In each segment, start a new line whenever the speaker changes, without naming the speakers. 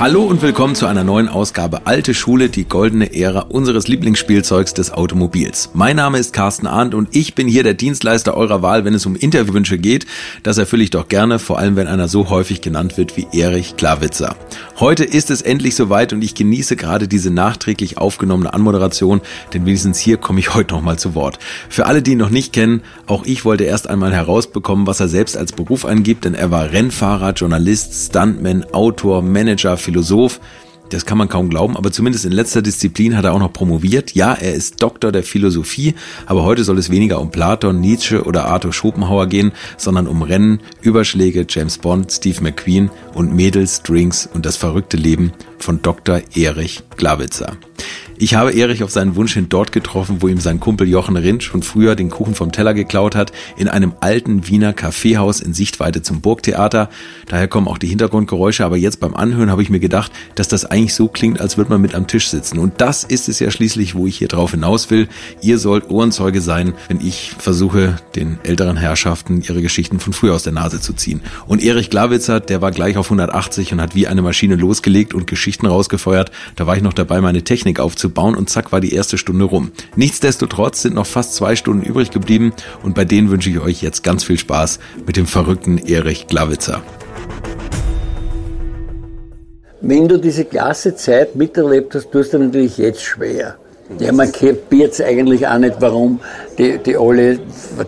Hallo und willkommen zu einer neuen Ausgabe Alte Schule, die goldene Ära unseres Lieblingsspielzeugs des Automobils. Mein Name ist Carsten Arndt und ich bin hier der Dienstleister eurer Wahl, wenn es um Interviewwünsche geht. Das erfülle ich doch gerne, vor allem wenn einer so häufig genannt wird wie Erich Klawitzer. Heute ist es endlich soweit und ich genieße gerade diese nachträglich aufgenommene Anmoderation, denn wenigstens hier komme ich heute nochmal zu Wort. Für alle, die ihn noch nicht kennen, auch ich wollte erst einmal herausbekommen, was er selbst als Beruf angibt, denn er war Rennfahrer, Journalist, Stuntman, Autor, Manager, Philosoph. Das kann man kaum glauben, aber zumindest in letzter Disziplin hat er auch noch promoviert. Ja, er ist Doktor der Philosophie, aber heute soll es weniger um Platon, Nietzsche oder Arthur Schopenhauer gehen, sondern um Rennen, Überschläge, James Bond, Steve McQueen und Mädels, Drinks und das verrückte Leben von Dr. Erich Glawitzer. Ich habe Erich auf seinen Wunsch hin dort getroffen, wo ihm sein Kumpel Jochen Rindt schon früher den Kuchen vom Teller geklaut hat, in einem alten Wiener Kaffeehaus in Sichtweite zum Burgtheater. Daher kommen auch die Hintergrundgeräusche, aber jetzt beim Anhören habe ich mir gedacht, dass das eigentlich so klingt, als würde man mit am Tisch sitzen. Und das ist es ja schließlich, wo ich hier drauf hinaus will. Ihr sollt Ohrenzeuge sein, wenn ich versuche, den älteren Herrschaften ihre Geschichten von früher aus der Nase zu ziehen. Und Erich Glawitzer, der war gleich auf 180 und hat wie eine Maschine losgelegt und Geschichten rausgefeuert. Da war ich noch dabei, meine Technik aufzubauen aufzubauen und zack war die erste Stunde rum. Nichtsdestotrotz sind noch fast zwei Stunden übrig geblieben und bei denen wünsche ich euch jetzt ganz viel Spaß mit dem verrückten Erich Glawitzer.
Wenn du diese klasse Zeit miterlebt hast, tust du natürlich jetzt schwer. Ja, man kapiert es eigentlich auch nicht, warum die, die alle,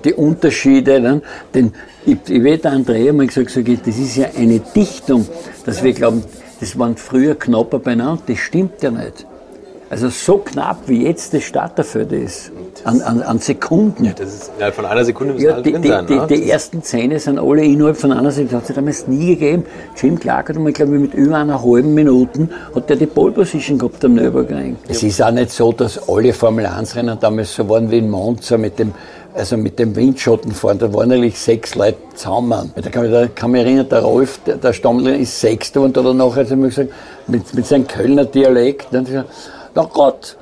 die Unterschiede, ne? denn ich, ich werde Andrea mal gesagt, sag ich, das ist ja eine Dichtung, dass wir glauben, das waren früher knapper beieinander, das stimmt ja nicht. Also so knapp, wie jetzt das Starterfeld ist, an, an, an Sekunden.
Ja, das ist innerhalb von einer Sekunde müssen
ja, alle die, drin sein. Die, ne? die, ersten Zähne sind alle innerhalb von einer Sekunde. Das hat es damals nie gegeben. Jim Clark hat einmal, glaube ich, mit über einer halben Minute hat der die Pole Position gehabt am Nürburgring. Es ist auch nicht so, dass alle Formel 1 Rennen damals so waren wie in Monza mit dem also mit dem Windschatten fahren, da waren eigentlich sechs Leute zusammen. Da kann, da kann mich erinnern, der Rolf, der, der Stammler ist Sechster und da nachher hat er mir gesagt, mit, mit seinem Kölner Dialekt, dann gesagt, na Gott,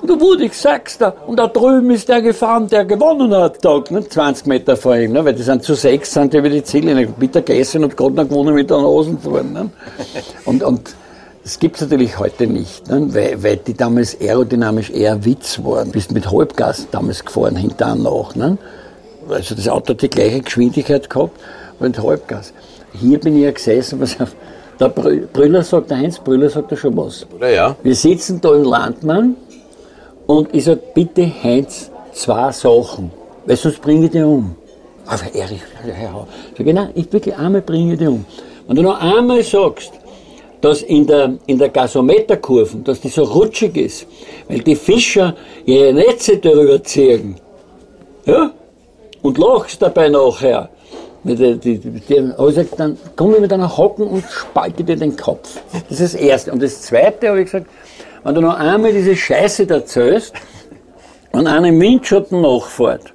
und da wurde ich Sechster. Und da drüben ist der gefahren, der gewonnen hat, da, ne, 20 Meter vor ihm, ne, weil die sind zu sechs, sind die über die Ziele bitter gegessen und gerade noch gewonnen mit der Nasenfahren. Ne. Und, und das gibt's natürlich heute nicht, ne, weil, weil die damals aerodynamisch eher Witz waren. Bist mit Halbgas damals gefahren, hinterher nach. Ne. Also das Auto hat die gleiche Geschwindigkeit gehabt, aber mit Halbgas. Hier bin ich ja gesessen, was auf der Brüller sagt, der Heinz Brüller sagt da schon was.
Ja, ja.
Wir sitzen da in Landmann und ich sage, bitte Heinz, zwei Sachen, weil sonst bringe ich dich um. Aber Erich, sag ich, nein, ich wirklich einmal bringe ich dich um. Wenn du noch einmal sagst, dass in der, in der Gasometerkurve, dass die so rutschig ist, weil die Fischer ihre Netze darüber ziehen, ja, und lachst dabei nachher, mit der, die, die, ich gesagt, dann komme ich mit einer Hocken und spalte dir den Kopf. Das ist das Erste. Und das Zweite habe ich gesagt, wenn du noch einmal diese Scheiße erzählst und einen Windschatten nachfährt,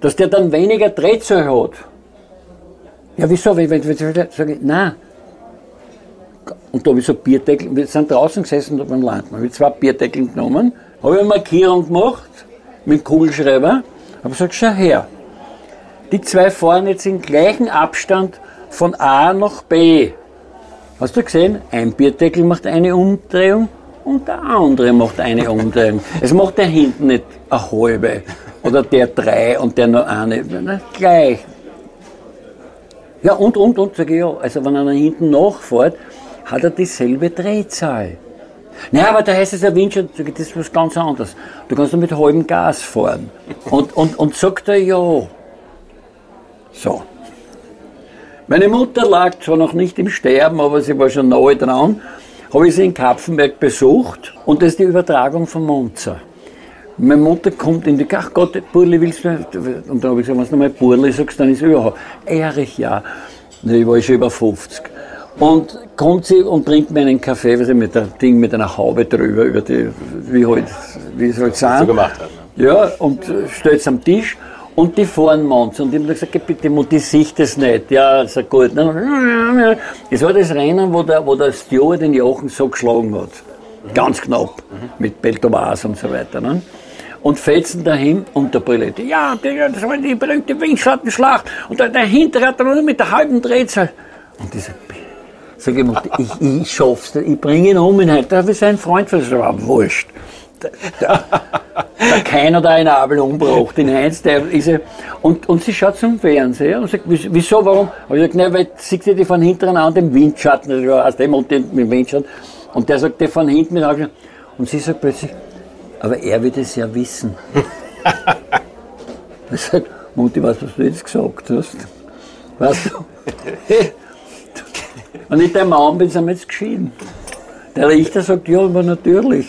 dass der dann weniger Drehzahl hat. Ja, wieso? Wenn, wenn, wenn, sage ich, nein. Und da habe ich so Bierdeckel, wir sind draußen gesessen da beim Landmann, habe ich zwei Bierdeckel genommen, habe eine Markierung gemacht mit dem Kugelschreiber, habe gesagt, schau her, die zwei fahren jetzt im gleichen Abstand von A nach B. Hast du gesehen? Ein Bierdeckel macht eine Umdrehung und der andere macht eine Umdrehung. Es macht der hinten nicht eine halbe oder der drei und der nur eine. Na, gleich. Ja, und, und, und, sage ich ja. Also, wenn einer hinten nachfährt, hat er dieselbe Drehzahl. Naja, aber da heißt es ja Windschatten, das ist was ganz anderes. Du kannst nur mit halbem Gas fahren. Und, und, und sagt er ja. So. Meine Mutter lag zwar noch nicht im Sterben, aber sie war schon nahe dran. Habe ich sie in Kapfenberg besucht und das ist die Übertragung von Monza. Meine Mutter kommt in die, ach Gott, Burli, willst du, und dann habe ich gesagt, wenn du nochmal Burli sagst, dann ist überhaupt, Erich, ja. Ich war schon über 50. Und kommt sie und bringt mir einen Kaffee, was ich mit dem Ding mit einer Haube drüber, über die, wie halt, wie es halt sein.
So gemacht hat.
Ne? Ja, und stellt es am Tisch und die fahren Monza. Und ich habe gesagt, bitte Mutti, sicht das nicht. Ja, ist gut. Das war das Rennen, wo der, wo der Stewart den Jochen so geschlagen hat. Ganz knapp. Mit Beltovas und so weiter. Ne? und fetzen dahin und der Brille, ja, das war die berühmte Windschattenschlacht und der, der Hintere hat dann nur mit der halben Drehzahl. Und dieser Sag ich, ich, ich schaff's ich bringe ihn um, in heute habe ich seinen Freund verschwunden, wurscht. Der, der, der keiner da einen Abel umbraucht, den Heinz, der ist ja, und, und sie schaut zum Fernseher und sagt, wieso, warum? Und ich sage, ne, weil sieht sie die von hinten an dem Windschatten, also aus dem und dem Windschatten, und der sagt, der von hinten mit Augen, und sie sagt plötzlich, aber er wird es ja wissen. ich sage, Mutti, was du jetzt gesagt hast? Weißt du? Und ich der Mann bin, sind wir jetzt geschieden. Der Richter sagt, ja, aber natürlich.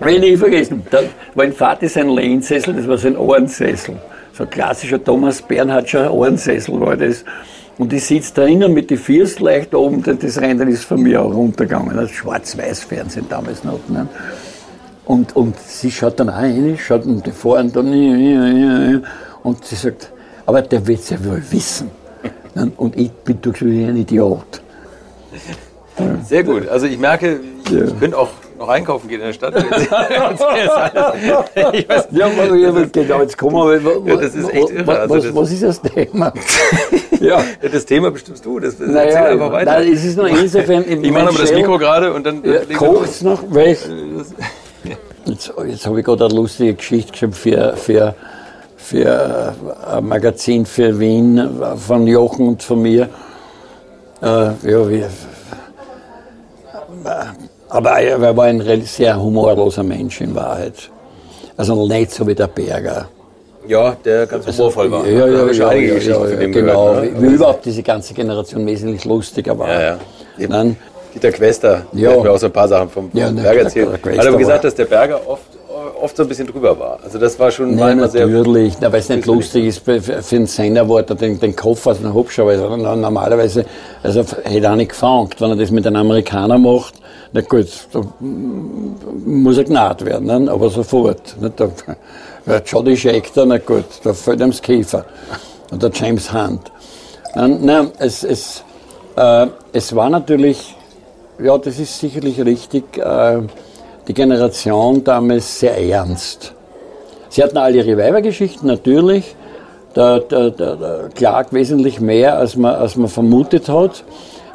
Will ich vergessen. Da war ein Vater sein Lehnsessel, das war sein Ohrensessel. So ein klassischer Thomas Bernhardscher Ohrensessel war das. Und ich sitze da drinnen mit den Füßen leicht oben, das Rennen ist von mir auch runtergegangen. Das Schwarz-Weiß-Fernsehen damals noch. Ne? Und, und sie schaut dann auch rein, schaut und die fahren dann, und sie sagt, aber der wird es ja wohl wissen. Und ich bin durch ein Idiot.
Sehr gut. Also ich merke, ja. ich könnte auch noch einkaufen gehen in der Stadt.
ich weiß, ja, genau, jetzt kommen wir.
Ja, das ist echt irre.
Also was, was, ist das Thema?
ja. das Thema bestimmst du. Das, das
naja, einfach weiter. Nein, es ist noch insofern.
ich mache aber das Mikro gerade und dann.
Ja, Kocht noch? Welch? Jetzt, jetzt habe ich gerade eine lustige Geschichte geschrieben für, für für ein Magazin für Wien von Jochen und von mir. Äh, ja, wir, aber er war ein sehr humorloser Mensch in Wahrheit. Also nicht so wie der Berger.
Ja, der ganz also, humorvoll war.
Ja, ja, ja, ja, ja, ja genau. Gehört, ne? Wie überhaupt diese ganze Generation wesentlich lustiger war. Ja,
ja. Dieter Quester, ja. hat mir auch so ein paar Sachen vom, vom ja, Berger erzählt. Hat aber gesagt, dass der Berger oft oft so ein bisschen drüber war. Also das war schon
Nein, natürlich, weil es nicht lustig ist für, einen Sender, wo er den, den Kopf aus einem Hubschrauber. Normalerweise, also hätte er nicht gefangen, wenn er das mit einem Amerikaner macht. Na gut, da muss er gnad werden, ne? aber sofort. Nicht? Da, Jody Scheckter, na gut, da fällt ihm das Kiefer. Oder James Hunt. Nein, nein es, es, äh, es war natürlich, ja, das ist sicherlich richtig, äh, die Generation damals sehr ernst. Sie hatten alle ihre Weibergeschichten, natürlich. Der, der, der, der Clark wesentlich mehr, als man, als man vermutet hat,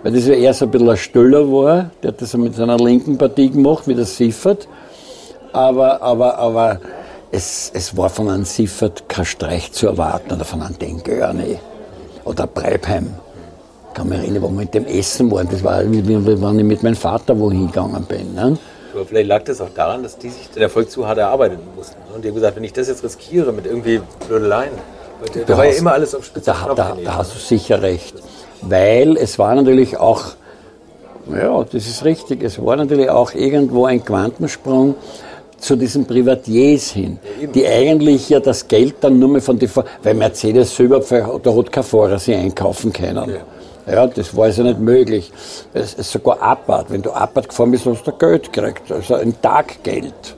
weil das ja eher so ein bisschen ein Stöller war. Der hat das mit seiner linken Partie gemacht, wie der Siffert. Aber, aber, aber es, es war von einem Siffert kein Streich zu erwarten oder von einem Denkörne oder Breibheim. Ich kann mich erinnern, wo wir mit dem Essen waren. Das war, wie, wie, wenn ich mit meinem Vater wohin gegangen bin. Ne?
Aber vielleicht lag das auch daran, dass die sich den Erfolg zu hart erarbeiten mussten. Und die haben gesagt, wenn ich das jetzt riskiere mit irgendwie Blödeleien, da, da war ja immer alles auf Spitze.
Da, da, da hast du sicher recht. Weil es war natürlich auch, ja, das ist richtig, es war natürlich auch irgendwo ein Quantensprung zu diesen Privatiers hin, ja, die eigentlich ja das Geld dann nur mehr von den, weil Mercedes selber, da hat kein Fahrer sie einkaufen können. Ja. Ja, das war also nicht möglich. Es ist sogar Abbad. Wenn du Abbad gefahren bist, hast du Geld gekriegt. Also ein Taggeld.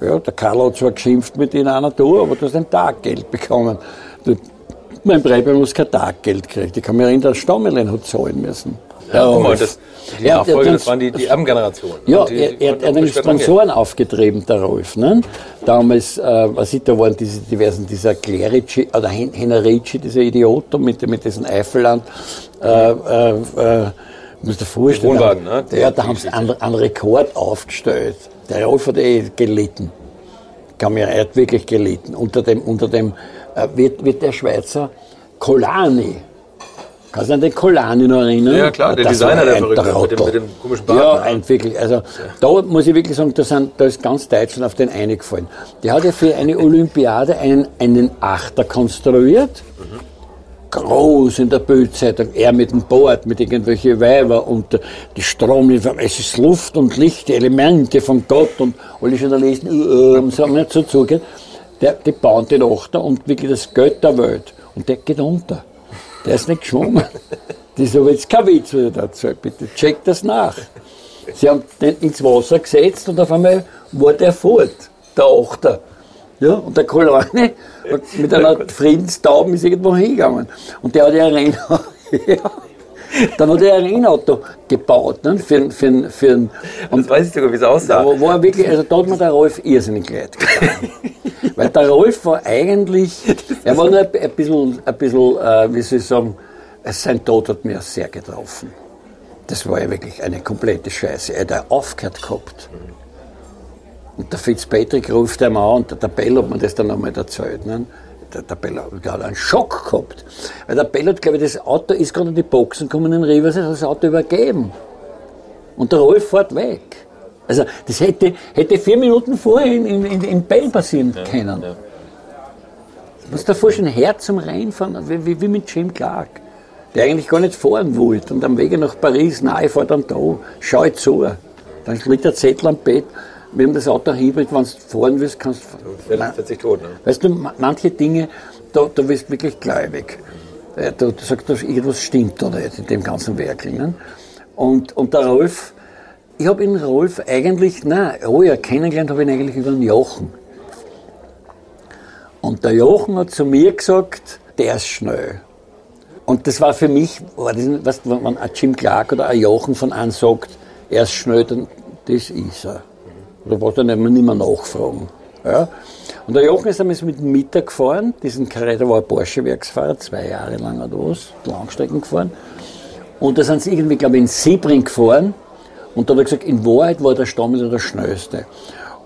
Ja, der Karl hat zwar geschimpft mit in einer Tour, aber du hast ein Taggeld bekommen. Du, mein Breiber muss kein Taggeld kriegen. Ich kann mich erinnern, Stammelin hat zahlen müssen.
Ja, guck mal, das, die ja, Nachfolge, das waren die, die Erbengeneration.
Ja, die, er, er, er hat den Sponsoren aufgetrieben, der Rolf. Ne? Damals, äh, was ich, da waren diese diversen, dieser Clerici, oder Henerici, dieser Idiot mit, mit diesem Eifelland, äh, äh, äh, muss dir vorstellen,
Wohnwagen, ne?
ja, da haben sie einen, einen Rekord aufgestellt. Der Rolf hat eh gelitten. Kann mir, er hat wirklich gelitten. Unter dem, unter dem äh, wird, wird der Schweizer Colani, Kannst du an den Kolani noch erinnern?
Ja, klar, der das Designer, der verrückte, mit dem, mit dem komischen Bart.
Ja, ein wirklich, also ja. da muss ich wirklich sagen, da, sind, da ist ganz Deutschland auf den eingefallen. Der hat ja für eine Olympiade einen, einen Achter konstruiert. Mhm. Groß in der Bildzeitung, er mit dem Board, mit irgendwelchen Weiber und die Strom, es ist Luft und Licht, die Elemente von Gott und alle Journalisten äh, sagen nicht so zugehen. Der, die bauen den Achter und wirklich das Geld der Welt. Und der geht unter. Der ist nicht geschwommen. Das habe jetzt kein Witz wieder dazu. Bitte checkt das nach. Sie haben den ins Wasser gesetzt und auf einmal war der fort, der Achter. Ja, und der Kolane mit einer Friedenstaube ist irgendwo hingegangen. Und der hat ja rein, ja, Dann hat er ein Rennauto gebaut, ne, für, für, für,
und das weiß ich sogar, wie es aussah.
Da war wirklich, also da hat mir der Rolf irrsinnig leid getan. Weil der Rolf war eigentlich, er war nur ein, ein bisschen, ein bisschen äh, wie soll ich sagen, sein Tod hat mir sehr getroffen. Das war ja wirklich eine komplette Scheiße. Er hat ja aufgehört gehabt. Und der Fitzpatrick ruft einmal an und der Bell hat mir das dann einmal erzählt. Ne? Der, der Bell hat einen Schock gehabt. Weil der Bell hat, glaube ich, das Auto ist gerade in die Boxen gekommen in Rivers, hat das Auto übergeben. Und der Rolf fährt weg. Also das hätte, hätte vier Minuten vorher in, in, in Bell passieren ja, können. Ja. Du musst dir vorstellen, Herz zum Reinfahren, wie, wie mit Jim Clark, der eigentlich gar nicht fahren wollte. Und am Wege nach Paris, nein, ich fahre dann da, schau zu. Dann liegt der Zettel am Bett, wir haben das Auto Hybrid, wenn du fahren willst, kannst du.
Ja, tot, ne?
Weißt du, manche Dinge, da, da wirst du wirklich gläubig. Äh, du, du sagst, dass irgendwas stimmt oder in dem ganzen Werk. Ne? Und, und der Rolf, ich habe ihn Rolf eigentlich, nein, oh ja, kennengelernt habe ich ihn eigentlich über den Jochen. Und der Jochen hat zu mir gesagt, der ist schnell. Und das war für mich, weißt, wenn ein Jim Clark oder ein Jochen von einem sagt, er ist schnell, dann das ist er. Da braucht er nicht mehr nachfragen. Ja. Und der Jochen ist einmal mit dem Mittag gefahren, diesen Karre, der war ein Porsche-Werksfahrer, zwei Jahre lang oder was, Langstrecken gefahren. Und da sind sie irgendwie, glaube ich, in Sebring gefahren. Und da hat er gesagt, in Wahrheit war der Stammel der schnellste.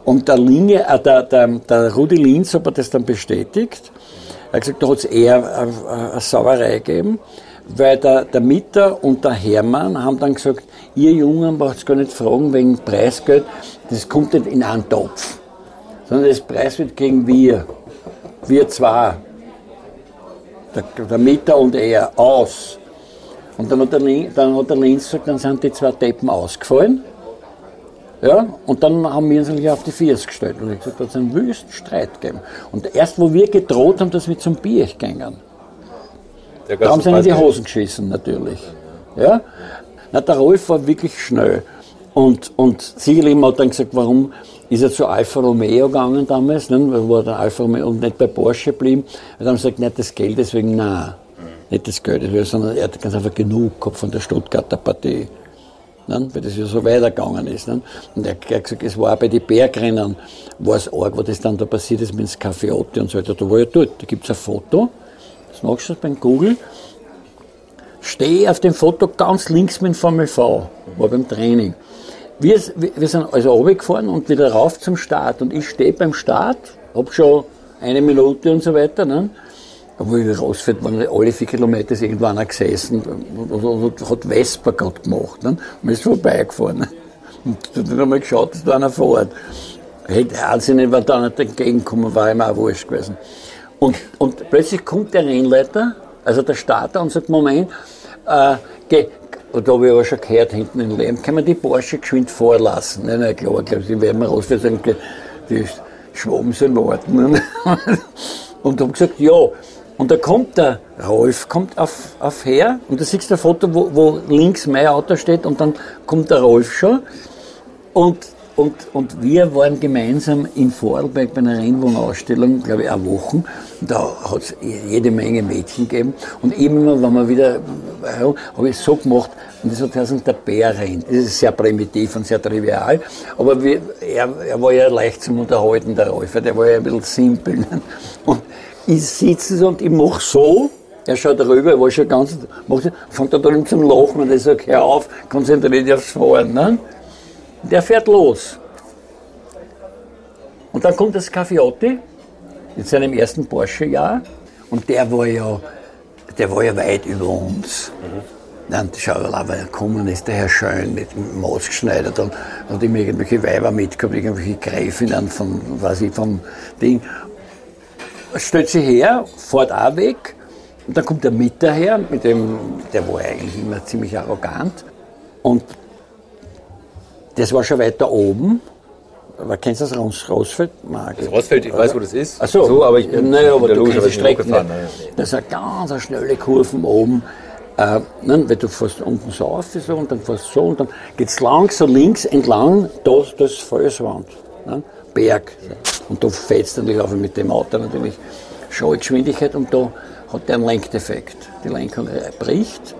Und der, Linie, äh, der, der, der Rudi Linz hat das dann bestätigt. Er hat gesagt, da hat es eher eine, eine Sauerei gegeben, weil der, der Mitter und der Hermann haben dann gesagt, ihr Jungen braucht es gar nicht fragen wegen Preisgeld, das kommt nicht in einen Topf, sondern das Preis wird gegen wir, wir zwei, der, der Mitter und er, aus. Und dann hat der, dann hat der Linz gesagt, dann sind die zwei Deppen ausgefallen. Ja, und dann haben wir uns eigentlich auf die Viers gestellt. Und ich gesagt, da hat es einen wüsten Streit gegeben. Und erst, wo wir gedroht haben, dass wir zum Bier gingen, da haben sie in die Hosen geschissen, natürlich. Ja? Na, der Rolf war wirklich schnell. Und, und sicherlich hat dann gesagt, warum ist er zu Alfa Romeo gegangen damals, ne? war der Alfa Romeo und nicht bei Porsche geblieben. Und dann gesagt, nicht das Geld, deswegen nein, nicht das Geld, sondern er hat ganz einfach genug gehabt von der Stuttgarter Partie. Ne? Weil das ja so weitergegangen ist. Ne? Und er hat gesagt, es war auch bei den Bergrennen, war es arg, wo das dann da passiert ist mit dem Kaffeeotti und so weiter. Da war ja dort, da gibt es ein Foto, das nachschaust beim Google, stehe auf dem Foto ganz links mit dem Formel V, war beim Training. Wir, wir sind also runtergefahren und wieder rauf zum Start und ich stehe beim Start, hab schon eine Minute und so weiter, ne? wo ich rausfährt, waren alle vier Kilometer ist irgendwo einer gesessen und, hat Vespa gerade gemacht. Ne? Und ist vorbeigefahren. Und dann haben wir geschaut, dass da einer fährt. Hey, Wahnsinn, wenn da nicht entgegenkommen, war ihm auch wurscht gewesen. Und, und plötzlich kommt der Rennleiter, also der Starter, und sagt, Moment, äh, und da habe ich aber schon gehört, hinten in Lehm, kann man die Porsche geschwind vorlassen? Nein, nein, klar, ich glaube, die werden wir rausfahren, die Schwaben sollen warten. und habe gesagt, ja. Und da kommt der Rolf kommt auf, auf her und da siehst du ein Foto, wo, wo links mein Auto steht und dann kommt der Rolf schon. Und und, und wir waren gemeinsam in Vorarlberg bei einer Rennwohnausstellung, glaube ich, eine Woche. Da hat es jede Menge Mädchen gegeben. Und immer, wenn man wieder, ja, habe ich es so gemacht, und das hat heißen, der Bär rennt. Das ist sehr primitiv und sehr trivial. Aber wir, er, er war ja leicht zum Unterhalten, der Räufer, der war ja ein bisschen simpel. Und ich sitze so und ich mache so, er schaut rüber, er war schon ganz, macht, fängt dann zum Lachen und ich sage, hör auf, konzentriere dich aufs Fahren. Ne? Der fährt los. Und dann kommt das Caffiotti in seinem ersten Porsche-Jahr und der war ja, der war ja weit über uns. Mhm. Dann schau mal, weil er gekommen ist, der Herr Schön mit dem Maßgeschneidert und hat ihm irgendwelche Weiber mitgehabt, irgendwelche Gräfinnen von, weiß ich, vom Ding. Stellt sich her, fährt auch weg und dann kommt der Mitter her, mit dem, der war eigentlich immer ziemlich arrogant und das war schon weiter oben. Aber kennst du das Raus, Rausfeld?
Mark? Das Rausfeld, ich weiß, wo das ist.
Ach so, so aber ich bin naja, aber du Loge, die Strecke gefahren. Das ist eine ganz schnelle Kurve oben. Äh, nein, weil du fährst unten so auf so, und dann fährst so und dann geht es lang so links entlang, das, das Felswand. Ne? Berg. Und da fährt es natürlich auch mit dem Auto natürlich Schallgeschwindigkeit und da hat der einen Lenkdefekt. Die Lenkung bricht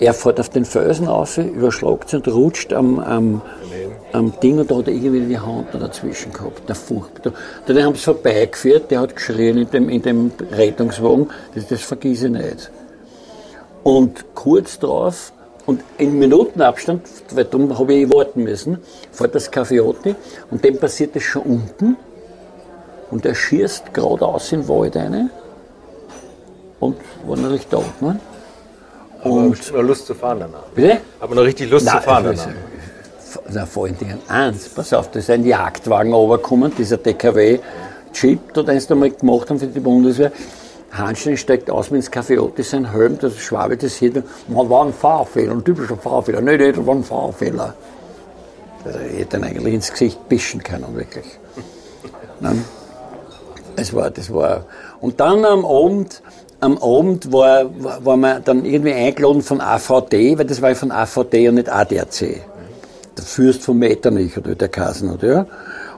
er fährt auf den Felsen auf, überschlagt sich und rutscht am, am, am Ding und da hat er irgendwie die Hand da dazwischen gehabt. Der Furcht. Dann haben sie vorbeigeführt, der hat geschrien in dem, in dem Rettungswagen, das, das vergesse ich nicht. Und kurz drauf, und in Minutenabstand, weil darum habe ich warten müssen, fährt das Kaffeeotti und dem passiert das schon unten und er schießt geradeaus in den Wald rein und war natürlich tot. Ne?
Und Aber noch Lust zu fahren danach.
Bitte?
Aber noch richtig Lust
Nein,
zu fahren
also,
danach.
Na, vor allen Dingen eins, pass auf, da ist ein Jagdwagen runtergekommen, dieser DKW Jeep, da den sie einmal gemacht haben für die Bundeswehr. Hanstein steigt aus mit ins Kaffeeotti, sein Helm, das schwabelt das hier, man war ein Fahrfehler, ein typischer Fahrfehler, nicht jeder war ein Fahrfehler. Also, ich hätte ihn eigentlich ins Gesicht bischen können, wirklich. Nein. Das war, das war. Und dann am Abend, am Abend war, war, war man dann irgendwie eingeladen von AVD, weil das war ja von AVD und nicht ADAC. Der Fürst von Metternich oder der Kasen hat, ja.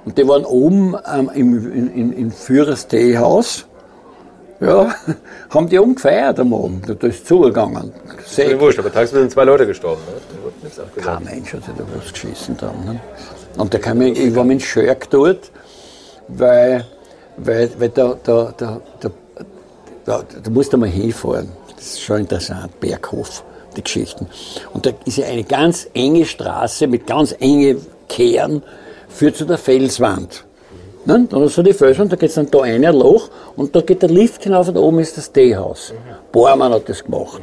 Und die waren oben ähm, im, in, in, in Führers Teehaus. Ja, haben die umgefeiert am Abend. Da ist zugegangen.
Das ist wurscht, aber tagsüber sind zwei Leute gestorben. Ne?
Kein Mensch hat sich da was geschissen dran. Ne? Und da kam ich, ich war mit Schörk dort, weil, weil, weil da, da, da, da, da, da musst du mal hinfahren. Das ist schon interessant, Berghof, die Geschichten. Und da ist ja eine ganz enge Straße mit ganz engen Kehren, führt zu der Felswand. Ne? Dann hast du die Felswand, da geht es dann da ein Loch und da geht der Lift hinauf und oben ist das Teehaus. Bormann hat das gemacht.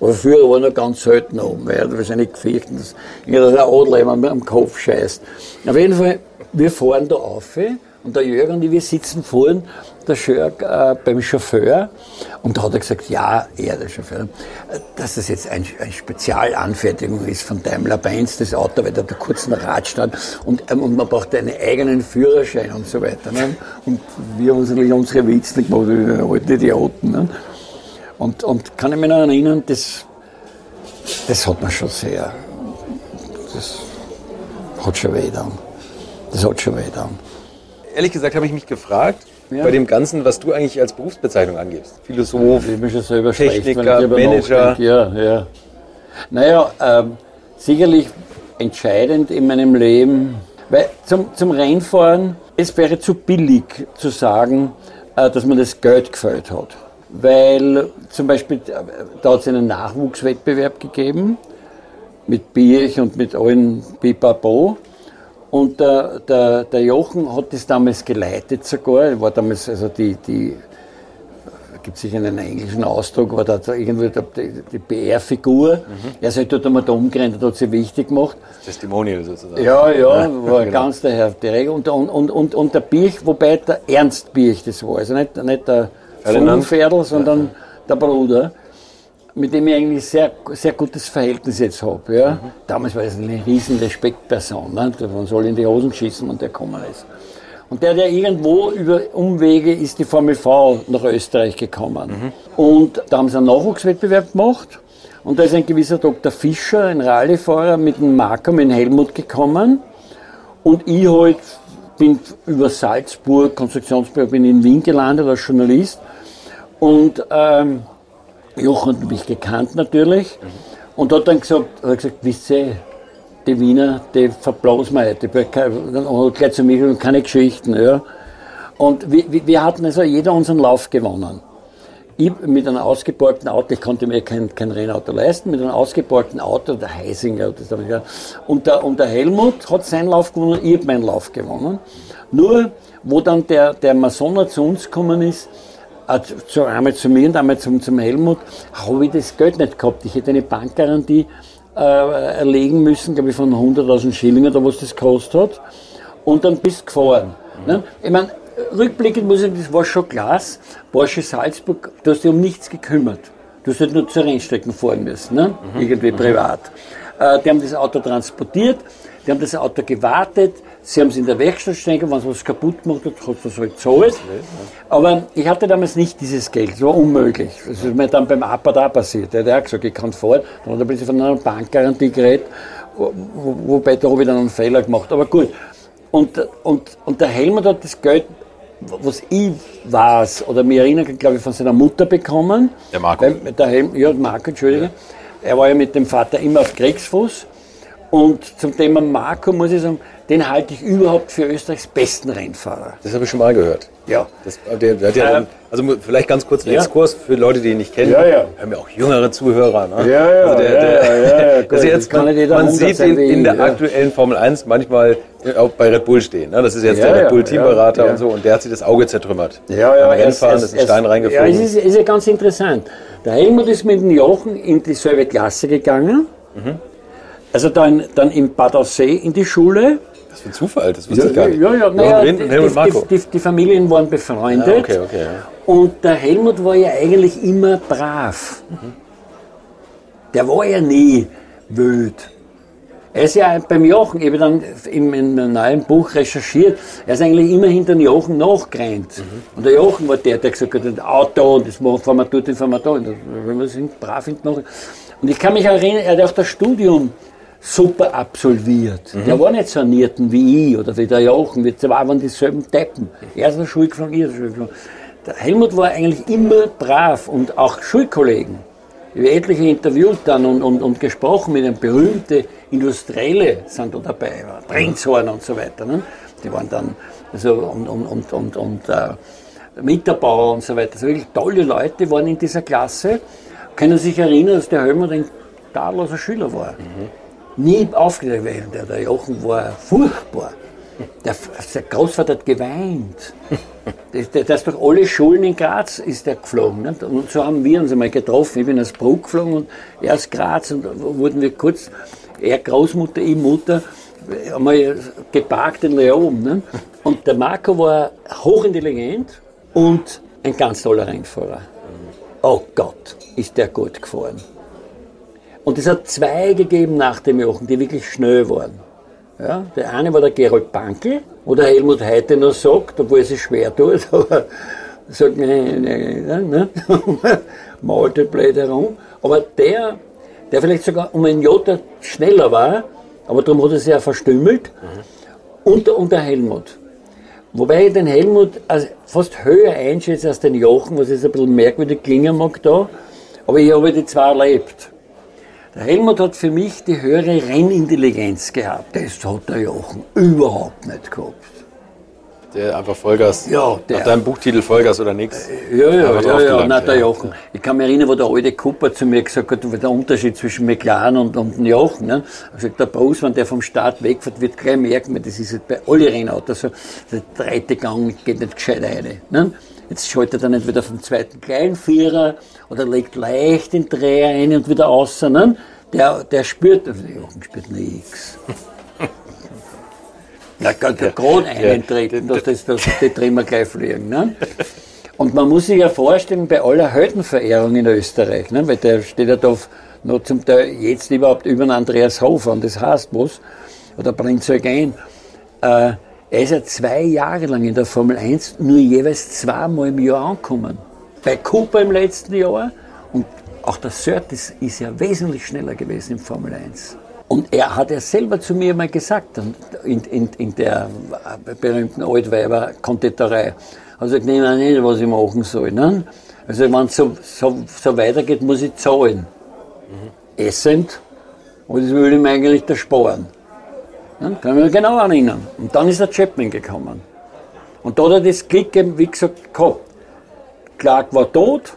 Aber früher war noch ganz selten oben, weil er wahrscheinlich gefürchtet, dass der Adler ihm am Kopf scheißt. Auf jeden Fall, wir fahren da auf und der Jörg und ich, wir sitzen vorn, der Jörg äh, beim Chauffeur und da hat er gesagt, ja, er, der Chauffeur, dass das jetzt ein, eine Spezialanfertigung ist von Daimler-Benz, das Auto, weil da der kurzen Radstand und, ähm, und man braucht einen eigenen Führerschein und so weiter. Ne? Und wir haben uns natürlich unsere Witze gemacht, wie alte Idioten. Ne? Und, und kann ich mich noch erinnern, das, das hat man schon sehr, das hat schon weh dann. Das hat schon weh dann.
Ehrlich gesagt habe ich mich gefragt,
Ja.
bei dem Ganzen, was du eigentlich als Berufsbezeichnung angibst. Philosoph,
ich
Techniker, Manager.
Ja, ja. Naja, ähm, sicherlich entscheidend in meinem Leben, weil zum, zum Rennfahren, es wäre zu billig zu sagen, äh, dass man das Geld gefällt hat. Weil zum Beispiel, äh, da hat es einen Nachwuchswettbewerb gegeben, mit Birch und mit allen Pipapo. Und der, der, der Jochen hat das damals geleitet sogar, Er war damals also die, die gibt sicher einen englischen Ausdruck, war da irgendwie die, die PR-Figur. Er sagt, dort einmal da umgerannt, hat sie wichtig gemacht.
Testimonial sozusagen.
Ja, ja, war
genau.
ganz der Herr direkt. Und, und, und, und, und der Birch, wobei der Ernst Birch das war, also nicht, nicht der? Pferdl, sondern der Bruder, mit dem ich eigentlich sehr, sehr gutes Verhältnis jetzt habe. Ja. Damals war es eine riesen Respektperson, ne? man soll in die Hosen schießen und der kommen ist. Und der, der irgendwo über Umwege ist die Formel V nach Österreich gekommen. Und da haben sie einen Nachwuchswettbewerb gemacht. Und da ist ein gewisser Dr. Fischer, ein Rallyefahrer, mit einem Marker, mit dem Helmut gekommen. Und ich halt bin über Salzburg, Konstruktionsbüro, bin in Wien gelandet als Journalist. Und ähm, Jochen hat mich gekannt natürlich. Und hat dann gesagt, hat gesagt wisst ihr, die Wiener, die verblasen wir. Die- Und hat gleich zu mir gesagt, keine Geschichten. Ja. Und wir, wir- hatten also jeder unseren Lauf gewonnen. Ich mit einem ausgeborgten Auto, ich konnte mir kein, kein Rennauto leisten, mit einem ausgeborgten Auto, der Heisinger, das hab ich ja, und, der, und der Helmut hat seinen Lauf gewonnen, ich habe meinen Lauf gewonnen. Nur, wo dann der, der Masoner zu uns gekommen ist, zu, einmal zu mir und einmal zum, zum Helmut, habe ich das Geld nicht gehabt. Ich hätte eine Bankgarantie äh, erlegen müssen, glaube ich, von 100.000 Schilling oder was das gekostet hat. Und dann bist du gefahren. Ne? Ich meine, rückblickend muss ich sagen, das war schon Glas. Porsche Salzburg, du hast dich um nichts gekümmert. Du hast halt nur zur Rennstrecken fahren müssen, ne? irgendwie privat. Äh, die haben das Auto transportiert, die haben das Auto gewartet, sie haben es in der Werkstatt stehen, wenn es was kaputt gemacht hat, hat es halt gezahlt. Aber ich hatte damals nicht dieses Geld, das war unmöglich. Das ist mir dann beim APA da passiert. Der hat auch gesagt, ich kann fahren. Dann hat er plötzlich von einer Bankgarantie geredet, wo, wo, wobei da habe ich dann einen Fehler gemacht. Aber gut. Und, und, und der Helmut hat das Geld, was ich weiß, oder mir erinnern kann, glaube ich, von seiner Mutter bekommen.
Der Marco.
Der Helm, ja, Marco, Entschuldige. er war ja mit dem Vater immer auf Kriegsfuß. Und zum Thema Marco muss ich sagen, den halte ich überhaupt für Österreichs besten Rennfahrer.
Das habe ich schon mal gehört.
Ja.
Das, der, der hat ja
Ähm,
dann, also vielleicht ganz kurz einen
ja.
Exkurs für Leute, die ihn nicht kennen.
Ja, ja.
Wir haben ja auch jüngere Zuhörer. Ne?
Ja, ja,
also der,
ja,
der,
ja, ja, ja, gut,
jetzt,
kann
man, sieht ihn in der
ja.
aktuellen Formel 1 manchmal auch bei Red Bull stehen. Ne? Das ist jetzt
Ja,
der Red
ja,
Bull Teamberater
ja, ja.
und so und der hat sich das Auge zertrümmert.
Ja, ja,
Beim Rennfahren
es-
ist ein Stein
Ja,
reingeflogen.
es ist, ist ja ganz interessant. Der Helmut ist mit dem Jochen in dieselbe Klasse gegangen.
Mhm.
Also dann, dann in Bad Aussee in die Schule.
das ist ein Zufall, das wusste ich gar
ja,
nicht.
ja, ja, naja, die, die, die, die Familien waren befreundet.
Ja, okay, okay. Ja.
Und der Helmut war ja eigentlich immer brav. Der war ja nie wild. Er ist ja beim Jochen, ich habe dann in meinem neuen Buch recherchiert, er ist eigentlich immer hinter den Jochen nachgerannt. Und der Jochen war der, der gesagt hat, ein Auto, und das fahren wir dort, das fahren wir da. Und wenn wir sind brav hinten nach. Und ich kann mich erinnern, er hat auch das Studium super absolviert. Der war nicht so Nierten wie ich oder wie der Jochen, wir zwei waren dieselben Deppen. Er ist in der Schule geflogen, ich in der Schule geflogen. Der Helmut war eigentlich immer brav und auch Schulkollegen. Ich habe etliche interviewt dann und, und, und gesprochen mit einem berühmten Industrielle sind da dabei, Brenzhorn und so weiter. Ne? Die waren dann, also und, und, und, und, und äh, Mitterbauer und so weiter. Also wirklich tolle Leute waren in dieser Klasse. Können sich erinnern, dass der Helmut ein tadelloser Schüler war. Nie aufgeregt werden. Der, der Jochen war furchtbar. Der, der Großvater hat geweint. Das, das, das durch alle Schulen in Graz ist er geflogen. Nicht? Und so haben wir uns einmal getroffen. Ich bin aus Bruck geflogen und er aus Graz und da wurden wir kurz, er Großmutter, ich Mutter, einmal geparkt in Leon. Nicht? Und der Marco war hochintelligent und ein ganz toller Rennfahrer. Oh Gott, ist der gut gefahren. Und es hat zwei gegeben nach dem Jochen, die wirklich schnell waren. Ja, der eine war der Gerold Bankel, wo der Helmut heute noch sagt, obwohl er sich schwer tut, aber sagt, ne, ne, ne, ne, malt halt blöd herum. Aber der, der vielleicht sogar um ein Jota schneller war, aber darum hat er sich ja verstümmelt, und, der- und der Helmut. Wobei ich den Helmut fast höher einschätze als den Jochen, was jetzt ein bisschen merkwürdig klingen mag da, aber ich habe die zwei erlebt. Der Helmut hat für mich die höhere Rennintelligenz gehabt. Das hat der Jochen überhaupt nicht gehabt.
Der einfach Vollgas.
Ja, der-
Nach deinem Buchtitel Vollgas oder nichts.
Ja, ja, ja, ja,
draufgelangt,
nein, der
ja.
Jochen. Ich kann mich erinnern, wo der alte Cooper zu mir gesagt hat, der Unterschied zwischen McLaren und, und dem Jochen. Ne? Gesagt, der Bruce, wenn der vom Start wegfährt, wird gleich merken, das ist halt bei allen Rennautos so, der dritte Gang geht nicht gescheit rein. Ne? Jetzt schaltet er nicht wieder vom zweiten kleinen Vierer oder legt leicht den Dreher ein und wieder außen. Ne? Der, der spürt, also der Jochen spürt nichts. Na, kann der gerade eintreten, dass, das, dass die Trimmer gleich fliegen. Ne? Und man muss sich ja vorstellen, bei aller Heldenverehrung in Österreich, ne? weil der steht ja da noch zum Teil jetzt überhaupt über den Andreas Hofer und das heißt was, oder Prinz Eugen, äh, er ist ja zwei Jahre lang in der Formel 1 nur jeweils zweimal im Jahr angekommen. Bei Cooper im letzten Jahr und auch der Surtees ist ja wesentlich schneller gewesen in Formel 1. Und er hat ja selber zu mir mal gesagt, in, in, in der berühmten Altweiber-Konditorei, also ich nehme nicht, was ich machen soll. Ne? Also wenn es so, so, so weitergeht, muss ich zahlen. Essend, und das will ich mir eigentlich ersparen. Ne? Kann ich mich genau erinnern. Und dann ist der Chapman gekommen. Und da hat er das Glück eben, wie gesagt, gehabt. Clark war tot,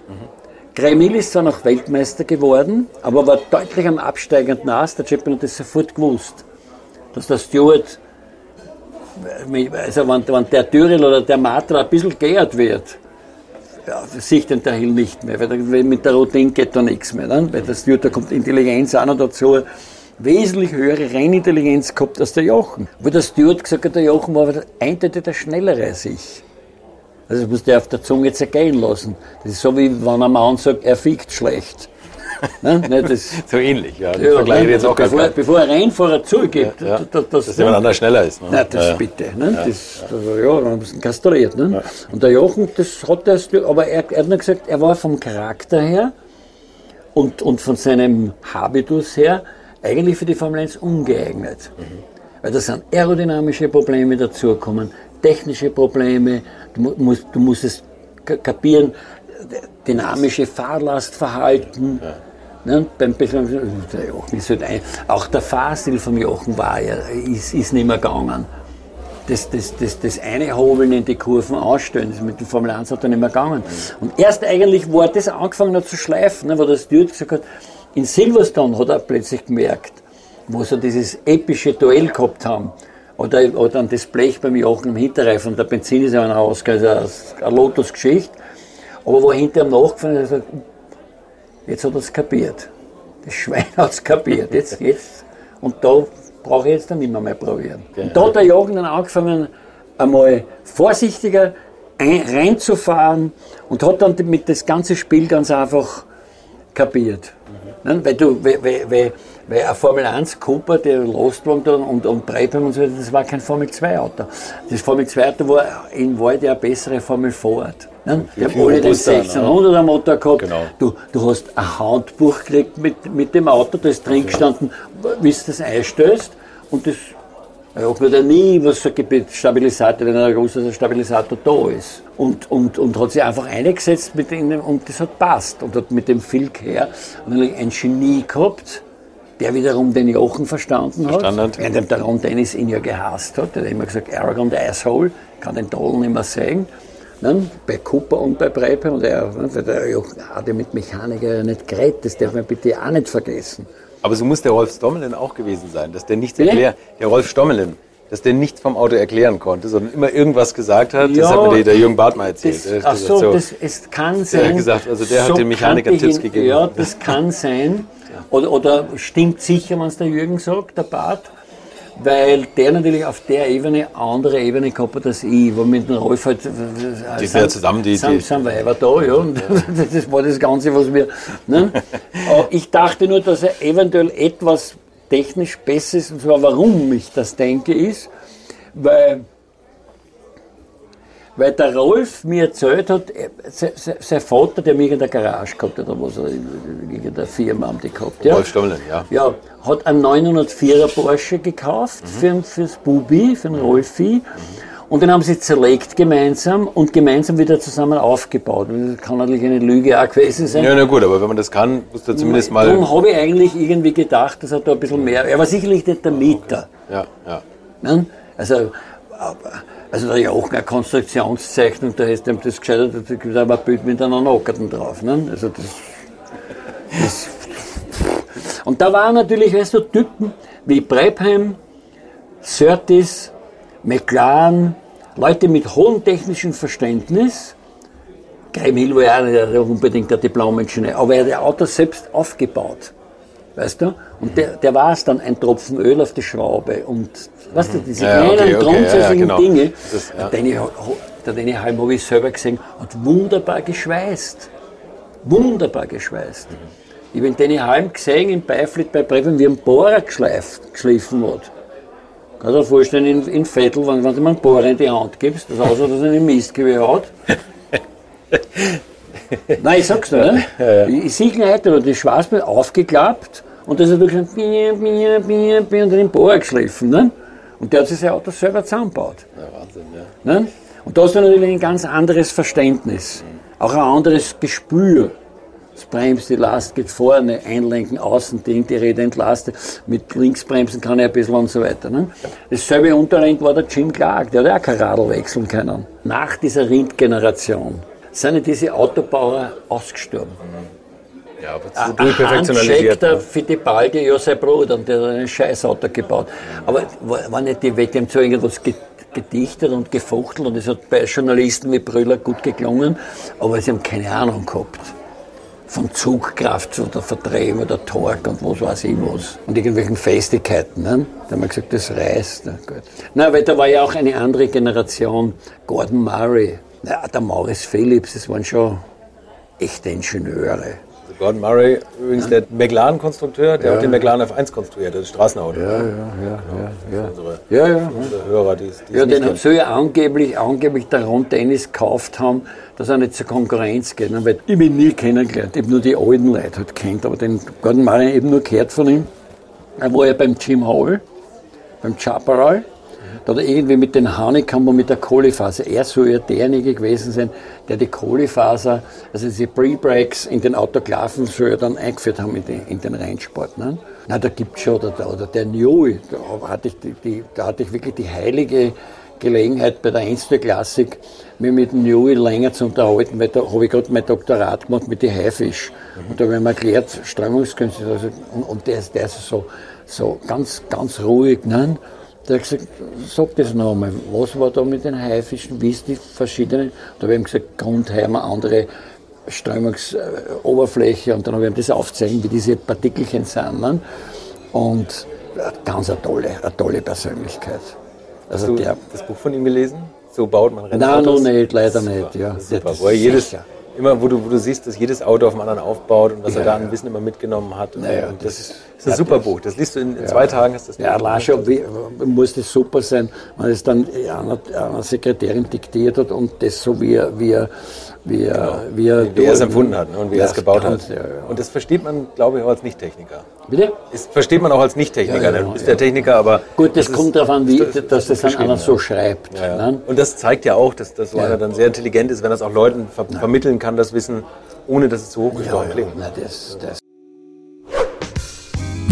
Gremil ist zwar noch Weltmeister geworden, aber war deutlich am absteigenden Ast. Der Chapman hat das sofort gewusst, dass der Stewart, also wenn, wenn der Tyrrell oder der Matra ein bisschen geehrt wird, ja, sieht den der Hill nicht mehr, weil, mit der Routine geht da nichts mehr. Ne? Weil der Stewart, da kommt Intelligenz auch noch dazu, wesentlich höhere Rennintelligenz gehabt als der Jochen. Wo der Stewart gesagt hat, der Jochen war eindeutig der Schnellere als ich. Also das muss der auf der Zunge zergehen lassen. Das ist so wie wenn ein Mann sagt, er fickt schlecht. ne? ne, das,
So ähnlich, ja.
Ja,
Vergleich jetzt auch
bevor, bevor ein Rennfahrer zugibt,
Ja,
da- das,
Dass jemand anders schneller ist. Ne?
Nein, das
Ja, ja.
bitte. Ne? Das, ja, haben sie ihn kastriert. Ne? Und der Jochen, das hat er, aber er, er hat nur gesagt, er war vom Charakter her und, und von seinem Habitus her eigentlich für die Formel 1 ungeeignet. Weil da sind aerodynamische Probleme dazukommen, technische Probleme, du, mu- musst, du musst es ka- kapieren, dynamische Fahrlastverhalten. Ne, beim Beschleunigen, der Jochen ist halt ein, auch der Fahrstil vom Jochen war ja, ist, ist nicht mehr gegangen. Das, das, das, das eine Hobeln in die Kurven ausstellen, das mit dem Formel 1 hat er nicht mehr gegangen. Und erst eigentlich, wo er das angefangen hat zu schleifen, ne, wo der Stewart gesagt hat, in Silverstone hat er plötzlich gemerkt, wo sie dieses epische Duell gehabt haben, oder, oder an das Blech beim Jochen im Hinterreifen, der Benzin ist ja rausgegangen, also eine Lotus-Geschichte, aber wo er hinter ihm nachgefahren ist, hat er gesagt, Jetzt hat er es kapiert. Das Schwein hat es kapiert. Jetzt, jetzt. Und da brauche ich jetzt dann nicht mehr, probieren. Und da hat der Jochen dann angefangen, einmal vorsichtiger ein, reinzufahren und hat dann mit das ganze Spiel ganz einfach kapiert. Weil du, weil, weil, weil, ein Formel 1 Cooper, der Lostwagen und, und Breitband und so, das war kein Formel 2 Auto. Das Formel 2 Auto war in Wahrheit eine bessere Formel Ford. Ne? Die haben alle den 1600er Motor gehabt. Genau. Du, du hast ein Handbuch gekriegt mit, mit dem Auto, da ist drin gestanden, wie du das einstößt. Und das ich habe da nie was für Stabilisator, wenn ein großer Stabilisator da ist. Und, und, und hat sich einfach eingesetzt mit ihnen und das hat passt. Und hat mit dem Phil Kerr ein Genie gehabt, der wiederum den Jochen verstanden, verstanden hat. Während der Ron Dennis ihn ja gehasst hat. Der hat immer gesagt, arrogant asshole, kann den Tollen nicht mehr sehen. Ne? Bei Cooper und bei Breipe. Und er, ne? der Jochen hat ja mit Mechaniker nicht geredet, das darf man bitte auch nicht vergessen.
Aber so muss der Rolf Stommelin auch gewesen sein, dass der nichts erklärt. Der Rolf Stommelin, dass der nichts vom Auto erklären konnte, sondern immer irgendwas gesagt hat. Ja, das hat mir der Jürgen Barth mal erzählt.
Das, ach so, so, das es kann sein. Der
hat gesagt, also der so hat den Mechaniker Tipps gegeben.
Ja, das kann sein. Oder, oder stimmt sicher, wenn es der Jürgen sagt, der Barth weil der natürlich auf der Ebene andere Ebene gehabt hat als ich, wo mit dem Rolf halt,
äh, die sind, zusammen, die,
sind, sind Weiber da, ja, und das war das Ganze, was wir, ne? ich dachte nur, dass er eventuell etwas technisch besser ist, und zwar warum ich das denke, ist, weil weil der Rolf mir erzählt hat, äh, sein Vater, der mich in der Garage gehabt hat, oder was er in der Firma haben die gehabt. Ja?
Rolf Stommelen, ja.
Ja, hat einen 904er Porsche gekauft mhm. für, fürs Bubi, für den Rolfi. Mhm. Und den haben sie zerlegt gemeinsam und gemeinsam wieder zusammen aufgebaut. Das kann natürlich eine Lüge auch gewesen sein.
Ja, na gut, aber wenn man das kann, muss da zumindest mal.
Darum habe ich eigentlich irgendwie gedacht, dass er da ein bisschen mehr. Er war sicherlich nicht der Mieter.
Ja, ja.
Ne? Also, also da ja auch eine Konstruktionszeichnung, da ist dem das gescheitert, da gibt es aber ein Bild mit einer Nockerten drauf. Ne? Also das, das, und da waren natürlich, weißt du, Typen wie Brebheim, Surtis, McLaren, Leute mit hohem technischem Verständnis. Graham Hill war ja nicht unbedingt der Diplom-Ingenieur, aber er hat das Auto selbst aufgebaut. Weißt du? Und der, der war es dann, ein Tropfen Öl auf die Schraube. Und weißt du, diese ja, kleinen, okay, okay, grundsätzlichen ja, genau. Dinge, das, ja. Der Danny Halm habe ich selber gesehen, hat wunderbar geschweißt. Wunderbar geschweißt. Mhm. Ich habe den Danny Halm gesehen im Beiflit bei Breven, wie ein Bohrer geschleift, geschliffen hat. Kannst du dir vorstellen, in, in Vettel, wenn, wenn du mir einen Bohrer in die Hand gibst, das aussieht, dass er einen Mistgewehr hat. Nein, ich sag's dir, ne? Ja, ja. Ich, sehe heute, da die Schwarzbild aufgeklappt und das hat wirklich bier, bier, bier, den Bohrer geschliffen. Ne? Und der hat sich sein Auto selber zusammengebaut.
Ja, Wahnsinn, ja.
Ne? Und da hast du natürlich ein ganz anderes Verständnis, mhm. auch ein anderes Gespür. Das bremst, die Last geht vorne, einlenken, außen, Ding, die Räder entlastet. Mit Linksbremsen kann er ein bisschen und so weiter. Ne? Dasselbe Unterlenk war der Jim Clark, der hat auch kein Radl wechseln können. Nach dieser Rind-Generation sind diese Autobauer ausgestorben.
Ja, aber zu durchperfektionalisiert.
der Fittipaldi ja sein Bruder und der hat einen Scheißauto gebaut. Aber war nicht die Wette, zu irgendwas gedichtet und gefuchtelt und es hat bei Journalisten wie Brüller gut geklungen, aber sie haben keine Ahnung gehabt von Zugkraft oder Verdrehung oder Torque und was weiß ich was. Und irgendwelchen Festigkeiten. Ne? Da haben wir gesagt, das reißt. Na, gut. Na, weil da war ja auch eine andere Generation. Gordon Murray, ja, der Maurice Phillips, das waren schon echte Ingenieure.
Gordon Murray, übrigens der McLaren-Konstrukteur, der ja. auch den McLaren F1 konstruiert, das Straßenauto.
Ja, ja, ja. ja, ja.
Unsere, ja, ja. Unsere Hörer, die, die
ja den soll ja angeblich, angeblich der Ron Dennis gekauft haben, dass er nicht zur Konkurrenz geht. Ne? Weil ich bin nie kennengelernt, ich habe nur die alten Leute halt kennt, aber den Gordon Murray eben nur gehört von ihm. Er war ja beim Jim Hall, beim Chaparral Da hat er irgendwie mit den Honeycomb und mit der Kohlefaser, er soll ja derjenige gewesen sein, der die Kohlefaser, also diese Pre-Breaks in den Autoklaven soll er dann eingeführt haben in den, in den Rennsport. Ne? Na, da gibt's schon, oder, oder der Newey, da hatte ich, die, die, da hatte ich wirklich die heilige Gelegenheit bei der Einzelklassik, mich mit dem Newey länger zu unterhalten, weil da habe ich gerade mein Doktorat gemacht mit den Haifisch. Und da habe ich mir erklärt, Strömungskünste, also, und, und der, ist, der ist so, so ganz, ganz ruhig. Ne? Der hat gesagt, sag das noch einmal, was war da mit den Haifischen, wie ist die verschiedenen? Da habe ich ihm gesagt, Grundheimer, andere Strömungsoberfläche und dann habe ich ihm das aufzeigen, wie diese Partikelchen sind. Ne? Und ganz eine tolle, eine tolle Persönlichkeit.
Also Hast du der, das Buch von ihm gelesen? So baut man
Rennautos? Nein, noch nicht, leider nicht. Ja.
Super. Das Wo er jedes, immer, wo du, wo du siehst, dass jedes Auto auf dem anderen aufbaut und was ja, er da ein bisschen immer mitgenommen hat.
Naja,
und das, das, ist, ist ein ja, super Buch. Das liest du in, in zwei Tagen. Hast das
ja, wie, muss das super sein, wenn es dann einer, einer Sekretärin diktiert hat und das so wie, wie, wie, genau. wie,
wie, wie er es empfunden hat ne, und wie er es gebaut hat. Ja, und das versteht man, glaube ich, auch als Nicht-Techniker.
Bitte?
Das versteht man auch als Nicht-Techniker. Ja, ja, du bist der Techniker, aber.
Gut, das, das kommt darauf an, wie, das, dass das, das einer so schreibt.
Ne? Und das zeigt ja auch, dass, dass so einer dann sehr intelligent ist, wenn das auch Leuten ver vermitteln kann, das Wissen, ohne dass es zu hochgestochen klingt. Na, das, das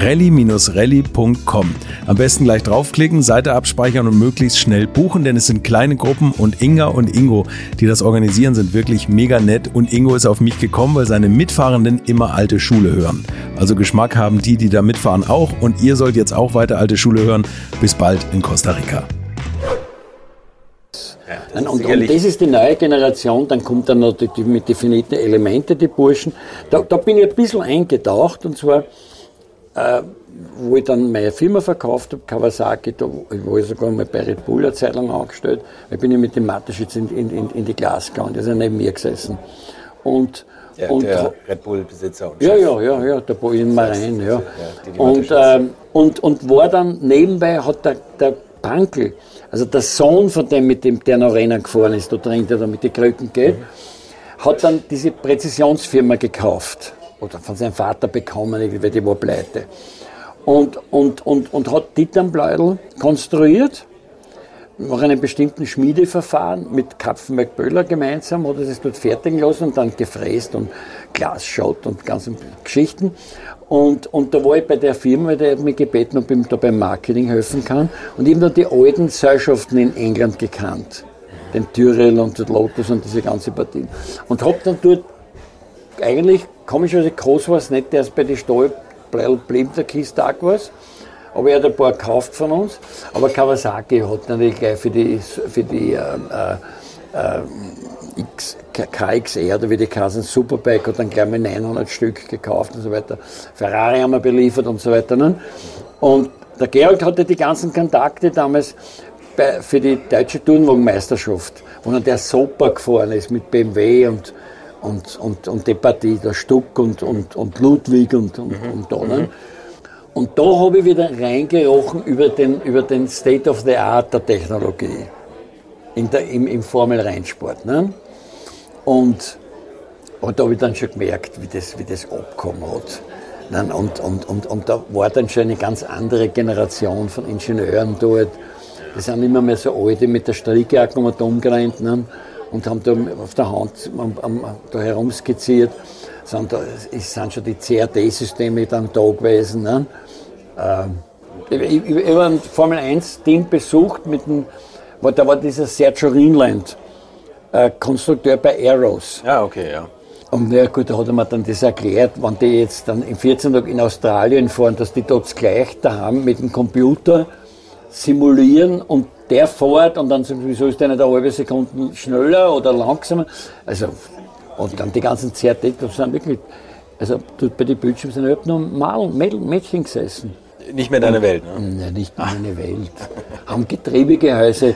rally-rally.com. Am besten gleich draufklicken, Seite abspeichern und möglichst schnell buchen, denn es sind kleine Gruppen und Inga und Ingo, die das organisieren, sind wirklich mega nett und Ingo ist auf mich gekommen, weil seine Mitfahrenden immer alte Schule hören. Also Geschmack haben die, die da mitfahren auch und ihr sollt jetzt auch weiter alte Schule hören. Bis bald in Costa Rica.
Ja, und, und, das ist die neue Generation, dann kommt dann noch die, die mit definierten Elemente, die Burschen. Da, da bin ich ein bisschen eingetaucht und zwar äh, wo ich dann meine Firma verkauft habe, Kawasaki, da war ich sogar mal bei Red Bull eine Zeit lang angestellt, da bin ich mit dem Mateschitz in, in, in, in die Glas gegangen, der ist ja neben mir gesessen. Und,
ja,
und,
der Red Bull-Besitzer
und Ja, ja, ja, ja, der Bojan Marein, ja. ja die, die und, ähm, und, und war dann nebenbei, hat der, der Pankel, also der Sohn von dem, mit dem der noch Rennen gefahren ist, da drin, der da mit den Krücken geht, mhm. hat dann diese Präzisionsfirma gekauft oder von seinem Vater bekommen, irgendwie, die war pleite. Und, und, und, und hat Titanbleudel konstruiert, nach einem bestimmten Schmiedeverfahren mit Kapfenberg Böller gemeinsam, hat er es dort fertigen lassen und dann gefräst und Glasschott und ganze Geschichten. Und, und da war ich bei der Firma, der hat mich gebeten, ob ich da beim Marketing helfen kann. Und ich habe dann die alten Seilschaften in England gekannt. Den Tyrell und den Lotus und diese ganze Partie. Und habe dann dort eigentlich komischerweise groß war es nicht, der ist bei den Stahlbleibel blieb der Kiste auch was. Aber er hat ein paar gekauft von uns. Aber Kawasaki hat natürlich gleich für die, für die äh, äh, X, KXR, oder wie die Kassen Superbike, hat dann gleich mal 900 Stück gekauft und so weiter. Ferrari haben wir beliefert und so weiter. Ne? Und der Georg hatte die ganzen Kontakte damals bei, für die deutsche Turnwagenmeisterschaft, wo dann der Soper gefahren ist mit BMW und, und, und, und die Partie, der Stuck und, und, und Ludwig und, und, mhm. und da. Ne? Und da habe ich wieder reingerochen über den, über den State of the Art der Technologie in der, im, im Formel-Rennsport. Ne? Und, und da habe ich dann schon gemerkt, wie das, wie das abgekommen hat. Und, und, und, und da war dann schon eine ganz andere Generation von Ingenieuren dort. Die sind immer mehr so alte mit der Strickjacke um umgerannt ne? Und haben da auf der Hand am, am, da herumskizziert. Sind da sind schon die CAD-Systeme dann da gewesen. Ne? Ähm, ich, ich, ich habe ein Formel 1-Team besucht, mit dem, da war dieser Sergio Rinland, äh, Konstrukteur bei Aeros.
Ja, okay, ja.
Und na gut, da hat er mir dann das erklärt, wenn die jetzt dann im 14 Tag in Australien fahren, dass die dort gleich da haben mit dem Computer simulieren und der fährt und dann sagen, wieso ist der nicht eine halbe Sekunde schneller oder langsamer? Also, und dann die ganzen CRT, das sind wirklich, also dort bei den Bildschirmen sind überhaupt nur Mal, Mädchen gesessen.
Nicht mehr deine Welt, ne?
Nein, nicht mehr meine Welt. Haben Getriebegehäuse,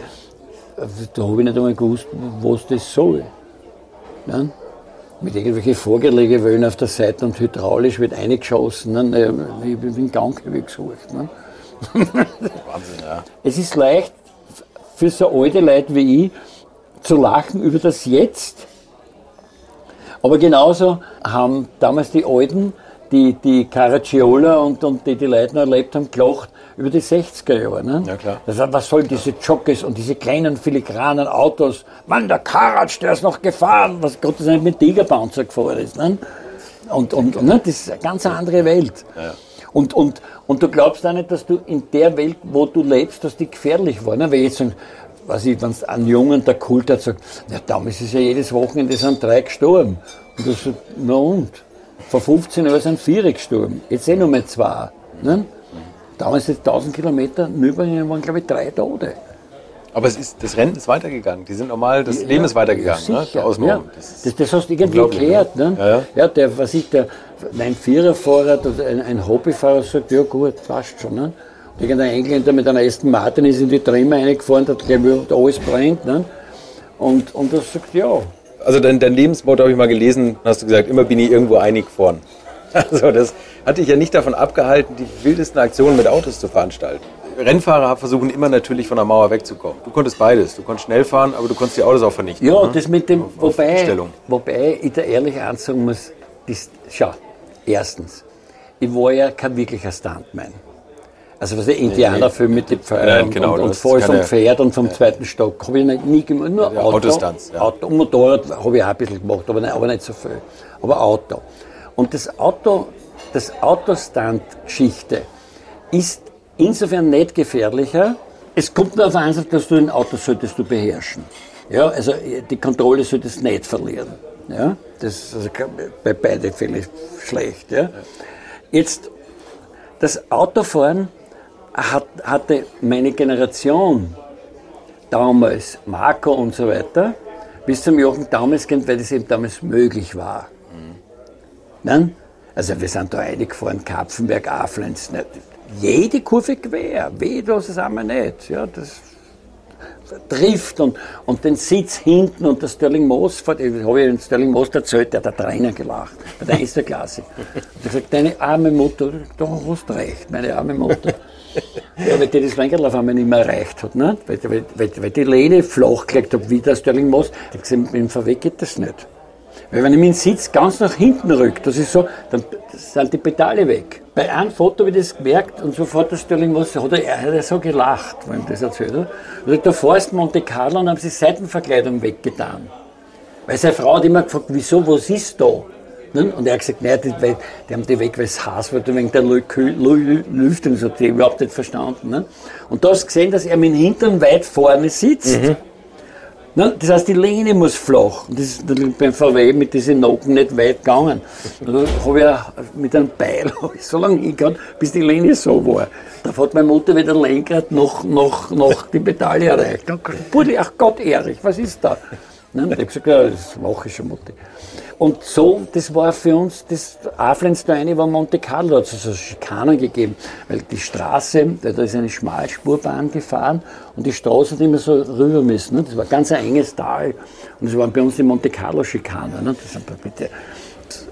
da habe ich nicht einmal gewusst, was das soll. Nein? mit irgendwelchen Vorgelegewöhnen auf der Seite und hydraulisch wird eingeschossen. Ne? Ich bin Gang gesucht. Ne? Wahnsinn, ja. Es ist leicht für so alte Leute wie ich zu lachen über das Jetzt. Aber genauso haben damals die Alten, die, die Caracciola und, und die die Leute noch erlebt haben, gelacht über die 60er Jahre. Ne? Ja, klar. Das, was sollen diese Jockeys und diese kleinen filigranen Autos? Mann, der Karatsch, der ist noch gefahren, was Gott sei Dank mit Tigerpanzer gefahren ist. Ne? Und, und, und ne? das ist eine ganz andere Welt. Ja. Und, und, und du glaubst auch nicht, dass du in der Welt, wo du lebst, dass die gefährlich war. Ne? Weil jetzt was ich, wenn ein Jungen der Kult hat, sagt, ja, damals ist ja jedes Wochenende sind drei gestorben. Und du sagst, na und? Vor 15 Jahren sind vier gestorben. Jetzt sind nur mehr zwei. Ne? Damals ist 1000 Kilometer, Nürburgring waren glaube ich drei Tote.
Aber es ist, das Rennen ist weitergegangen. Die sind normal, das ja, Leben ist weitergegangen.
Sicher, ne? ja. Das, das, das, hast du irgendwie erklärt. Ne? Ja, ja. ja, der, was ich, der, ein Viererfahrer oder ein, ein Hobbyfahrer sagt, ja gut, passt schon. Ne? Und irgendein Engländer mit einer ersten Martin ist in die Trümmer reingefahren, hat gleich alles brennt. Ne? Und, und das sagt, ja.
Also dein, dein Lebensmotto habe ich mal gelesen, hast du gesagt, immer bin ich irgendwo einig gefahren. Also das hat dich ja nicht davon abgehalten, die wildesten Aktionen mit Autos zu veranstalten. Rennfahrer versuchen immer natürlich von der Mauer wegzukommen. Du konntest beides. Du konntest schnell fahren, aber du konntest die Autos auch vernichten.
Ja, ne? das mit dem, wobei, wobei ich da ehrlich ansagen muss, das, schau, erstens, ich war ja kein wirklicher Stuntman. Also was der Indianerfilm nee, mit den Pfeilen genau, und, und, voll vom Pferd und vom ja. zweiten Stock habe ich nicht, nie gemacht. Nur ja, Auto, Autostunts, ja. Auto und Motorrad habe ich auch ein bisschen gemacht, aber nicht, aber nicht so viel. Aber Auto. Und das Auto, das Autostand-Geschichte ist insofern nicht gefährlicher. Es kommt nur auf an, dass du ein Auto solltest du beherrschen. Ja, also die Kontrolle solltest du nicht verlieren. Ja, das ist also bei beiden Fällen schlecht. Ja. Jetzt, das Autofahren hat, hatte meine Generation damals, Marco und so weiter, bis zum Jochen damals kennt, weil das eben damals möglich war. Nein? Also wir sind da reingefahren, Kapfenberg, Aflenz, nicht. Jede Kurve quer, weh, das ist einmal nicht. Ja, das trifft und, und den Sitz hinten und der Sterling Moss, habe ich den Sterling Moss erzählt, der hat der Trainer gelacht, bei der ersten Klasse. Und er gesagt, deine arme Mutter, da hast du recht, meine arme Mutter. Ja, weil die das Weingerl auf einmal nicht mehr erreicht hat, ne? weil, weil, weil, weil die Lehne flach gelegt hat, wie der Sterling Moss. Ich habe gesagt, mit dem VW geht das nicht. Weil wenn ich meinen Sitz ganz nach hinten rück, das ist so, dann sind die Pedale weg. Bei einem Foto habe ich das gemerkt und sofort hast du irgendwas, hat er, hat er so gelacht, wenn ich das erzählt habe. Und da fährst Monte Carlo und haben sie Seitenverkleidung weggetan. Weil seine Frau hat immer gefragt, wieso, was ist da? Und er hat gesagt, nein, die, die haben die weg, weil es heiß wird wegen der Lüftung, so die überhaupt nicht verstanden. Und da hast du gesehen, dass er mit dem Hintern weit vorne sitzt. Mhm. Das heißt, die Lehne muss flach. Das ist beim VW mit diesen Nocken nicht weit gegangen. Da habe ich auch mit einem Beil so lange hingehauen, bis die Lehne so war. Da hat meine Mutter wieder Lenkrad noch, noch, noch die Pedale erreicht. Buddy, ach Gott, Erich, was ist da? Ne? Ich habe gesagt, ja, das mache ich schon, Mutti. Und so, das war für uns, das Aflenz da eine war Monte Carlo, hat es so Schikanen gegeben, weil die Straße, da ist eine Schmalspurbahn gefahren und die Straße hat immer so rüber müssen. Ne? Das war ganz ein enges Tal und das waren bei uns die Monte Carlo Schikanen. Ne? Das sind bitte,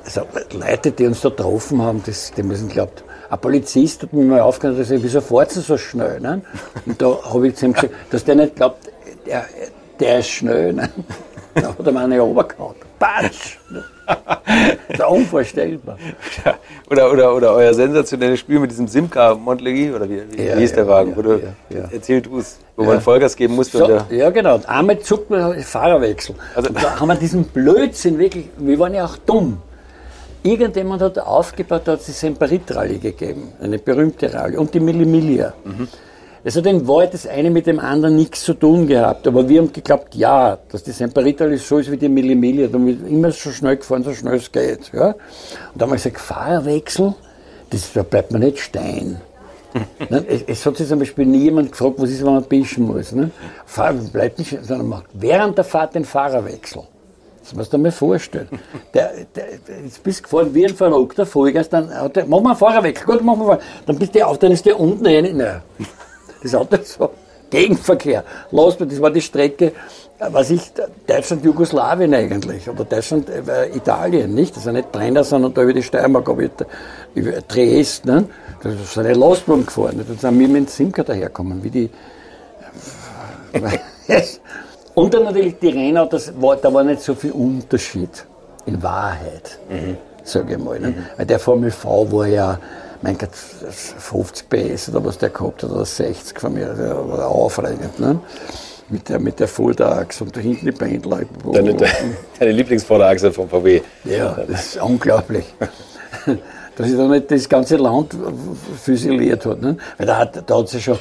also Leute, die uns da getroffen haben, das, die müssen glaubt, ein Polizist hat mir mal aufgehört, dass er, wieso fährt sie so schnell? Ne? Und da habe ich zu ihm gesagt, dass der nicht glaubt, der, der ist schnell. Ne? Da hat er mir eine runtergehauen. Patsch! Das ist unvorstellbar.
Oder, oder, oder euer sensationelles Spiel mit diesem Simca Montlegui, oder wie, wie
Ja,
hieß der
ja,
Wagen?
ja,
Wo du,
ja, ja.
Erzähl du es, wo man Vollgas geben musste.
So, ja, genau. Und einmal zuckt man Fahrerwechsel.
Also-
da haben wir diesen Blödsinn wirklich, wir waren ja auch dumm. Irgendjemand hat aufgebaut, da hat es die Semperit-Rallye gegeben, eine berühmte Rallye, und die Millimilia. Es hat in Wahrheit das eine mit dem anderen nichts zu tun gehabt, aber wir haben geglaubt, ja, dass die Semperit-Rallye so ist wie die Millimilia, da wird immer so schnell gefahren, so schnell es geht. Ja? Und da haben wir gesagt, Fahrerwechsel, das, da bleibt man nicht stehen. Nein, es, es hat sich zum Beispiel nie jemand gefragt, was ist, wenn man pischen muss. Ne? Fahr, bleibt nicht, sondern macht während der Fahrt den Fahrerwechsel. Das musst du dir mal vorstellen. Der, der, jetzt bist du gefahren wie ein verrückter Vollgas, dann hat der, mach mal einen Fahrerwechsel, gut, mach mal Fahrrad. Dann bist du auf, dann ist der unten rein. Nein, das Auto ist so. Gegenverkehr. Lass mir, das war die Strecke, äh, was ich, Deutschland-Jugoslawien eigentlich, oder Deutschland-Italien, nicht? Das ist ja nicht Brenner, sondern da über die Steiermark, über, über Dresden, ne? Da ist eine Lastwagen gefahren. Dann sind wir mit dem Simca daherkommen, wie die. Und dann natürlich die Renault, das war, da war nicht so viel Unterschied in Wahrheit, sage ich mal. Ne? Weil der Formel V war ja, mein Gott, 50 PS oder was der gehabt hat, oder 60 von mir, der war aufregend. Ne? Mit der, mit der Volldax und da hinten die Pendler.
deine, deine Lieblingsvorderachse vom VW.
Ja, das ist unglaublich. Dass sich da nicht das ganze Land füsiliert hat. Ne? Weil da hat da hat es ja schon,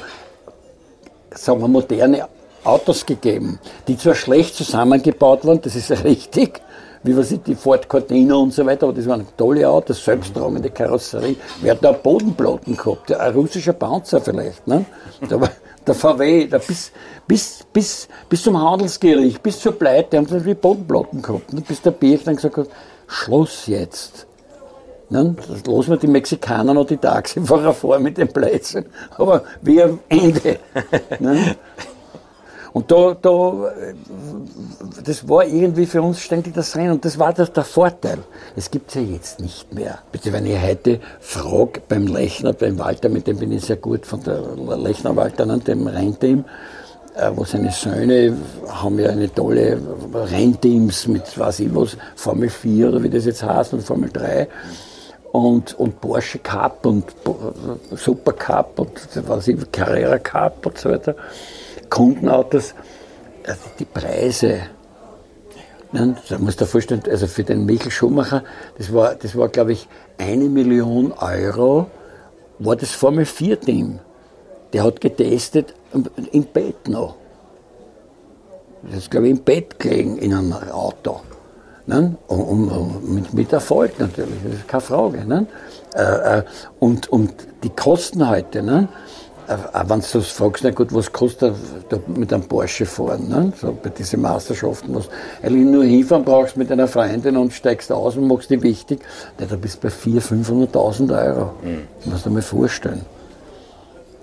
sagen wir, moderne Autos gegeben, die zwar schlecht zusammengebaut waren, das ist richtig, wie was ich, die Ford Cortina und so weiter, aber das waren tolle Autos, selbsttragende Karosserie. Wer hat da Bodenplatten gehabt? Ein russischer Panzer vielleicht. Ne? Da war der VW, da bis, bis, bis, bis zum Handelsgericht, bis zur Pleite, haben sie die Bodenplatten gehabt. Ne? Bis der Birch dann gesagt hat, Schluss jetzt. Ne? Das lassen wir die Mexikaner noch die Taxifahrer vor mit den Plätzen. Aber wir am Ende. ne? Und da, da, das war irgendwie für uns ständig das Rennen und das war der, der Vorteil. Das gibt es ja jetzt nicht mehr. Bitte, wenn ich heute frage beim Lechner, beim Walter, mit dem bin ich sehr gut, von der Lechner Walter, ne, dem Rennteam, äh, wo seine Söhne haben ja eine tolle Rennteams mit, weiß ich was, Formel 4 oder wie das jetzt heißt und Formel 3 und, und Porsche Cup und Super Cup und was ich, Carrera Cup und so weiter. Kundenautos, also die Preise. Ne, da musst du dir vorstellen, also für den Michael Schumacher, das war, das war glaube ich, eine Million Euro, war das Formel 4 Team. Der hat getestet im Bett noch. Das ist, glaube ich, im Bett gelegen in einem Auto. Ne? Und, und, und mit, mit Erfolg natürlich, das ist keine Frage. Äh, äh, und, und die Kosten heute, ne? Äh, auch wenn du fragst, na gut, was kostet mit einem Porsche fahren? Ne? So bei diesen Meisterschaften, was eigentlich nur hinfahren brauchst mit deiner Freundin und steigst aus und machst dich wichtig, ja, da bist du bei 400.000, 500.000 Euro. Das musst du dir mal vorstellen.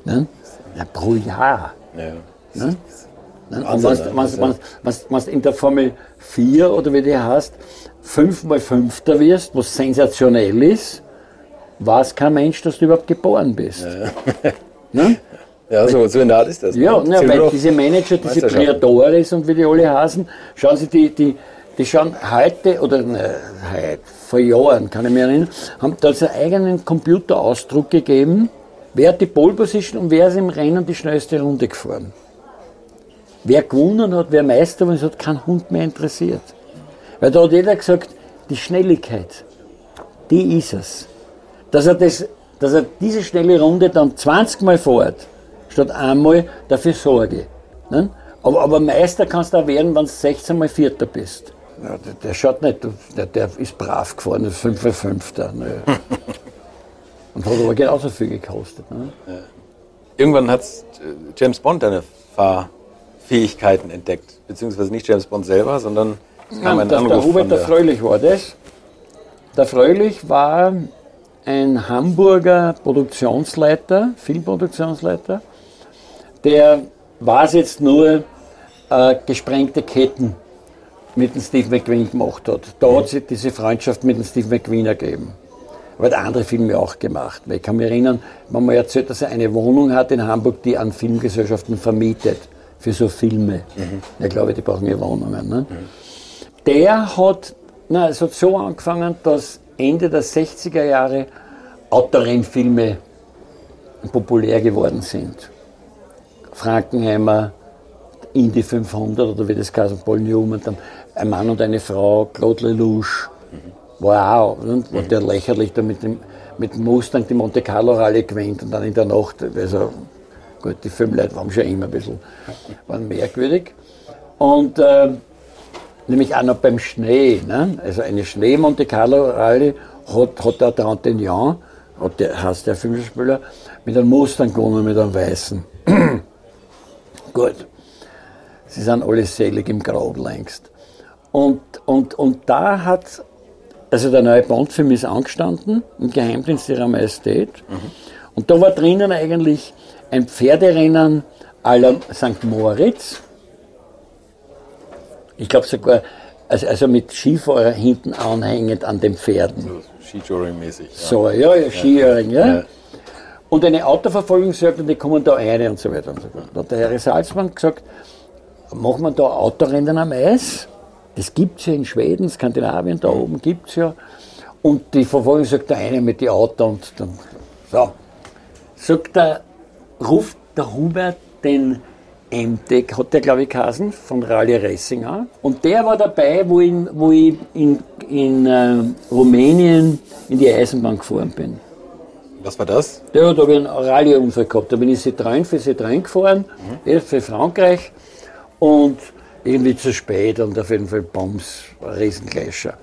Ne? Ja, pro Jahr.
Ja.
Ne? Ne? Und
Wahnsinn,
wenn
ne?
du wenn, in der Formel 4 oder wie die heißt, fünfmal Fünfter wirst, was sensationell ist, weiß kein Mensch, dass du überhaupt geboren bist. Ne?
Ja, so, so in der Art ist das.
Ja,
ne? Zählt
weil diese Manager, diese. Priadores und wie die alle heißen, schauen Sie, die, die, die schauen heute, oder ne, heute, vor Jahren, kann ich mich erinnern, haben da einen eigenen Computerausdruck gegeben, wer hat die Pole Position und wer ist im Rennen die schnellste Runde gefahren. Wer gewonnen hat, wer Meister war, es hat kein Hund mehr interessiert. Weil da hat jeder gesagt, die Schnelligkeit, die ist es. Dass er, das, dass er diese schnelle Runde dann 20 Mal fährt, statt einmal dafür sorge. Ne? Aber, aber Meister kannst du auch werden, wenn du 16 Mal Vierter bist. Ja, der, der schaut nicht, der, der ist brav gefahren, ist 5 für Fünfter. Ne? Und hat aber genauso viel gekostet. Ne?
Irgendwann hat James Bond eine Fähigkeiten entdeckt. Beziehungsweise nicht James Bond selber, sondern es kam ein
das, der
Anruf
Hubert
von
der
der,
Fröhlich war das. Der Fröhlich war ein Hamburger Produktionsleiter, Filmproduktionsleiter, der was jetzt nur äh, gesprengte Ketten mit dem Steve McQueen gemacht hat. Da hat sich diese Freundschaft mit dem Steve McQueen ergeben. Er hat andere Filme auch gemacht. Ich kann mich erinnern, man hat mir erzählt, dass er eine Wohnung hat in Hamburg, die an Filmgesellschaften vermietet für so Filme. Ich glaube, die brauchen ja Wohnungen. Ne? Der hat, na, es hat so angefangen, dass Ende der 60er Jahre Autorennfilme populär geworden sind. Frankenheimer, Indy 500 oder wie das heißt, Paul Newman, ein Mann und eine Frau, Claude Lelouch, auch, und, und der lächerlich da mit dem, mit dem Mustang die Monte Carlo Rallye gewinnt und dann in der Nacht, also gut, die Filmleute waren schon immer ein bisschen waren merkwürdig. Und äh, nämlich auch noch beim Schnee, ne? also eine Schnee-Monte Carlo Rallye hat, hat der D'Antignon, hat der, heißt der Filmspieler, mit einem Mustang gewonnen, mit einem Weißen. Gut. Sie sind alle selig im Grab längst. Und, und, und da hat, also der neue Bond-Film ist angestanden, im Geheimdienst ihrer Majestät. Und da war drinnen eigentlich ein Pferderennen la St. Moritz. Ich glaube sogar, also, also mit Skifahrer hinten anhängend an den Pferden.
Skitouring-mäßig. Ja.
So, ja, ja, Skiöring, ja. Und eine Autoverfolgung sagt, und die kommen da rein und so weiter und so fort. Da hat der Herr Salzmann gesagt, machen wir da Autorennen am Eis? Das gibt es ja in Schweden, Skandinavien, da oben gibt es ja. Und die Verfolgung sagt der eine mit die Auto und dann, so. Sagt der, ruft der Hubert den MTEC, hat der glaube ich geheißen, von Rally Racing an. Und der war dabei, wo, in, wo ich in, in äh, Rumänien in die Eisenbahn gefahren bin.
Was war das?
Ja, da habe ich einen Rallye-Unfall gehabt. Da bin ich Citroën für Citroën gefahren, erst für Frankreich und irgendwie zu spät und auf jeden Fall Bombs, Riesengleischer.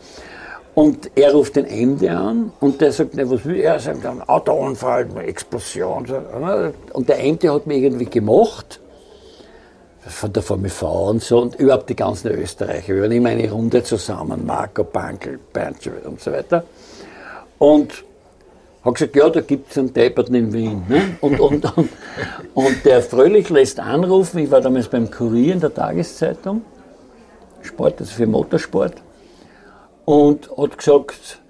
Und er ruft den MD an und der sagt, ne, was will er? Er sagt, ein Autounfall, eine Explosion. Und der MD hat mich irgendwie gemacht, von der Formel V und so, und überhaupt die ganzen Österreicher. Wir waren immer eine Runde zusammen, Marco, Bankel, Bancho und so weiter. Und hat gesagt, ja, da gibt es einen Depperten in Wien. Ne? Und, und, und, und der Fröhlich lässt anrufen, ich war damals beim Kurier in der Tageszeitung, Sport, also für Motorsport, und hat gesagt,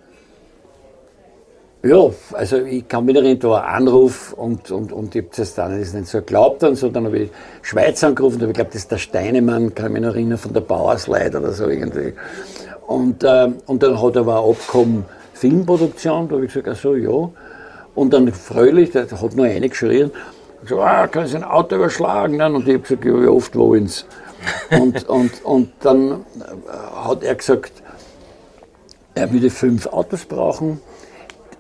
ja, also ich kann mich erinnern, da war ein Anruf und, und, und ich habe das dann das nicht so geglaubt und so. Dann habe ich Schweiz angerufen, da habe ich glaube, das ist der Steinemann, kann ich mich noch erinnern, von der Bauersleit oder so irgendwie. Und, ähm, und dann hat er aber ein Abkommen Filmproduktion, da habe ich gesagt, ach so, ja. Und dann fröhlich, der hat nur eine geschrien, so, ah, kann ich ein Auto überschlagen? Und ich habe gesagt, ja, wie oft wollen's? und, und, und dann äh, hat er gesagt, er würde fünf Autos brauchen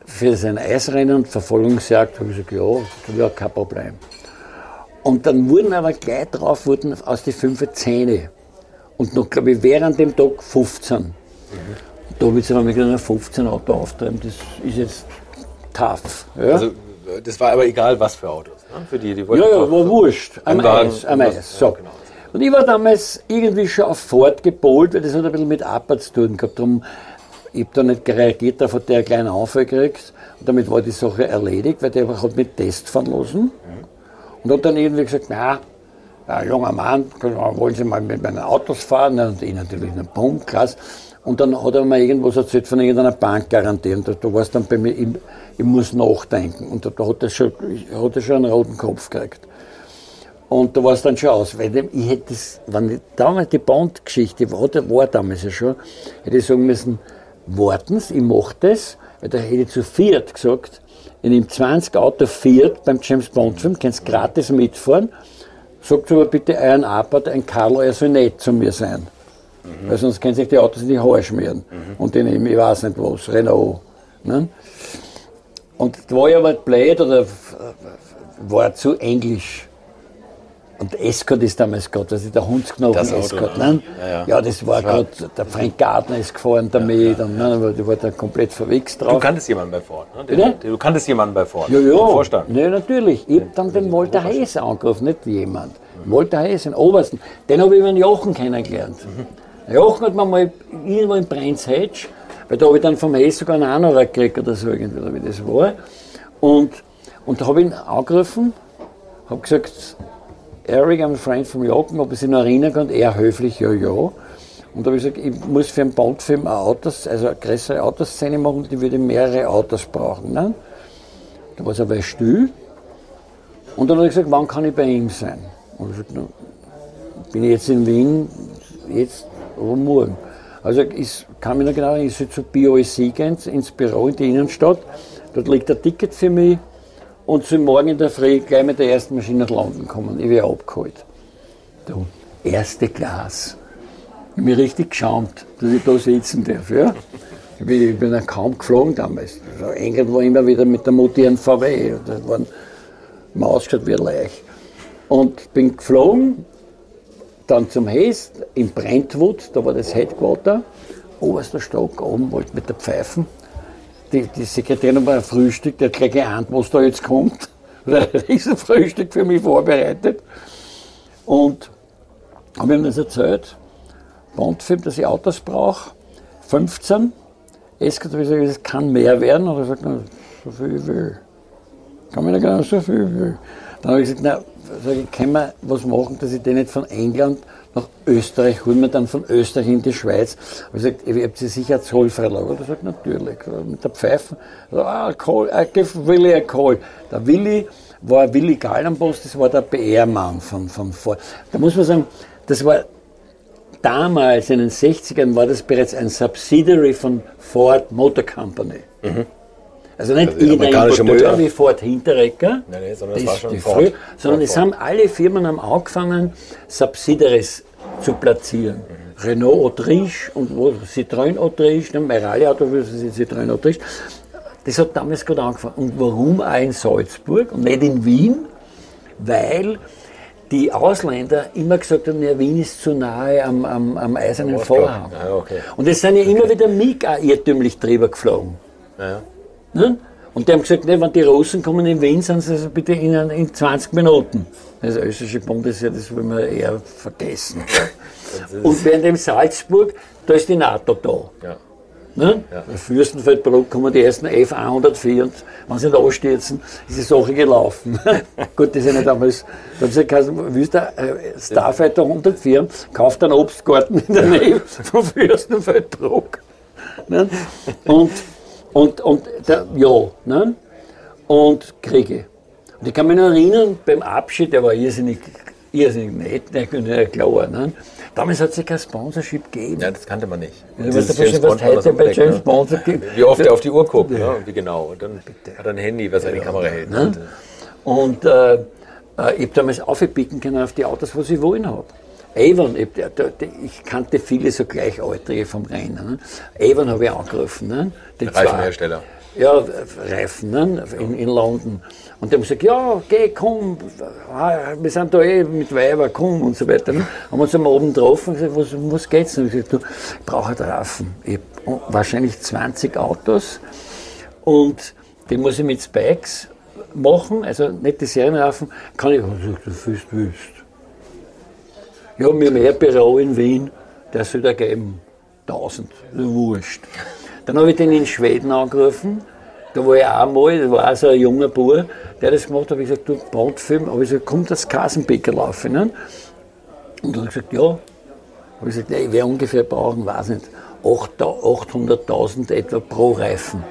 für sein Eisrennen und Verfolgungsjagd. habe ich gesagt, ja, ja, kein Problem. Und dann wurden aber gleich drauf wurden aus die fünf Zähne. Und noch, glaube ich, während dem Tag 15. Und da habe ich einmal mit 15 Auto auftreiben, das ist jetzt tough. Ja,
Also, äh, das war aber egal, was für Autos. Ne? Für die, die wollten
ja, ja war wurscht. Am Eis, am Eis. So.
ja, genau.
Und ich war damals irgendwie schon auf Ford gepolt, weil das hat ein bisschen mit Arbeit zu tun gehabt. Darum, ich habe da nicht reagiert, darauf hat der einen kleinen Anfall gekriegt. Und damit war die Sache erledigt, weil der hat mit Test fahren lassen. Und hat dann irgendwie gesagt, na, ein junger Mann, wollen Sie mal mit meinen Autos fahren? Und ich natürlich einen Punkt. Und dann hat er mir irgendwas erzählt von irgendeiner Bankgarantie. Und da, da war es dann bei mir, ich, ich muss nachdenken. Und da, da hat er schon, schon einen roten Kopf gekriegt. Und da war es dann schon aus, weil ich hätte das, wenn ich, damals die Bond-Geschichte war, war damals ja schon, hätte ich sagen müssen, warten Sie, ich mache das, weil da hätte ich zu viert gesagt, ich nehme 20 Auto viert beim James Bond-Film, kannst gratis mitfahren, sagt aber bitte euren Arbeit, ein Karl, er soll nett zu mir sein. Weil sonst können sich die Autos in die Haare schmieren. Und die nehmen, ich weiß nicht was, Renault. Ne? Und da war ich aber blöd oder war zu englisch. Und Escort ist damals gerade, also der Hundsknochen
Das Auto,
Escort.
ne?
Ne?
Ja, ja.
Ja, das war gerade, der Frank Gardner ist gefahren damit und ne, aber die war da komplett verwichst
Du
drauf.
kanntest jemanden bei Ford, ne? Den,
Bitte?
Du kanntest jemanden bei Ford.
Ja, ja.
Vorstand.
Ja, natürlich. Ich hab dann den Walter Hess angerufen, nicht jemand. Walter Heiß, in Obersten. Den habe ich über den Jochen kennengelernt. Der Jochen hat mir mal irgendwo in Brenzhetsch, weil da habe ich dann vom Heiß sogar einen Anorak gekriegt oder so irgendwie, oder wie das war. Und, und da habe ich ihn angerufen, habe gesagt, Eric, a friend from Jochen, ob er sich noch erinnern kann. Er höflich, ja, ja. Und da habe ich gesagt, ich muss für einen Bondfilm Autos, also eine größere Autoszene machen, die würde mehrere Autos brauchen. Ne? Da war es aber still. Und dann habe ich gesagt, wann kann ich bei ihm sein? Und ich gesagt, bin ich jetzt in Wien, jetzt oder morgen. Also ich kann mich noch genau erinnern, ich soll zu BOSC gehen, ins Büro in die Innenstadt. Dort liegt ein Ticket für mich und soll morgen in der Früh gleich mit der ersten Maschine nach London kommen. Ich werde abgeholt. Du, erste Glas. Ich habe mich richtig geschämt, dass ich da sitzen darf. Ja? Ich bin, ich bin kaum geflogen damals. Also England war immer wieder mit der Mutti ein VW. Das waren ausgeschaut wie leicht. Und bin geflogen, dann zum Hess in Brentwood, da war das Headquarter, oberster Stock, oben wollte mit der Pfeifen. Die, die Sekretärin ein Frühstück, die hat gleich geahnt, was da jetzt kommt. Ein Riesenfrühstück für mich vorbereitet. Und habe ihm das erzählt. Bondfilm, dass ich Autos brauche. 15. Esket habe ich gesagt, es kann mehr werden. Und er sagt, so viel ich will. Kann mir nicht genau so viel ich will. Dann habe ich gesagt, na, sag ich, können wir was machen, dass ich den nicht von England nach Österreich holen wir dann von Österreich in die Schweiz. Habe ich gesagt, ihr habt sie sicher Zollfreilager. Er sagt, natürlich. Mit der Pfeife. Ah, Alkohol, I give Willi Alkohol. Der Willi war Willi Gallenboss, das war der PR-Mann von, von vor. Da muss man sagen, das war damals in den 60ern war das bereits ein Subsidiary von Ford Motor Company. Also nicht
Also
irgendein Importeur wie Ford Hinterecker,
Nein, nein, sondern das
das
Ford.
früh, sondern es haben alle Firmen haben angefangen, Subsidiaries zu platzieren. Renault Autriche und Citroën Autriche, ne, Merali Auto, Citroën Autriche. Das hat damals gerade angefangen. Und warum auch in Salzburg und nicht in Wien? Weil die Ausländer immer gesagt haben, ja, Wien ist zu nahe am, am, am eisernen Vorhang.
Ja, okay.
Und es sind ja immer wieder MiG auch irrtümlich drüber geflogen.
Ja.
Ne? Und die haben gesagt, ne, wenn die Russen kommen in Wien, sind sie also bitte in, in 20 Minuten. Das österreichische Bundesheer, das will man eher vergessen. Und während dem Salzburg, da ist die NATO da.
Ja.
Ne? Bei Fürstenfeldbruck kommen die ersten F-104 und wenn sie da anstürzen, ist die Sache gelaufen. Gut, das ist ja nicht damals. Da haben sie gesagt, willst du äh, Starfighter 104, kauft einen Obstgarten in der Nähe von Fürstenfeldbruck. Ne? Und, und, und der, ja, ne? und Kriege. Und ich kann mich noch erinnern, beim Abschied, der war irrsinnig, irrsinnig nett, der ja klar. Ne? Damals hat es ja kein Sponsorship gegeben.
ja, das kannte man nicht.
Ja, du, was
James
was
Bond war das
heute bei James
ne?
Bond so gibt?
Wie oft er auf die Uhr guckt, ne? und wie genau. Und dann hat er ein Handy, was er in die Kamera hält.
Ne? Und äh, äh, ich habe damals aufpicken können auf die Autos, was ich wollen habe. Avon, ich, kannte viele so Gleichaltrige vom Rennen. Ne? Avon habe ich angerufen. Ne? Die zwei-
Reifenhersteller.
Ja, Reifen ne? in, in London. Und die haben gesagt, ja, geh, komm, ah, wir sind da eh mit Weiber, komm und so weiter. Ne? Haben uns am Abend getroffen und gesagt, was, um was geht's? Und ich gesagt, du, ich brauche einen Reifen. Ich hab wahrscheinlich 20 Autos und die muss ich mit Spikes machen, also nicht die Serienreifen, kann ich, also, du fühlst, willst. Ja, wir haben eh ein Büro in Wien, der soll da geben. 1000, das ist wurscht. Dann habe ich den in Schweden angerufen, da war ich auch mal, da war auch so ein junger Bub, der das gemacht hat, habe ich gesagt, du, Bondfilm, aber ich gesagt, kommt das Kassenbecker laufen? Ne? Und dann hat er gesagt, ja. Habe ich gesagt, ich werde ungefähr brauchen, weiß nicht, 800 800.000 etwa pro Reifen.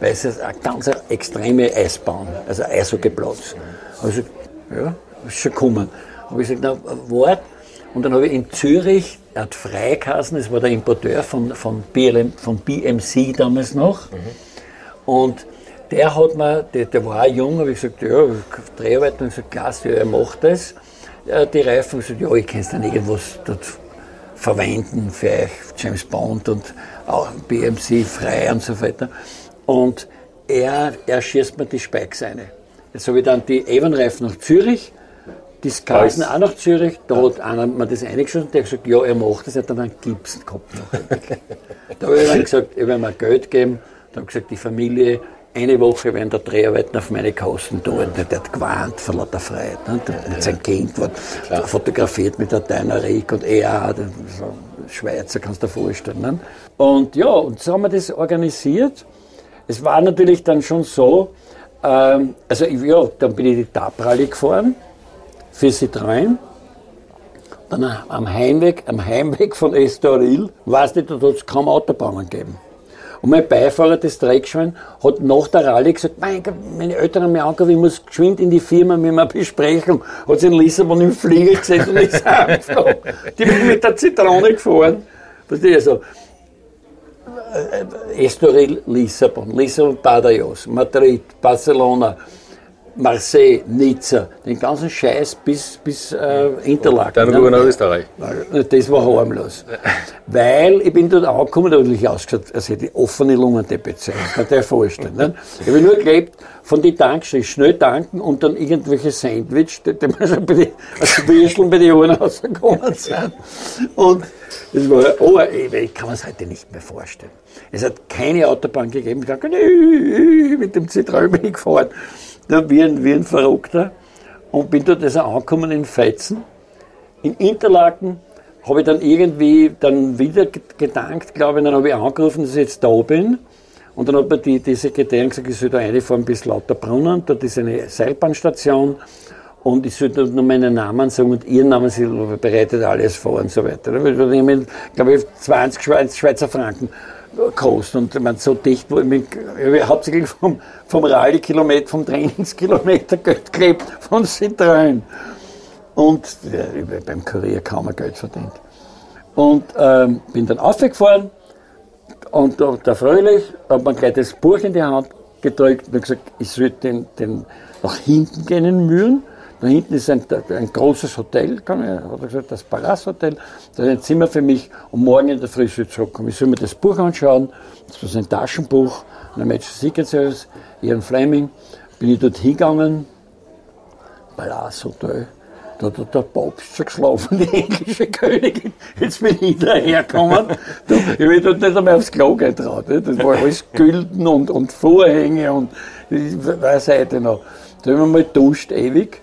Weil es ist eine ganz extreme Eisbahn, also Eishockeyblatz. Habe ich gesagt, ja, ist schon gekommen. Habe ich gesagt, na, wart. Und dann habe ich in Zürich, er hat Freikassen, das war der Importeur von, von, BLM, von BMC damals noch. Und der hat mir, der, der war auch jung, habe ich gesagt, ja, Dreharbeit, und gesagt, klasse, ja, er macht das. Die Reifen, ich gesagt, ja, ich kann dann irgendwas dort verwenden für euch, James Bond und auch BMC frei und so weiter. Und er, er schießt mir die Spikes rein. Jetzt habe ich dann die Avon-Reifen nach Zürich, die Skasen auch nach Zürich, da hat einer mir das eingeschossen, der hat gesagt, ja, er macht das, er hat dann einen Gips gehabt. da habe ich dann gesagt, ich will mir Geld geben, dann habe ich gesagt, die Familie eine Woche während der Dreharbeiten auf meine Kosten dort. Der hat gewarnt vor lauter Freiheit. Ne? Der, mit sein Kind wird fotografiert mit der Deiner Rick und er, so Schweizer, kannst du dir vorstellen. Ne? Und ja, und so haben wir das organisiert. Es war natürlich dann schon so, ähm, also ja, dann bin ich die Taprally gefahren für Citroën. Dann am Heimweg, am Heimweg von Estoril, weiß nicht, da hat es kaum Autobahnen gegeben. Und mein Beifahrer des Dreckschwein hat nach der Rallye gesagt, mein Gott, meine Eltern haben mich angerufen, ich muss geschwind in die Firma mit einer Besprechung. Hat sich in Lissabon im Flieger gesetzt und ist. Die bin mit der Zitrone gefahren. Verstehe also, Estoril, Lissabon, Lissabon, Badajoz, Madrid, Barcelona, Marseille, Nizza, den ganzen Scheiß bis, bis äh, Interlaken.
Dann rüber nach Österreich.
Das war harmlos. Weil ich bin dort angekommen, da habe ich ausgeschaut, als hätte ich offene Lungendepression. Das kann dir vorstellen. Ne? Ich habe nur gelebt von den Tankstellen, schnell tanken und dann irgendwelche Sandwich, die, die mir schon bei den Würsteln bei den Ohren rausgekommen sind. Und das war, oh, ich kann mir es heute nicht mehr vorstellen. Es hat keine Autobahn gegeben. Ich dachte, mit dem Zitrone bin ich gefahren wie ein, wie ein Verrückter und bin dort also angekommen in Feizen. In Interlaken habe ich dann irgendwie dann wieder gedankt, glaube ich, dann habe ich angerufen, dass ich jetzt da bin. Und dann hat mir die, die Sekretärin gesagt, ich soll da reinfahren bis Lauterbrunnen, dort ist eine Seilbahnstation und ich soll dort nur meinen Namen sagen und ihren Namen, sie bereitet alles vor und so weiter. Ich, glaube ich, 20 Schweizer Franken gekostet und ich meine, so dicht, wo ich, mich, ich hauptsächlich vom, vom Rallye-Kilometer, vom Trainingskilometer Geld gelebt, von Citroën. Und ja, beim Kurier kaum mehr Geld verdient. Und ähm, bin dann aufgefahren und der, der Fröhlich hat mir gleich das Buch in die Hand gedrückt und gesagt, ich soll den, den nach hinten gehen in Mühlen da hinten ist ein, ein großes Hotel, kann ich, hat er gesagt, das Palace Hotel. Da ist ein Zimmer für mich und morgen in der Früh soll ich zurückkommen. Ich soll mir das Buch anschauen. Das war ein Taschenbuch, ein Magic Secret Service, Ian Fleming. Bin ich dort hingegangen, Palace Hotel. Da hat der Papst schon geschlafen, die englische Königin. Jetzt bin ich dahergekommen. ich bin dort nicht einmal aufs Klo getraut. Das war alles Gülden und, und Vorhänge und weiß heute noch. Da haben wir mal duscht ewig.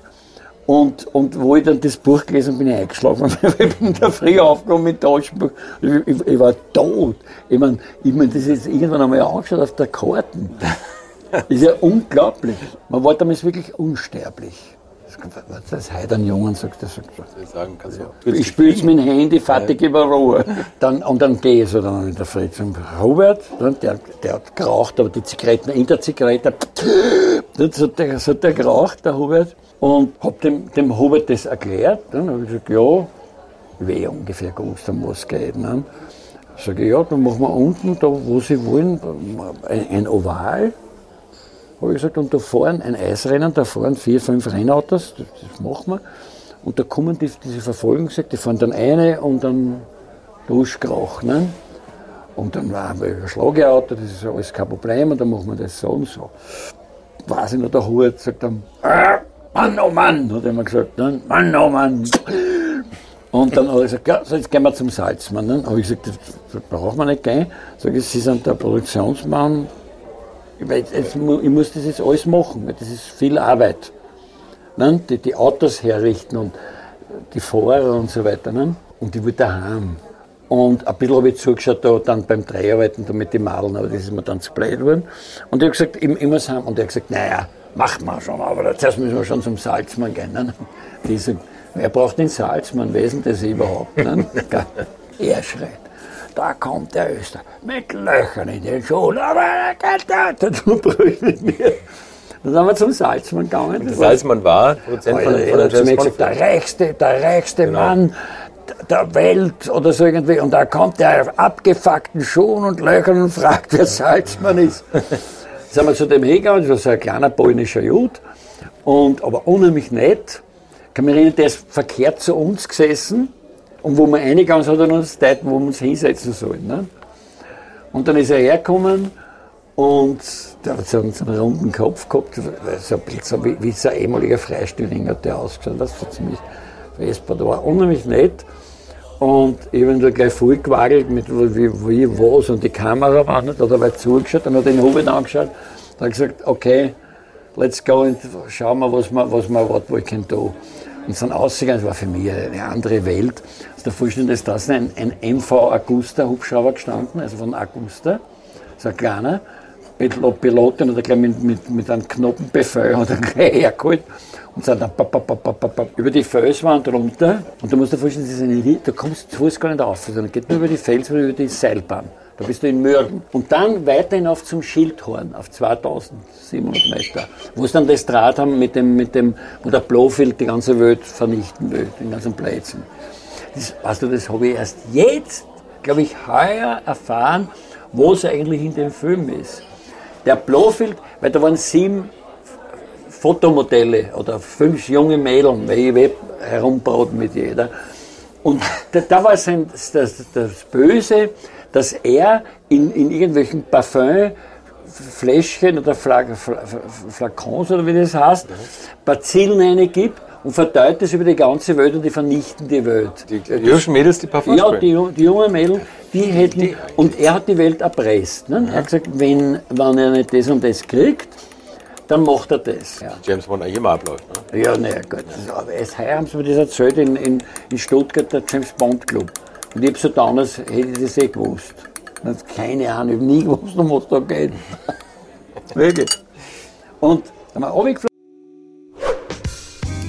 Und, und wo ich dann das Buch gelesen bin ich eingeschlafen. ich bin da früh aufgekommen mit Taschenbuch. Ich, ich, ich, war tot. Ich meine, ich mein, das ist jetzt irgendwann einmal angeschaut auf der Karten. Ist ja unglaublich. Man war damals wirklich unsterblich. Was das heute Jungen sagt, der sagt
Ich, sagen, kannst
du ich mit dem Handy, fertig über Ruhe. Dann, und dann gehe ich so dann in der Fritz. Und Robert, der, der hat geraucht, aber die Zigaretten, in der Zigarette, so hat der, hat der geraucht, der Robert. Und habe dem, dem Hubert das erklärt. Dann habe ich gesagt, ja, ich ungefähr gewusst, um was geht. Ne? Sage ich, ja, dann machen wir unten, da wo Sie wollen, ein, ein Oval. Habe ich gesagt, und da fahren ein Eisrennen, da fahren vier, fünf Rennautos, das, das machen wir. Und da kommen die, diese Verfolgung, die fahren dann eine und dann durchkrach. Ne? Und dann waren wir ein Schlageauto, das ist alles kein Problem, und dann machen wir das so und so. Weiß ich noch, der Hubert sagt dann, ah! Mann, oh Mann, hat er immer gesagt. Ne? Mann, oh Mann. Und dann habe ich gesagt, ja, so jetzt gehen wir zum Salzmann. Dann habe ich gesagt, das braucht man nicht gehen. Sag ich, Sie sind der Produktionsmann. Ich, weiß, ich muss das jetzt alles machen, weil das ist viel Arbeit. Ne? Die, die Autos herrichten und die Fahrer und so weiter. Ne? Und ich wollte daheim. Und ein bisschen habe ich zugeschaut da dann beim Dreharbeiten da mit den Madeln, aber das ist mir dann zu blöd geworden. Und ich habe gesagt, ich, ich muss heim. Und er hat gesagt, naja, macht man schon, aber zuerst müssen wir schon zum Salzmann gehen. Ne? Diese, wer braucht den Salzmann? Wer ist denn das überhaupt? Ne? er schreit. Da kommt der Öster mit Löchern in den Schuhen, aber er geht da, du brüllst mit mir. Dann sind wir zum Salzmann gegangen.
Der Salzmann war Produzent von, von
der James der reichste, der reichste genau. Mann der Welt oder so irgendwie. Und da kommt der auf abgefuckten Schuhen und Löchern und fragt, wer Salzmann ist sind wir zu dem hingegangen, das war so ein kleiner polnischer Jud, und, aber unheimlich nett. Ich kann mich erinnern, der ist verkehrt zu uns gesessen und wo wir reingegangen sind, hat er uns Zeit, wo wir uns hinsetzen sollen. Ne? Und dann ist er hergekommen und der hat so einen, runden Kopf gehabt, so ein bisschen wie, wie so ein ehemaliger Freistühling hat der ausgeschaut, das war ziemlich vesper, war unheimlich nett. Und ich ihn da gleich vollgewackelt mit wie, wie, was und die Kamera war nicht, hat er weit zugeschaut, dann hat er den Hubert angeschaut Da habe ich gesagt, okay, let's go und schauen wir, was wir, was wir was wir können tun. Und sind ausgegangen, das war für mich eine andere Welt. Also der Vorstand ist draußen ein, ein MV Augusta Hubschrauber gestanden, also von Augusta, so ein kleiner. Pilotin hat er gleich mit, mit, mit einem Knoppenbefehl hat er gleich hergeholt und sind dann pap, pap, pap, pap, pap, über die Felswand runter. Und du musst dir vorstellen, das ist eine, da kommst du zu gar nicht auf, sondern geht nur über die Felswand, über die Seilbahn. Da bist du in Mürgen. Und dann weiter hinauf zum Schildhorn auf 2700 Meter, wo sie dann das Draht haben, mit dem, mit dem, wo der Blofeld die ganze Welt vernichten will, den ganzen Plätzen. Das, weißt du, das habe ich erst jetzt, glaube ich, heuer erfahren, wo es eigentlich in dem Film ist. Der Blofeld, weil da waren sieben Fotomodelle oder fünf junge Mädchen, weil ich herumbraut mit jeder. Und da, da war sein, das, das Böse, dass er in, in irgendwelchen Parfümfläschchen oder Flakons oder wie das heißt, Bazillen gibt und verteilt das über die ganze Welt und die vernichten die Welt.
Die, die jungen Mädels, die Parfums
Ja, die, die jungen Mädels, die hätten, und er hat die Welt erpresst. Ne? Er hat gesagt, wenn, wenn er nicht das und das kriegt, dann macht er das. Ja.
James Bond eigentlich immer abläuft. Ne?
Ja, naja, gut. Aber erst heuer haben sie mir das erzählt in, in, in Stuttgart, der James Bond Club. Und ich habe so damals, hätte ich das eh gewusst. Keine Ahnung, ich habe nie gewusst, um was da geht. Wirklich. Und dann haben wir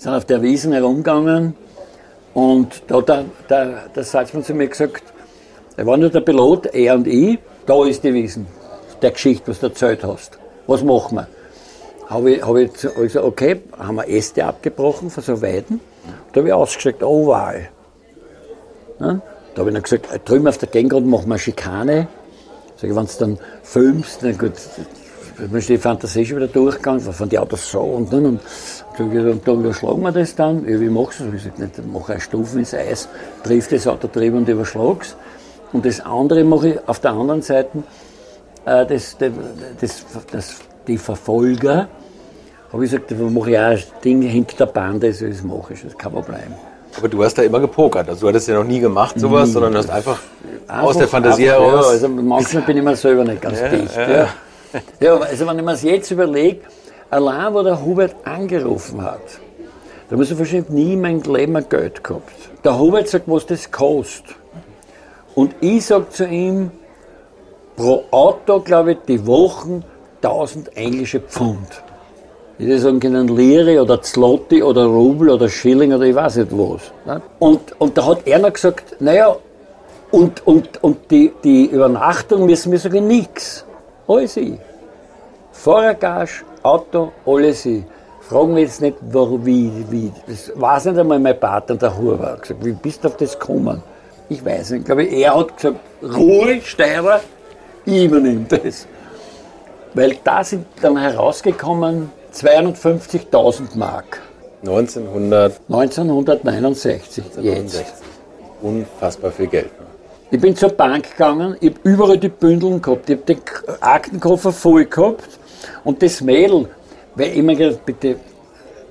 sind auf der Wiesen herumgegangen und da hat der, der, der Salzmann zu mir gesagt, er war nur der Pilot, er und ich, da ist die Wiesen, der Geschichte, was du erzählt hast. Was machen wir? Habe ich, hab ich gesagt, okay, haben wir Äste abgebrochen von so Weiden. Da habe ich ausgestreckt, oh wow. Ja? Da habe ich dann gesagt, drüben auf der Gegend machen wir Schikane. Sag ich, wenn du dann filmst, dann gut, dann ist die Fantasie schon wieder durchgegangen, von die Autos so und dann. Und, und da überschlagen wir das dann. Ja, wie machst du das? Ich sage nicht, mache eine Stufe ins Eis, trifft das Auto drüber und überschlag's. Und das andere mache ich auf der anderen Seite, äh, das, das, das, das, die Verfolger, habe ich gesagt, da mache ich auch ein Ding hinter der Bande, das mache ich, das kann man bleiben.
Aber du hast da immer gepokert, also du hattest ja noch nie gemacht sowas, nie. sondern hast einfach, einfach, aus der Fantasie heraus.
Ja, also manchmal bin ich mir selber nicht ganz ja, dicht. Ja. Ja. ja, also wenn ich mir das jetzt überlege, allein wo der Hubert angerufen hat, da muss er wahrscheinlich nie in meinem Leben Geld gehabt. Der Hubert sagt, was das kostet. Und ich sage zu ihm, pro Auto, glaube ich, die Wochen 1000 englische Pfund. Die sagen können Lire oder Zloty oder Rubel oder Schilling oder ich weiß nicht was. Ne? Und, und da hat er noch gesagt, naja, und, und, und die, die Übernachtung müssen wir sagen, nix. Alles ich. Fahrergage, Auto, alles ich. Fragen wir jetzt nicht, warum, wie, wie. Das weiß nicht einmal mein Partner, der Huber. gesagt, wie bist du auf das gekommen? Ich weiß nicht. Ich glaube, er hat gesagt, Ruhe, Steirer, ich übernehme das. Weil da sind dann herausgekommen 250.000 Mark.
1900.
1969, jetzt.
Unfassbar viel Geld.
Ich bin zur Bank gegangen, ich habe überall die Bündeln gehabt, ich habe den Aktenkoffer voll gehabt und das Mädel, weil ich mir gedacht, bitte,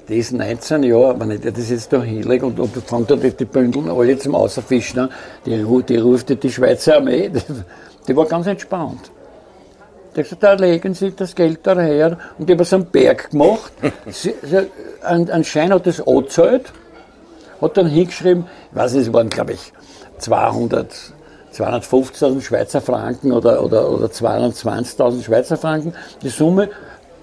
das ist 19 Jahre, wenn ich das jetzt da hinlege und, und fangt da die, die Bündeln alle zum Außerfischen an, die, die ruft die Schweizer Armee, die, die war ganz entspannt. Der gesagt, da legen Sie das Geld daher. Und ich habe so einen Berg gemacht. Sie, ein, ein Schein hat das angezahlt, hat dann hingeschrieben, ich weiß nicht, es waren, glaube ich, 200, 250.000 Schweizer Franken oder, oder, oder 220.000 Schweizer Franken. Die Summe,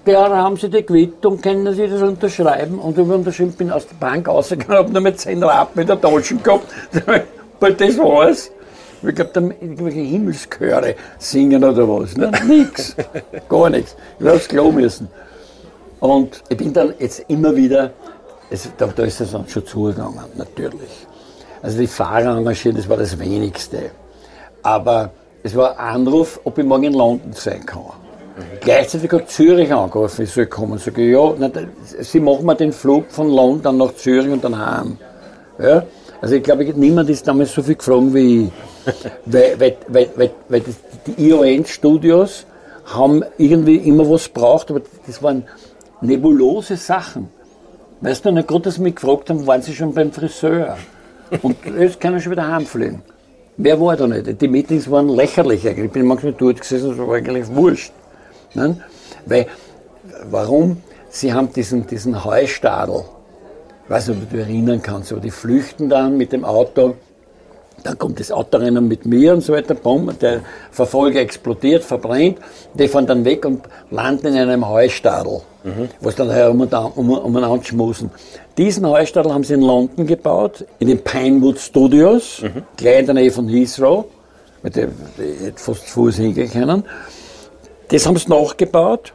der haben Sie die Quittung, können Sie das unterschreiben? Und ich unterschrieben, bin aus der Bank rausgegangen, habe nur mit 10 Rappen in der Tasche gehabt. Weil das war's. Ich glaube, da irgendwelche Himmelschöre singen oder was. Ne? Nix. Gar nichts. Ich habe aufs Klo müssen. Und ich bin dann jetzt immer wieder, es, da, da ist es dann schon zugegangen, natürlich. Also die Fahrer engagiert, das war das Wenigste. Aber es war ein Anruf, ob ich morgen in London sein kann. Gleichzeitig hat Zürich angerufen, ich soll kommen. Sag ich, ja, na, sie machen mir den Flug von London nach Zürich und dann heim. Ja? Also ich glaube, niemand ist damals so viel gefragt wie ich. weil weil, weil, weil, weil die ION-Studios haben irgendwie immer was braucht, aber das waren nebulose Sachen. Weißt du, nicht gerade, dass sie mich gefragt haben, waren sie schon beim Friseur? Und jetzt kann ich schon wieder heimfliegen. Mehr war da nicht. Die Meetings waren lächerlich eigentlich. Ich bin manchmal dort gesessen, das war eigentlich wurscht. Nein? Weil, warum? Sie haben diesen, diesen Heustadel. Ich weiß nicht, ob du dich erinnern kannst, aber die flüchten dann mit dem Auto dann kommt das Autorennen mit mir und so weiter, bumm, der Verfolger explodiert, verbrennt, die fahren dann weg und landen in einem Heustadel, mhm. was dann herum und um, umeinander schmusen. Diesen Heustadel haben sie in London gebaut, in den Pinewood Studios, mhm. gleich in der Nähe von Heathrow, mit dem die fast zu Fuß hingehen können. Das haben sie nachgebaut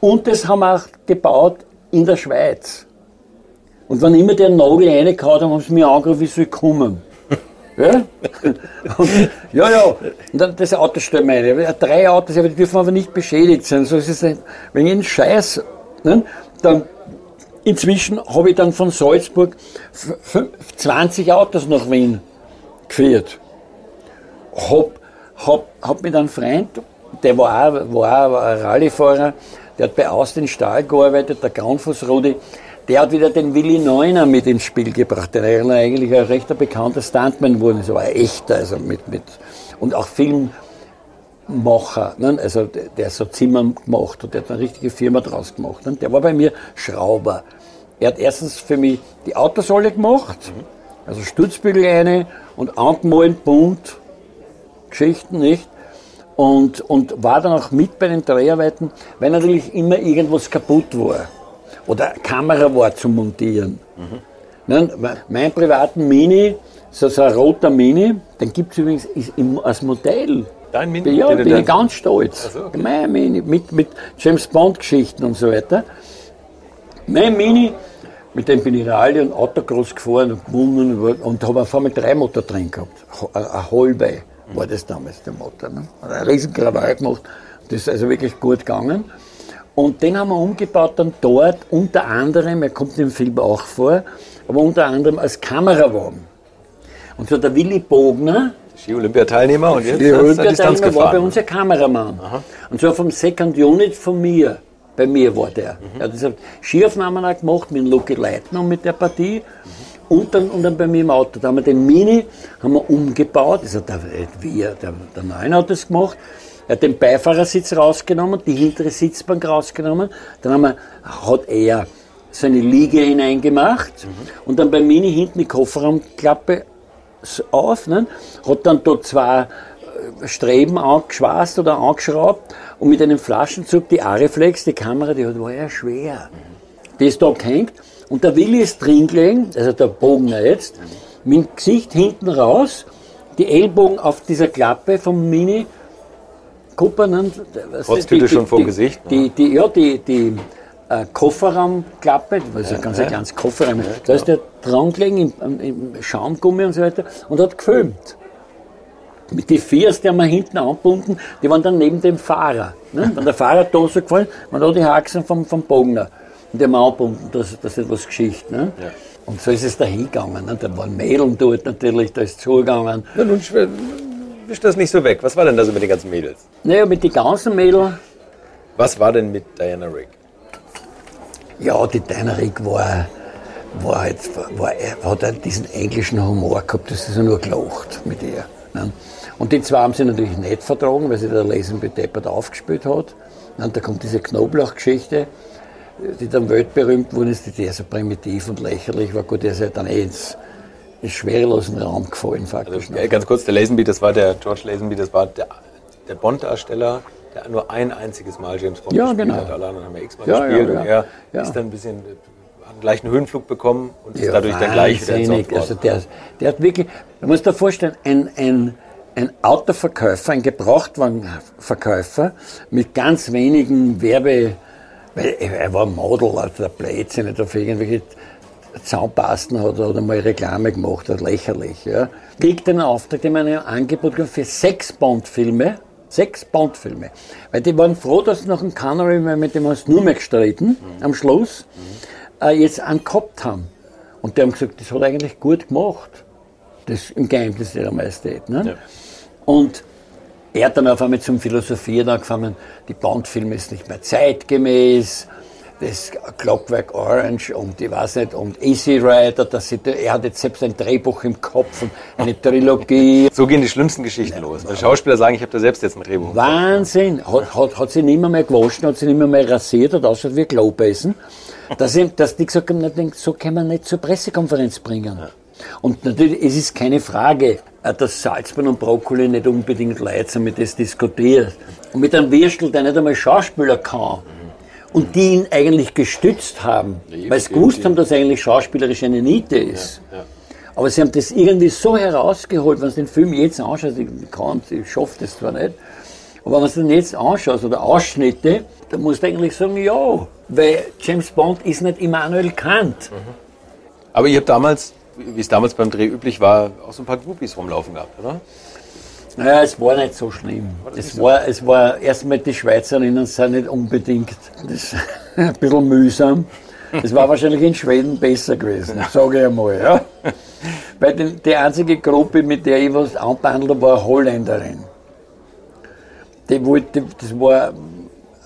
und das haben wir auch gebaut in der Schweiz. Und wenn immer der Nagel reingehauen haben, haben sie mich angerufen, wie soll ich kommen. Ja, ja, ja. Und dann das Auto stellen ein. Drei Autos, aber die dürfen aber nicht beschädigt sein. So ist es ein, wenn ich einen Scheiß, ne, dann inzwischen habe ich dann von Salzburg 20 Autos nach Wien geführt. Hab, hab, hab mit einem Freund, der war auch, war auch ein Rallyefahrer, der hat bei Austin Stahl gearbeitet, der Graunfuß Rudi, der hat wieder den Willi Neuner mit ins Spiel gebracht, der eigentlich ein recht bekannter Stuntman wurde, so ein echter, also mit, mit, und auch Filmmacher, ne? also der, so Zimmer gemacht hat, der hat eine richtige Firma draus gemacht. Ne? Der war bei mir Schrauber. Er hat erstens für mich die Autos alle gemacht, also Stutzbügel eine und angemalt bunt, Geschichten, nicht? Und, und war dann auch mit bei den Dreharbeiten, weil natürlich immer irgendwas kaputt war oder Kamera war zu montieren. Mhm. Mein privaten Mini, so, so ein roter Mini, den gibt es übrigens im, als Modell.
Dein Mini?
Ja, bin ich ganz stolz. So, okay. Mein Mini, mit, mit James Bond-Geschichten und so weiter. Mein Mini, mit dem bin ich Rallye und Autocross gefahren und gewonnen und habe auf einmal drei Motor drin gehabt. Ein Holbei war das damals der Motor. Ne? Ein riesen Krawall gemacht. Das ist also wirklich gut gegangen. Und den haben wir umgebaut dann dort, unter anderem, er kommt im Film auch vor, aber unter anderem als Kamerawagen. Und so der Willi Bogner,
Ski-Olympiateilnehmer und
jetzt Ski-Olympiateilnehmer war bei uns der Kameramann. Aha. Und zwar vom Second Unit von mir. Bei mir war der. Mhm. Er hat also Skiaufnahmen auch gemacht mit Lucky Leitner und mit der Partie. Mhm. Und, dann, und dann bei mir im Auto. Da haben wir den Mini haben wir umgebaut. Also der, wir, der, der Neuen hat das gemacht. Er hat den Beifahrersitz rausgenommen, die hintere Sitzbank rausgenommen. Dann haben wir, hat er seine Liege hineingemacht mhm. und dann bei Mini hinten die Kofferraumklappe auf. Ne? Hat dann dort zwei Streben angeschweißt oder angeschraubt und mit einem Flaschenzug die Ariflex, die Kamera, die war ja schwer. Die ist da gehängt und der Willi ist drin gelegen, also der Bogner jetzt, mit dem Gesicht hinten raus, die Ellbogen auf dieser Klappe vom Mini Kuppern.
Kotztüte schon vor dem Gesicht.
Die, die, ja, die, die äh, Kofferraumklappe, das ist ja ganz ein kleines Kofferraum, da ist der dran gelegen im, im Schaumgummi und so weiter und hat gefilmt. Mit den Viers, die haben wir hinten angebunden, die waren dann neben dem Fahrer. Ne? Wenn der Fahrer da so gefallen, waren da die Haxen vom, vom Bogner. Und die haben wir angebunden, das, das ist etwas Geschichte. Ne? Ja. Und so ist es dahin gegangen. Ne? Da waren Mädeln dort natürlich, da ist es zugegangen.
Ja, nun wisch das nicht so weg. Was war denn da so mit den ganzen Mädels?
Naja, mit den ganzen Mädeln.
Was war denn mit Diana Rick?
Ja, die Diana Rick war, war halt, war, hat halt diesen englischen Humor gehabt, das ist ja nur gelacht mit ihr. Ne? Und die zwei haben sie natürlich nicht vertragen, weil sie der Lesen bedeppert aufgespielt hat. Und da kommt diese Knoblauch-Geschichte, die dann weltberühmt wurde, die ja so primitiv und lächerlich war. Gut, der ist dann eh ins, ins schwerelosen Raum gefallen, faktisch.
Also, ganz kurz, der Lazenby, das war der George Lazenby, das war der, der Bond-Darsteller, der nur ein einziges Mal James Bond
ja,
gespielt
genau.
hat. Alle anderen haben ja x-mal ja, gespielt. Ja, und er ja. ist dann ein bisschen hat gleich einen Höhenflug bekommen und ist dadurch dann gleich wieder ins
Also der, der hat wirklich, man muss dir vorstellen, ein, ein ein Autoverkäufer, ein Gebrauchtwagenverkäufer mit ganz wenigen Werbe, weil er war Model, also der Blödsinn, nicht auf irgendwelche Zaunpasten hat oder mal Reklame gemacht hat, lächerlich. Ja. Kriegt einen Auftrag, den man ein Angebot für sechs Bond-Filme, sechs Bond-Filme. Weil die waren froh, dass sie nach dem Canary, mit dem haben sie nur mehr gestritten, mhm. am Schluss, mhm. äh, jetzt einen gehabt haben. Und die haben gesagt, das hat eigentlich gut gemacht. Das im Geheimnis ihrer Majestät. Ne? Ja. Und er hat dann auf einmal zum Philosophieren angefangen, die Bond-Filme ist nicht mehr zeitgemäß, das Clockwork Orange und ich weiß nicht, und Easy Rider, das, er hat jetzt selbst ein Drehbuch im Kopf und eine Trilogie.
So gehen die schlimmsten Geschichten los. Weil Schauspieler sagen, ich habe da selbst jetzt ein Drehbuch.
Wahnsinn! Hat, hat, hat sie nicht mehr, mehr gewaschen, hat sie nicht mehr, mehr rasiert, hat ausschaut wie Klobessen. Dass, ich, dass die gesagt haben, so kann man nicht zur Pressekonferenz bringen. Und natürlich, es ist keine Frage, äh, dass Salzmann und Brokkoli nicht unbedingt Leute sind, mit das diskutiert. Und mit einem Würstel, der nicht einmal Schauspieler kann. Und die ihn eigentlich gestützt haben, ja, weil sie gewusst haben, dass er eigentlich schauspielerisch eine Niete ist. Ja, ja. Aber sie haben das irgendwie so herausgeholt, wenn du den Film jetzt anschaust, ich kann, ich schaffe das zwar nicht, aber wenn du den jetzt anschaust oder Ausschnitte, dann musst du eigentlich sagen, ja, weil James Bond ist nicht Immanuel Kant. Mhm.
Aber ihr habt damals wie es damals beim Dreh üblich war, auch so ein paar Groupies rumlaufen gehabt, oder?
Naja, es war nicht so schlimm. Es, war, es war erstmal die Schweizerinnen sind nicht unbedingt das, ein bisschen mühsam. Es war wahrscheinlich in Schweden besser gewesen, sage ich einmal. Ja. Weil die, die einzige Gruppe, mit der ich was anbehandelt habe, war eine Holländerin. Die wollte, das war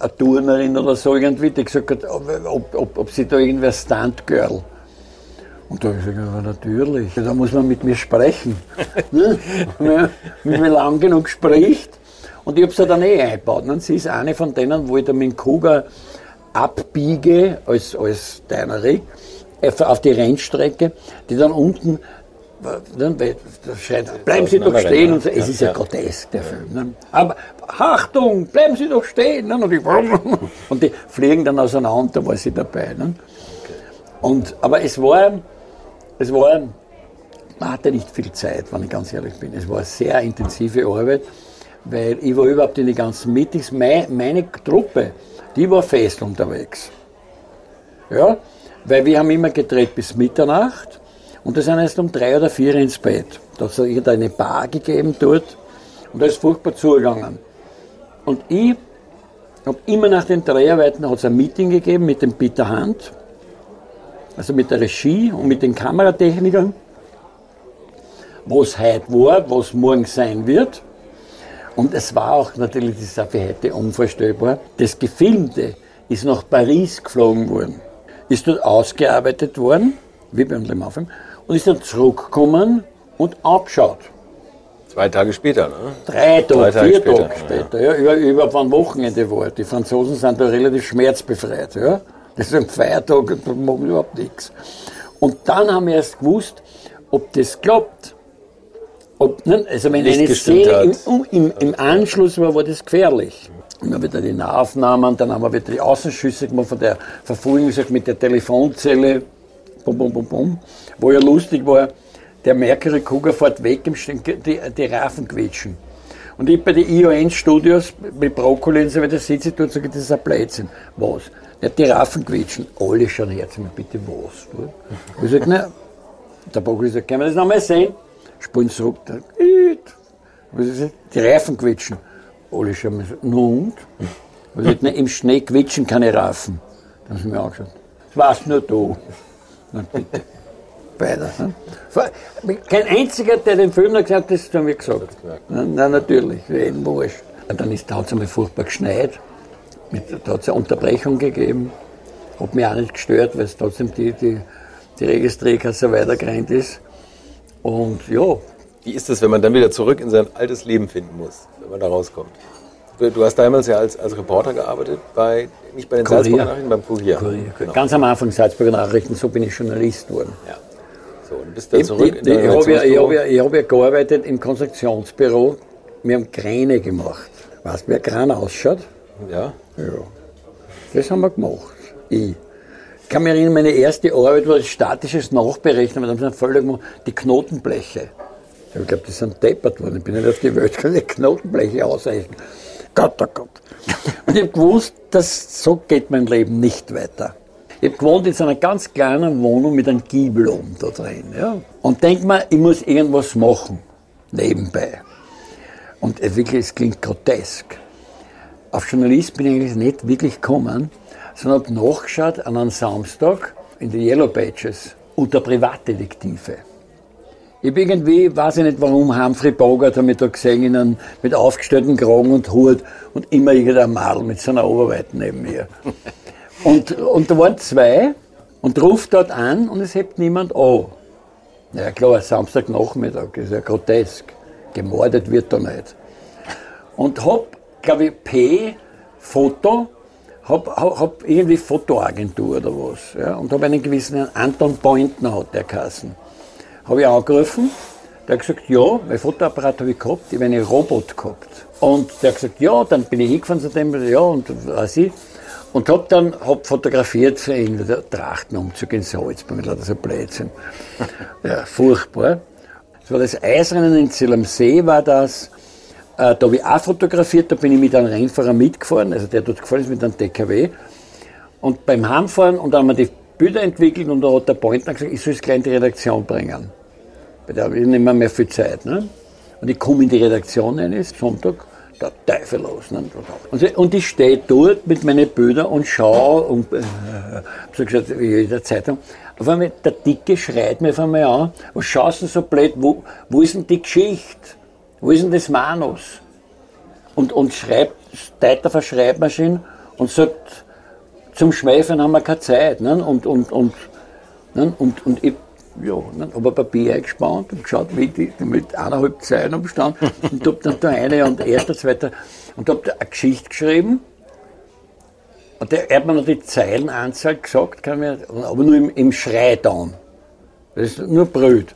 eine Turnerin oder so irgendwie, die gesagt hat, ob, ob, ob sie da irgendwer Stunt-Girl und da habe ich gesagt, natürlich, da muss man mit mir sprechen. ne? Wenn man lang genug spricht. Und ich habe sie dann eh eingebaut. Und sie ist eine von denen, wo ich da mit dem Kuga abbiege, als, als Deinerik, auf die Rennstrecke, die dann unten dann schreit, bleiben Sie doch stehen. Und so. Es ist ja, ja grotesk, der Film. Ne? Aber Achtung, bleiben Sie doch stehen. Ne? Und, die, und die fliegen dann auseinander, da war sie dabei. Ne? Und, aber es war, es war, man hatte nicht viel Zeit, wenn ich ganz ehrlich bin. Es war eine sehr intensive Arbeit, weil ich war überhaupt in den ganzen Meetings, meine, meine Truppe, die war fest unterwegs. Ja, weil wir haben immer gedreht bis Mitternacht und da sind erst um drei oder vier ins Bett. Da hat es irgendeine Bar gegeben dort und da ist furchtbar zugegangen. Und ich habe immer nach den Dreharbeiten hat es ein Meeting gegeben mit dem Peter Hand, also mit der Regie und mit den Kameratechnikern, was heute war, was morgen sein wird. Und es war auch natürlich, das ist für heute unvorstellbar, das Gefilmte ist nach Paris geflogen worden, ist dort ausgearbeitet worden, wie beim Le Mans und ist dann zurückgekommen und abgeschaut.
Zwei Tage später, ne?
Drei Tage, Tage vier später, Tage später, ja. ja. über, über ein Wochenende war. Die Franzosen sind da relativ schmerzbefreit, ja. Das ist ein Feiertag, da machen wir überhaupt nichts. Und dann haben wir erst gewusst, ob das klappt. Ob, ne, also wenn eine Szene im, um, im, im Anschluss war, war das gefährlich. Und dann wieder die Nahaufnahmen, dann haben wir wieder die Außenschüsse gemacht von der Verfolgung, mit der Telefonzelle, bum, bum, bum, bum. Wo ja lustig war, der Mercury Cougar fährt weg, im Sten- die, die Rafen quetschen. Und ich bei den ION-Studios mit Brokkoli und so weiter sitze ich dort und sage, das ist ein Blödsinn. Was? Ja, die Raffen quetschen. Alle schauen her zu mir, bitte was? Du? Ich sage, na, der Brokkoli sagt, können wir das nochmal sehen? Spulen zurück, ist das? Die Reifen quetschen. Alle schauen mir so, na und? Ich sage, na, im Schnee quetschen keine Raffen. Dann haben sie mir angeschaut. Das warst nur du. Na bitte. Beide. Ne? Kein einziger, der den Film noch gesagt hat, das haben wir gesagt. Nein, nein, natürlich, jeden wurscht. Und dann ist, da es einmal furchtbar geschneit. Da hat es eine Unterbrechung gegeben. Hat mich auch nicht gestört, weil es trotzdem die, die, die Registrierkasse weitergerannt ist. Und ja,
Wie ist es, wenn man dann wieder zurück in sein altes Leben finden muss, wenn man da rauskommt? Du, hast damals ja als, als Reporter gearbeitet, bei, nicht bei den
Kurier.
Salzburger Nachrichten, beim Kurier.
Kurier.
Genau.
ganz am Anfang Salzburger Nachrichten, so bin ich Journalist geworden.
Ja. So, und bist dann zurück
ich, ich,
in
ich habe ja, ich
Redaktionsbüro.
hab ja, ich hab ja gearbeitet im Konstruktionsbüro. Wir haben Kräne gemacht. Weißt du, wie ein Kran ausschaut?
Ja.
Ja. Das haben wir gemacht. Ich. Ich kann mich erinnern, meine erste Arbeit war statisches Nachberechnen, weil da haben sie die Knotenbleche. Ich glaube, die sind deppert worden. Ich bin nicht auf die Welt gekommen, die Knotenbleche ausrechnen. Gott, oh Gott. Und ich habe gewusst, dass so geht mein Leben nicht weiter. Ich habe gewohnt in so einer ganz kleinen Wohnung mit einem Giebel oben da drin. Ja. Und denk mal, ich muss irgendwas machen. Nebenbei. Und wirklich, es klingt grotesk auf Journalist bin ich eigentlich nicht wirklich gekommen, sondern habe nachgeschaut an einem Samstag in den Yellow Pages unter Privatdetektive. Ich habe irgendwie, weiß ich nicht warum, Humphrey Bogart habe ich da gesehen, in einem, mit aufgestellten Kragen und Hut und immer irgendein Madel mit so einer Oberweite neben mir. Und, und da waren zwei und ruft dort an und es hebt niemand an. Na ja klar, Samstagnachmittag, ist ja grotesk. Gemordet wird da nicht und hab, glaube ich, P, Foto, hab, hab, irgendwie Fotoagentur oder was. Ja, und habe einen gewissen Anton Pointner hat der Kassen. Habe ich angerufen, der hat gesagt, ja, mein Fotoapparat habe ich gehabt, ich habe einen Robot gehabt. Und der hat gesagt, ja, dann bin ich hingefahren zu dem, ja, und weiß ich. Und hab dann hab fotografiert für ihn, der Trachtenumzug in Salzburg, lauter so Blödsinn. Ja, furchtbar. Das war das Eisrennen in Zell am See, war das. Äh, da habe ich auch fotografiert, da bin ich mit einem Rennfahrer mitgefahren, also der dort gefahren ist mit einem DKW. Und beim Heimfahren, und dann haben wir die Bilder entwickelt und da hat der Pointner gesagt, ich soll es gleich in die Redaktion bringen. Weil da habe ich nicht mehr, mehr viel Zeit. Ne? Und ich komme in die Redaktion rein, ist Sonntag, der Teufel los. Ne? Und, ich- und ich stehe dort mit meinen Bildern und schaue und äh, so gesagt, wie in der Zeitung. Auf einmal, der Dicke schreit mir auf einmal an, was schaust du so blöd, wo, wo ist denn die Geschichte? Wo ist denn das Manus? Und, und schreibt, steigt auf eine Schreibmaschine und sagt, zum Schweifen haben wir keine Zeit. Ne? Und, und, und, ne? und, und ich ja, ne? habe ein Papier eingespannt und geschaut, wie die, die mit eineinhalb Zeilen umstanden und habe dann da eine und erster, zweiter und habe da eine Geschichte geschrieben. Und der er hat mir noch die Zeilenanzahl gesagt, kann mir, aber nur im, im Schreiton. Das ist nur blöd.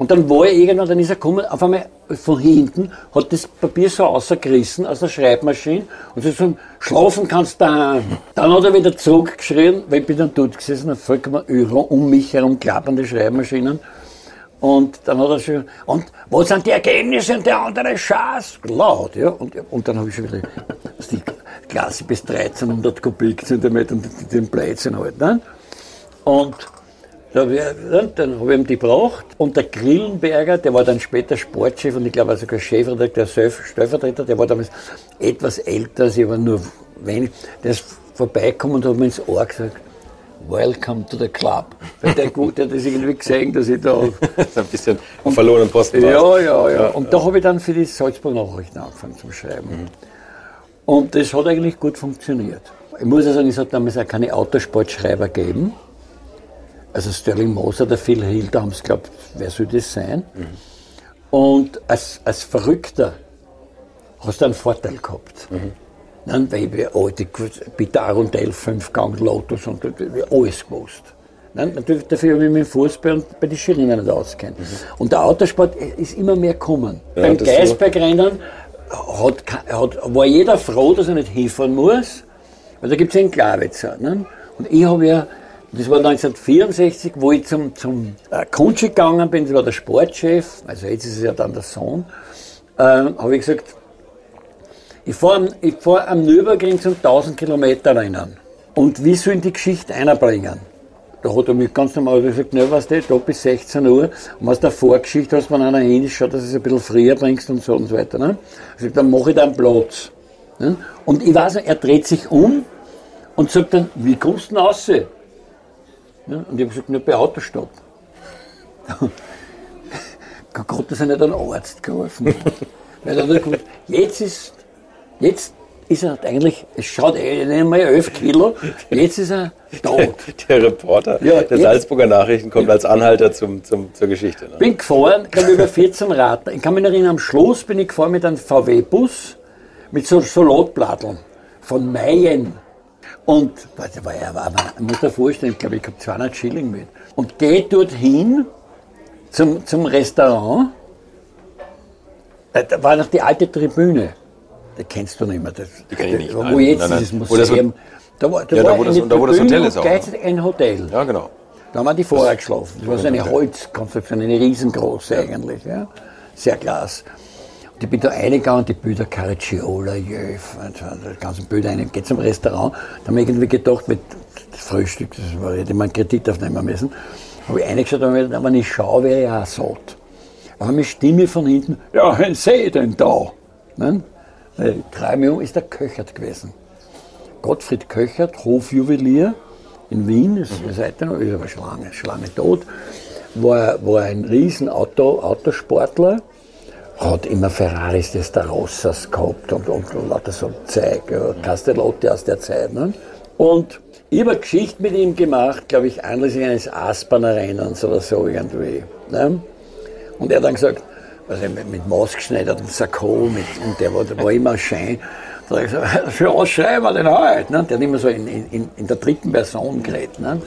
Und dann war er irgendwann, dann ist er gekommen, auf einmal von hinten, hat das Papier so rausgerissen aus der Schreibmaschine und so gesagt, schlafen kannst du daheim. Dann hat er wieder zurückgeschrien, weil ich bin dann dort gesessen, vollkommen Euro um mich herum klappernde Schreibmaschinen. Und dann hat er schon, und wo sind die Ergebnisse und der andere Schatz? Laut, ja. Und, und dann habe ich schon wieder die Klasse bis 1300 Kubikzentimeter und den Blödsinn halt, ne? Und da ja, dann habe ich ihm die gebracht. Und der Grillenberger, der war dann später Sportchef und ich glaube sogar Chefredakteur, Stellvertreter, der war damals etwas älter als ich, aber nur wenig. Der ist vorbeigekommen und hat mir ins Ohr gesagt, Welcome to the club. Weil der, gut, der hat das irgendwie gesehen, dass ich da.
ein bisschen auf verlorenen Posten warst.
Ja, ja, ja. Und da habe ich dann für die Salzburg Nachrichten angefangen zu schreiben. Und das hat eigentlich gut funktioniert. Ich muss ja sagen, es hat damals auch keine Autosportschreiber gegeben. Also Sterling Moser, der Phil Hill, da haben sie geglaubt, wer soll das sein? Und als, als Verrückter hast du einen Vorteil gehabt. Nein, weil wir alte, Peter Arundel, Fünfgang Lotus und alles gewusst. Nein, natürlich, dafür habe ich mich im Fußball und bei den Skirinnen nicht auskennt. Und der Autosport ist immer mehr gekommen.
Ja,
Beim. Geisbergrennen hat, hat, war jeder froh, dass er nicht hinfahren muss, weil da gibt es einen Klarwitzer. Ne? Und ich habe ja, das war 1964, wo ich zum, zum äh, Kuntschi gegangen bin, das war der Sportchef, also jetzt ist es ja dann der Sohn, äh, habe ich gesagt, ich fahre fahr am Nürburgring zum 1000 Kilometer Rennen. Und wie soll ich die Geschichte einbringen? Da hat er mich ganz normal gesagt, ne, was du, da bis 16 Uhr. Und was der Vorgeschichte hast, wenn einer hin ist, schau, dass du es ein bisschen früher bringst und so und so weiter. Ne? Ich sag, dann mache ich da einen Platz. Ne? Und ich weiß, er dreht sich um und sagt dann, wie kommst du denn raus? Ne? Und ich habe gesagt, nicht bei Autostopp. Gott, dass er nicht einen Arzt geholfen. Weil er hat gesagt, jetzt ist, jetzt ist er eigentlich, es schaut eh nicht mal 11 Kilo, jetzt ist er tot.
Der Reporter
Ja,
der Salzburger Nachrichten kommt als Anhalter zum, zum, zur Geschichte. Ne?
Bin gefahren, glaube über 14 Rad. Ich kann mich erinnern, am Schluss bin ich gefahren mit einem VW-Bus mit so Salatbladeln von Mayen. Und das war ja, war, man muss dir vorstellen, ich glaube, ich habe 200 Schilling mit. Und gehe dorthin zum, zum Restaurant. Da, da war noch die alte Tribüne. Die kennst du nicht mehr. Das,
Die kenn ich nicht,
Wo
nein.
jetzt
Nein, nein.
dieses
das-
Museum. Da war, da
Ja, da
war
wo das- da wo das Hotel ist auch,
gleichzeitig ein Hotel.
Ja, genau.
Da haben wir die vorher geschlafen. Das war so eine Holzkonstruktion, eine riesengroße eigentlich. Ja. Sehr klasse. Ich bin da reingegangen, die Bilder Caracciola, Jöf, und so, das ganze Bilder rein, geht zum Restaurant. Da haben wir irgendwie gedacht, mit das Frühstück, das war, hätte man einen Kredit aufnehmen müssen. Habe ich reingeschaut und gedacht, wenn ich schaue, wäre ich auch satt. Da haben eine Stimme von hinten, ja, wen sehe ich denn da? Ne? Weil Ich drehe mich um, ist der Köchert gewesen. Gottfried Köchert, Hofjuwelier in Wien, ist mhm. seit ist aber schon lange, schon lange tot, war, war ein riesen Auto, Autosportler, hat immer Ferraris des Rossas gehabt und, und, und lauter so Zeug, Castellotti aus der Zeit. Ne? Und ich habe eine Geschichte mit ihm gemacht, glaube ich, anlässlich eines Aspaner Rennens oder so irgendwie. Ne? Und er hat dann gesagt, also mit, mit maßgeschneidertem Sakko, mit, und der war, war immer Schein. Da hat er gesagt, für was schreiben wir denn heute? Ne? Der hat immer so in, in, in der dritten Person geredet. Ne?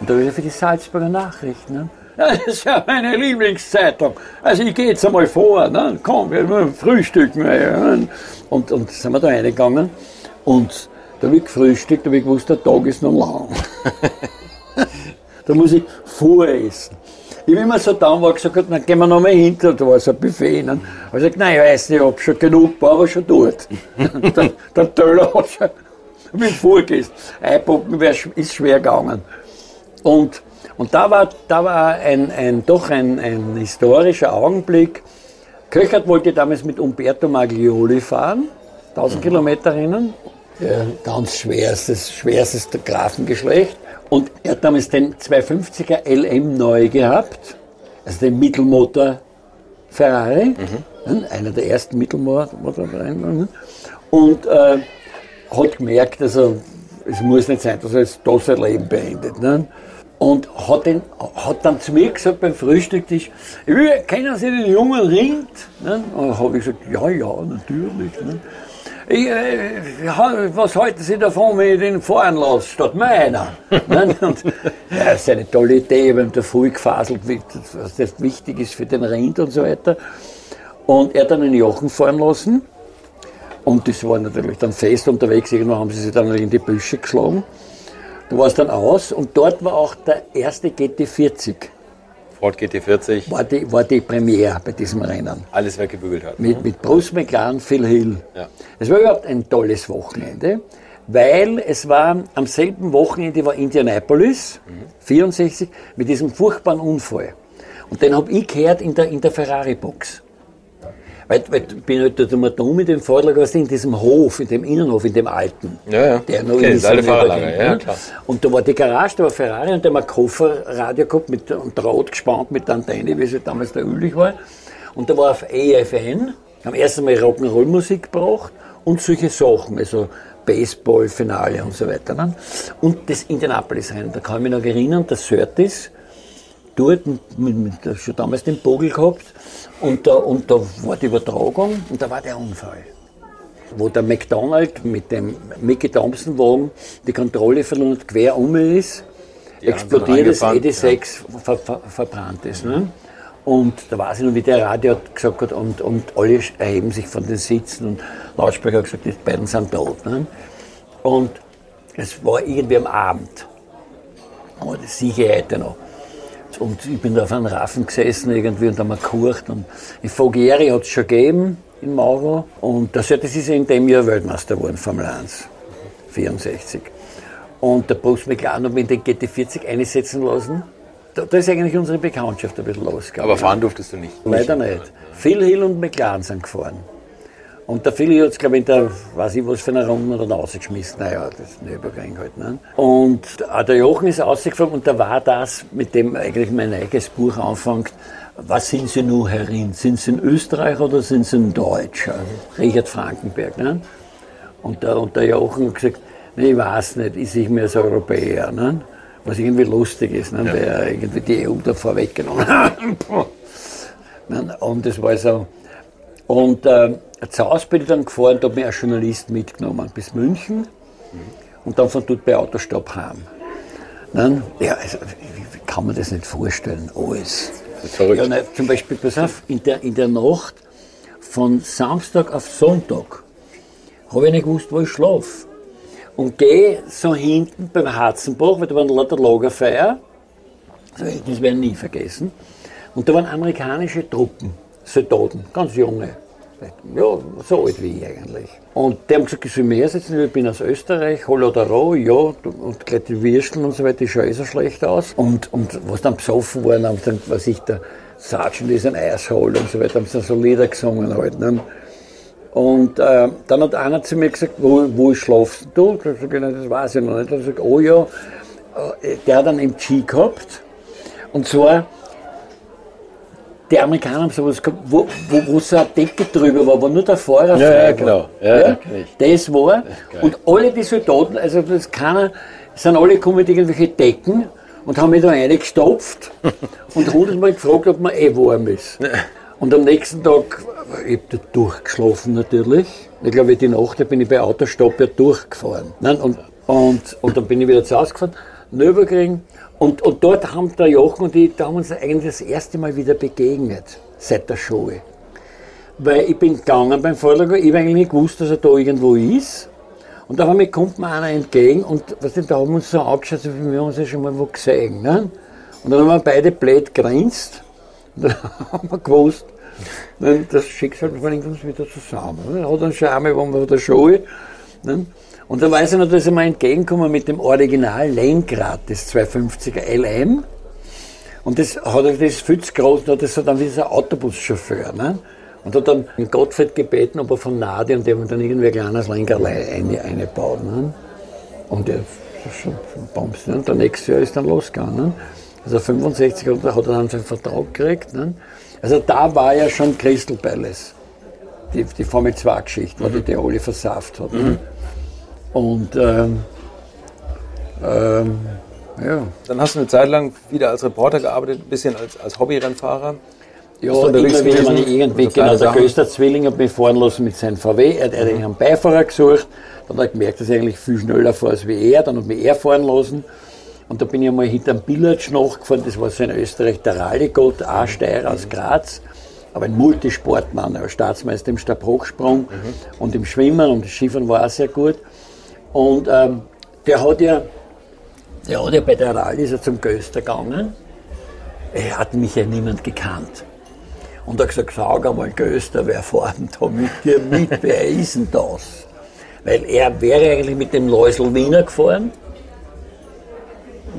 Und da ist er für die Salzburger Nachrichten. Ne? Das ist ja meine Lieblingszeitung. Also ich gehe jetzt einmal vor, ne? komm, wir frühstücken. Ne? Und, und sind wir da reingegangen und da habe ich gefrühstückt, da habe ich gewusst, der Tag ist noch lang. da muss ich voressen. Ich habe immer so da war gesagt, dann gehen wir noch mal hinter, da war so ein Buffet. Ne? Ich habe gesagt, nein, ich weiß nicht, ich habe schon genug, aber schon dort. der, der Töller hat schon mit vorgegessen. Einpacken wär- ist schwer gegangen. Und, und da war, da war ein, ein, doch ein, ein historischer Augenblick. Köchert wollte damals mit Umberto Maglioli fahren, 1000 Kilometer Rennen. Ja, ganz schwerstes, schwerstes Grafengeschlecht. Und er hat damals den 250er LM neu gehabt, also den Mittelmotor Ferrari, ne, einer der ersten Mittelmotorrennen. Und äh, hat gemerkt, also es muss nicht sein, dass er jetzt da sein Leben beendet. Ne? Und hat, den, hat dann zu mir gesagt beim Frühstücktisch, kennen Sie den jungen Rind? Ne? Und habe ich gesagt, ja, ja, natürlich. Ne? Ich, äh, was halten Sie davon, wenn ich den fahren lasse, statt meiner? ne? Und, ja, das ist eine tolle Idee, haben da voll gefaselt, wie- was das wichtig ist für den Rind und so weiter. Und er hat dann einen Jochen fahren lassen. Und das war natürlich dann fest unterwegs. Irgendwann haben sie sich dann in die Büsche geschlagen. Da war es dann aus und dort war auch der erste GT40.
Ford GT40,
War die, war die Premiere bei diesem Rennen.
alles weggebügelt hat.
Mit, mit Bruce McLaren, Phil Hill.
Ja.
Es war überhaupt ein tolles Wochenende, weil es war am selben Wochenende war Indianapolis, 64, mit diesem furchtbaren Unfall. Und den habe ich gehört in der, in der Ferrari-Box. Weil, weil ich bin halt dort immer dumm in dem was in diesem Hof, in dem Innenhof, in dem alten.
Ja, ja.
Der noch
Okay,
in
alte Fahrerlager, ja, klar.
Und da war die Garage, da war Ferrari und der hat ein Kofferradio gehabt mit, und Draht gespannt mit Antenne, wie sie damals der üblich war. Und da war auf EFN, am ersten Mal Rock'n'Roll-Musik gebracht und solche Sachen, also Baseball, Finale und so weiter. Ne? Und das Indianapolis-Rennen, da kann ich mich noch erinnern, der Surtis, dort schon damals den Bogen gehabt und da, und da war die Übertragung und da war der Unfall. Wo der McDonald mit dem Mickey Thompson Wagen die Kontrolle verloren hat, quer um ist,
noch
explodiert
angefangen,
ED6 ver, ver, verbrannt ist. Ne? Und da weiß ich noch, wie der Radio gesagt hat, und, und alle erheben sich von den Sitzen und Lautsprecher hat gesagt, die beiden sind tot. Ne? Und es war irgendwie am Abend. Aber das sehe ich heute noch. Und ich bin da auf einem Raffen gesessen irgendwie und haben wir gekocht. Und in Fogieri hat es schon gegeben, in Mauro. Und das, das ist in dem Jahr Weltmeister geworden, Formel 1, 64. Und der Bruce McLaren hat mich in den GT40 einsetzen lassen. Da, da ist eigentlich unsere Bekanntschaft ein bisschen losgegangen.
Aber fahren durftest du nicht.
Leider nicht. Phil Hill und McLaren sind gefahren. Und der Phil hat es, glaube ich, in der, weiß ich was für eine Runde dann rausgeschmissen. Naja, das ist ein Übergang halt. Ne? Und auch der Jochen ist rausgefahren und da war das, mit dem eigentlich mein eigenes Buch anfängt. Was sind Sie nun herin? Sind Sie in Österreich oder sind Sie in Deutsch? Also Richard Frankenberg. Ne? Und, der, und der Jochen hat gesagt, nee, ich weiß nicht, ich sehe mich als Europäer. Ne? Was irgendwie lustig ist, ne? weil er irgendwie die EU da vorweggenommen hat. Ne? Und das war so. Und äh, zu Hause bin ich dann gefahren, da hat mich ein Journalist mitgenommen bis München und dann von dort bei Autostopp heim. Ne? Ja, also, wie, wie kann man das nicht vorstellen, alles? Ja, ne, zum Beispiel, pass auf, in der, in der Nacht von Samstag auf Sonntag habe ich nicht gewusst, wo ich schlafe. Und gehe so hinten beim Harzenbach, weil da waren lauter Lagerfeuer, das werden wir nie vergessen. Und da waren amerikanische Truppen, Soldaten, ganz junge. Ja, so alt wie ich eigentlich. Und die haben gesagt, ich soll mehr setzen, ich bin aus Österreich, Hollo da Roh, ja, und gleich die Würsteln und so weiter, die schauen eh so schlecht aus. Und, und was dann besoffen waren, haben sie dann, was ich, der Sergeant ist ein Eishol und so weiter, haben sie dann so Lieder gesungen halt. Ne? Und äh, dann hat einer zu mir gesagt, wo, wo schlafst du? Ich, "Na, das weiß ich noch nicht. Dann sagt oh ja, äh, der hat einen MG gehabt. Und zwar, die Amerikaner haben sowas gehabt, wo, wo, wo so eine Decke drüber war, wo nur der Fahrer
Ja,
frei
ja,
war.
genau. Ja, ja.
Das war.
geil.
Und alle die Soldaten, also das keiner, sind alle gekommen mit irgendwelchen Decken und haben mich da reingestopft und hundertmal gefragt, ob man eh warm ist. Und am nächsten Tag, ich hab da durchgeschlafen natürlich. Ich glaube, die Nacht da bin ich bei Autostopp ja durchgefahren. Nein, und, und, und dann bin ich wieder zu Hause gefahren, Nürburgring. Und, und dort haben der Jochen und ich, da haben uns eigentlich das erste Mal wieder begegnet, seit der Schule. Weil ich bin gegangen beim Vortrag, ich habe eigentlich nicht gewusst, dass er da irgendwo ist. Und auf einmal kommt mir einer entgegen und was denn, da haben wir uns so angeschaut, so wir uns ja schon mal wo gesehen. Ne? Und dann haben wir beide blöd grinst. Und dann haben wir gewusst, ne, das Schicksal bringt uns wieder zusammen. Ne? Hat einen Charme, wo wir von der Schule. Ne? Und dann weiß ich noch, dass er mir entgegenkommen mit dem Original Lenkrad, das 250er LM. Und das hat das viel zu groß, das ist dann wie so ein Autobuschauffeur. Ne? Und hat dann den Gottfried gebeten, ob er von Nadi und hat dann irgendwie ein kleines Lenkrad eine, eingebaut. Ne? Und der schon Bums. Ne? Und der nächste Jahr ist dann losgegangen. Ne? Also 65 hat er hat er dann seinen Vertrag gekriegt. Ne? Also da war ja schon Crystal Palace. Die, die Formel 2 Geschichte, wo die die alle versauft hat. Ne? Und ähm, ähm, ja.
Dann hast du eine Zeit lang wieder als Reporter gearbeitet, ein bisschen als, als Hobbyrennfahrer.
Ja,
unterwegs gewesen?
ich irgendwie,
So kleine
genau, der
Sachen?
Göster Zwilling hat mich fahren lassen mit seinem VW, er hat eigentlich einen Beifahrer gesucht, dann hat er gemerkt, dass ich eigentlich viel schneller fahre als wie er, dann hat mich er fahren lassen. Und da bin ich einmal hinterm Billatsch nachgefahren, das war so in Österreich der Rallye-Gott, auch Steirer aus Graz, aber ein Multisportmann, er war Staatsmeister im Stabhochsprung und im Schwimmen. Und das Skifahren war auch sehr gut und ähm, der hat ja, der hat ja bei der Rallye ist er zum Göster gegangen, er hat mich ja niemand gekannt. Und er hat gesagt, sag einmal, Göster, wer fährt denn da mit dir mit? Wer ist denn das? Weil er wäre eigentlich mit dem Läusel Wiener gefahren.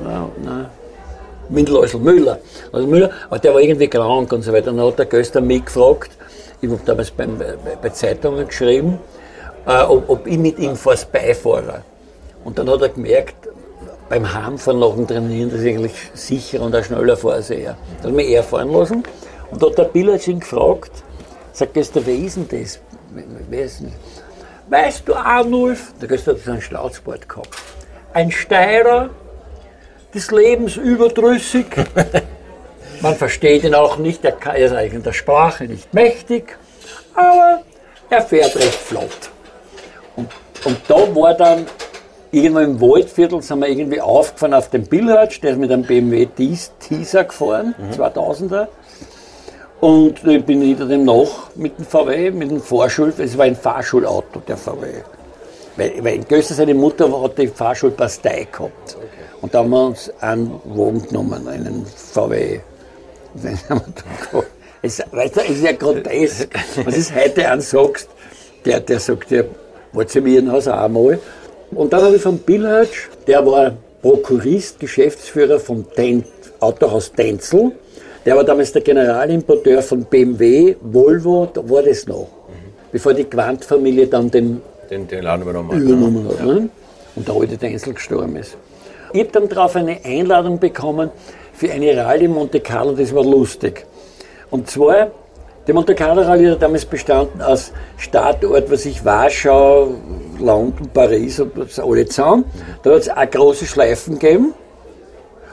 Nein, nein. Mit Läusel Müller. Also Müller, aber der war irgendwie krank und so weiter. Dann hat der Göster mich gefragt, ich habe damals beim, bei, bei Zeitungen geschrieben, äh, ob, ob ich mit ihm als Beifahrer. Und dann hat er gemerkt, beim Heimfahren nach dem Trainieren, dass ich eigentlich sicherer und auch schneller fahre als er. Dann hat mich er fahren lassen und da hat der Billatsch ihn gefragt, sagt Göster, wer ist denn das? Wer ist denn das? Weißt du, Arnulf, der Göster hat so einen Staatsbord gehabt, ein Steirer, des Lebens überdrüssig. Man versteht ihn auch nicht, er er ist eigentlich der Sprache nicht mächtig, aber er fährt recht flott. Und, und da war dann irgendwo im Waldviertel sind wir irgendwie aufgefahren auf den Billardsch, der ist mit einem BMW Teaser gefahren, 2000er. Und dann bin ich hinter dem nach mit dem VW, mit dem Fahrschul, es war ein Fahrschulauto, der VW. Weil, weil in Göster seine Mutter hat die Fahrschulpastei gehabt. Und da haben wir uns einen Wagen genommen, einen VW. Den haben wir da gehabt. Es, weißt du, es ist ja grotesk. Du es heute ansagst, der, der sagt ja, wollt ihr mir Haus auch einmal? Und dann habe ich vom Billhatsch, der war Prokurist, Geschäftsführer vom Ten, Autohaus Tenzel. Der war damals der Generalimporteur von BMW, Volvo, da war das noch. Bevor die Quant-Familie dann den
Den, den Laden übernommen hat.
übernommen hat. Ne? Und der alte Denzel gestorben ist. Ich habe dann darauf eine Einladung bekommen für eine Rallye in Monte Carlo, das war lustig. Und zwar, die Monte Carlo Rallye hat damals bestanden aus Startort, was ich Warschau, London, Paris und alle zusammen. Da hat es auch große Schleifen gegeben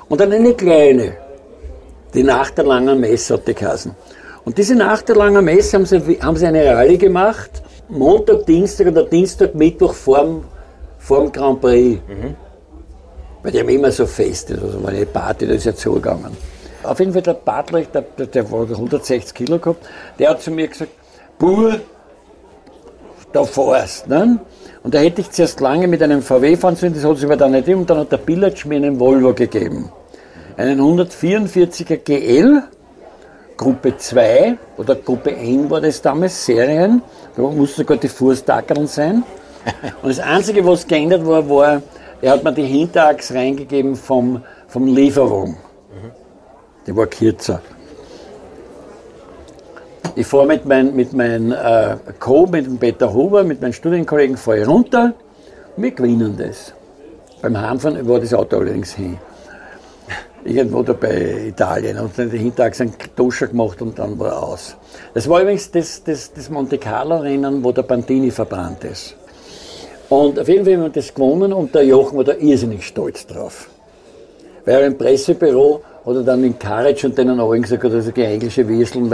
und dann eine kleine. Die Nacht der langen Messe hat die geheißen. Und diese Nacht der langen Messe haben sie, haben sie eine Rallye gemacht, Montag, Dienstag oder Dienstag, Mittwoch vorm, vorm Grand Prix. Weil die haben immer so Feste, also war eine Party, das ist ja zugegangen. Auf jeden Fall der Bartlich, der, der, der war 160 Kilo gehabt, der hat zu mir gesagt, Bur, da fahrst. Ne? Und da hätte ich zuerst lange mit einem VW fahren sollen, das hat es aber dann nicht gegeben. Und dann hat der Billatsch mir einen Volvo gegeben. Einen 144er GL, Gruppe 2 oder Gruppe N war das damals, Serien. Da mussten sogar die Fußtackeln sein. Und das Einzige, was geändert war, war, er hat mir die Hinterachs reingegeben vom, vom Lieferwagen. Die war kürzer. Ich fahre mit meinem mit mein, äh, Co., mit dem Peter Huber, mit meinen Studienkollegen, fahre ich runter. Wir gewinnen das. Beim Heimfahren war das Auto allerdings hin. Irgendwo da bei Italien. Und dann hintertags einen Duscher gemacht und dann war er aus. Das war übrigens das, das, das Monte Carlo-Rennen, wo der Pantini verbrannt ist. Und auf jeden Fall haben wir das gewonnen und der Jochen war da irrsinnig stolz drauf. Weil er im Pressebüro hat er dann in Karic und denen allen gesagt, dass er die englische Wieseln,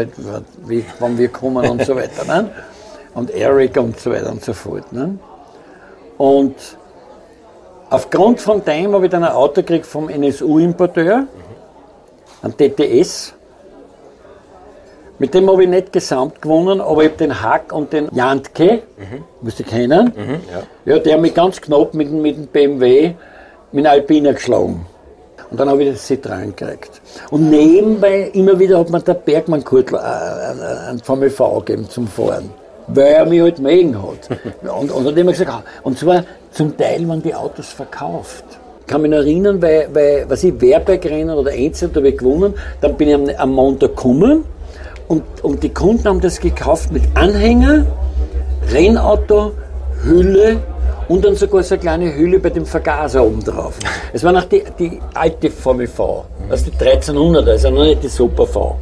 wann wir kommen und so weiter. Ne? Und Eric und so weiter und so fort. Ne? Und aufgrund von dem habe ich dann ein Auto gekriegt vom NSU-Importeur, ein TTS. Mit dem habe ich nicht gesamt gewonnen, aber ich habe den Hack und den Jantke, musst du kennen, ja. der hat mich ganz knapp mit, dem- mit dem BMW, mit dem Alpina geschlagen. Und dann habe ich das Citroën gekriegt. Und nebenbei immer wieder hat mir der Bergmann Kurtl äh, ein Formel V gegeben zum Fahren. Weil er mich halt mögen hat. Und, und hat immer gesagt, ah, und zwar zum Teil waren die Autos verkauft. Ich kann mich noch erinnern, weil, weil was ich, Werbergrennen oder Einzel, habe ich gewonnen, dann bin ich am, am Montag gekommen und, und die Kunden haben das gekauft mit Anhänger, Rennauto, Hülle und dann sogar so eine kleine Hülle bei dem Vergaser oben drauf. Es war noch die, die alte Formel V, das ist die 1300er, also noch nicht die Super V.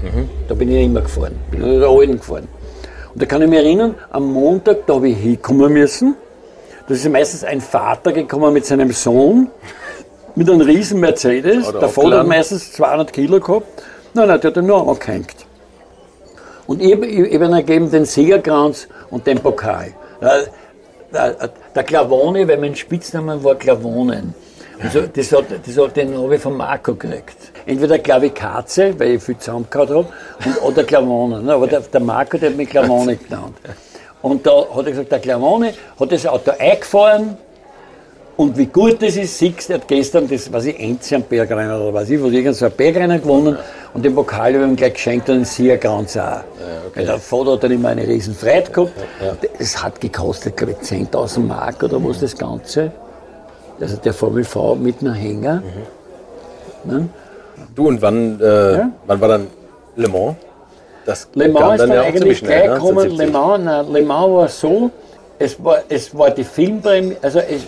Da bin ich immer gefahren, bin in der alten gefahren. Und da kann ich mich erinnern, am Montag, da habe ich hinkommen müssen. Da ist meistens ein Vater gekommen mit seinem Sohn, mit einem riesen Mercedes.
Oder
Der Vater hat meistens 200 Kilo gehabt. Nein, nein, der hat ihn nur angehängt. Und ich habe ich hab ihnen gegeben den Siegerkranz und den Pokal. Der, Klavone, weil mein Spitzname war Klavonen. Also das hat, das hat, den ich von Marco gekriegt. Entweder Klavikatze, weil ich viel zusammengehauen habe, und, oder Klavone. ne? Aber der, der Marco, der hat mich Klavone genannt. Und da hat er gesagt, der Klavone hat das Auto eingefahren, und wie gut das ist, er hat gestern das, was ich, Enzian Bergrennen oder was ich, was irgend so ein Bergrennen gewonnen und den Pokal habe ich ihm gleich geschenkt und den Siegerkranz auch. Weil der Vater hat dann immer eine riesen Freude gehabt. Es hat gekostet, glaube ich, 10.000 Mark oder was das Ganze. Also der Formel V mit einem Hänger. Ne?
Du, und wann, äh, wann war dann Le Mans? Das
Le Mans ist dann
ja auch
eigentlich gleich
ne?
gekommen. Le
1970.
Mans, nein, Le Mans war so, es war, es war die Filmpremiere, also es,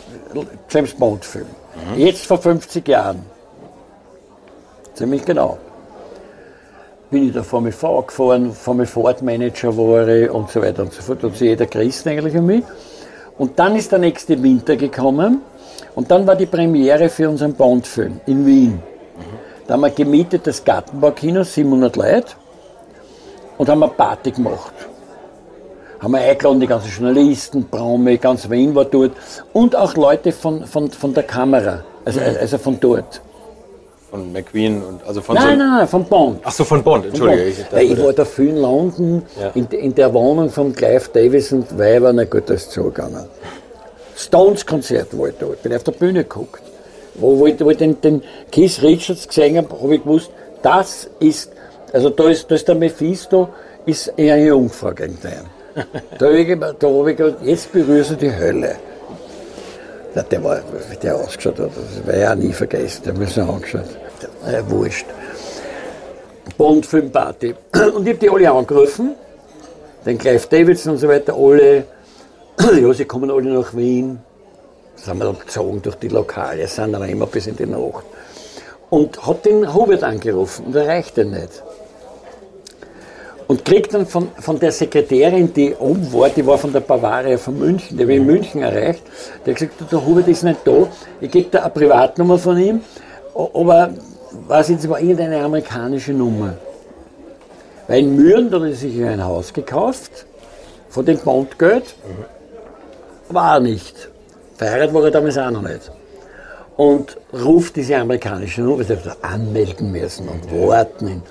James Bond Film. Jetzt vor 50 Jahren. Ziemlich genau. Bin ich da Formel V gefahren, Formel Ford Manager war ich und so weiter und so fort. Hat sich jeder Christ eigentlich um mich. Und dann ist der nächste Winter gekommen und dann war die Premiere für unseren Bond-Film in Wien. Da haben wir gemietet das Gartenbaukino, 700 Leute und haben eine Party gemacht. Haben wir eingeladen, die ganzen Journalisten, Braume, ganz Wien war dort und auch Leute von, von, von der Kamera, also, also von dort.
Von McQueen und also von
Nein,
so
nein, nein, von Bond.
Ach so, von Bond, entschuldige. Ich,
Weil ich war da viel in London,
Ja.
in, in der Wohnung von Clive Davis und Weiber, na gut, das ist zugegangen. Stones Konzert war ich ich bin auf der Bühne geguckt. Wo, wo ich, wo ich den, den Keith Richards gesehen habe, habe ich gewusst, das ist, also da ist, da ist der Mephisto, ist eher eine Jungfrau gegen den. Da habe ich, da hab ich gedacht, jetzt berührst du die Hölle. Na, der war, wie der ausgeschaut hat, das werde ich auch nie vergessen, der hat mich so angeschaut. Äh, wurscht. Bond-Filmparty. Und ich habe die alle angerufen, den Clive Davidson und so weiter, alle, ja, sie kommen alle nach Wien. Sind wir dann gezogen durch die Lokale, sind dann immer bis in die Nacht. Und hat den Hubert angerufen und erreicht ihn nicht. Und kriegt dann von, von der Sekretärin, die oben war, die war von der Bavaria von München, die habe ich in München erreicht, die hat gesagt, der Hubert ist nicht da, ich gebe dir eine Privatnummer von ihm, aber was jetzt war irgendeine amerikanische Nummer. Weil in Mühren, da hat er sich ein Haus gekauft, von dem Bondgeld, war er nicht. Verheiratet war er damals auch noch nicht. Und ruft diese amerikanische Nummer, sie hat anmelden müssen und warten.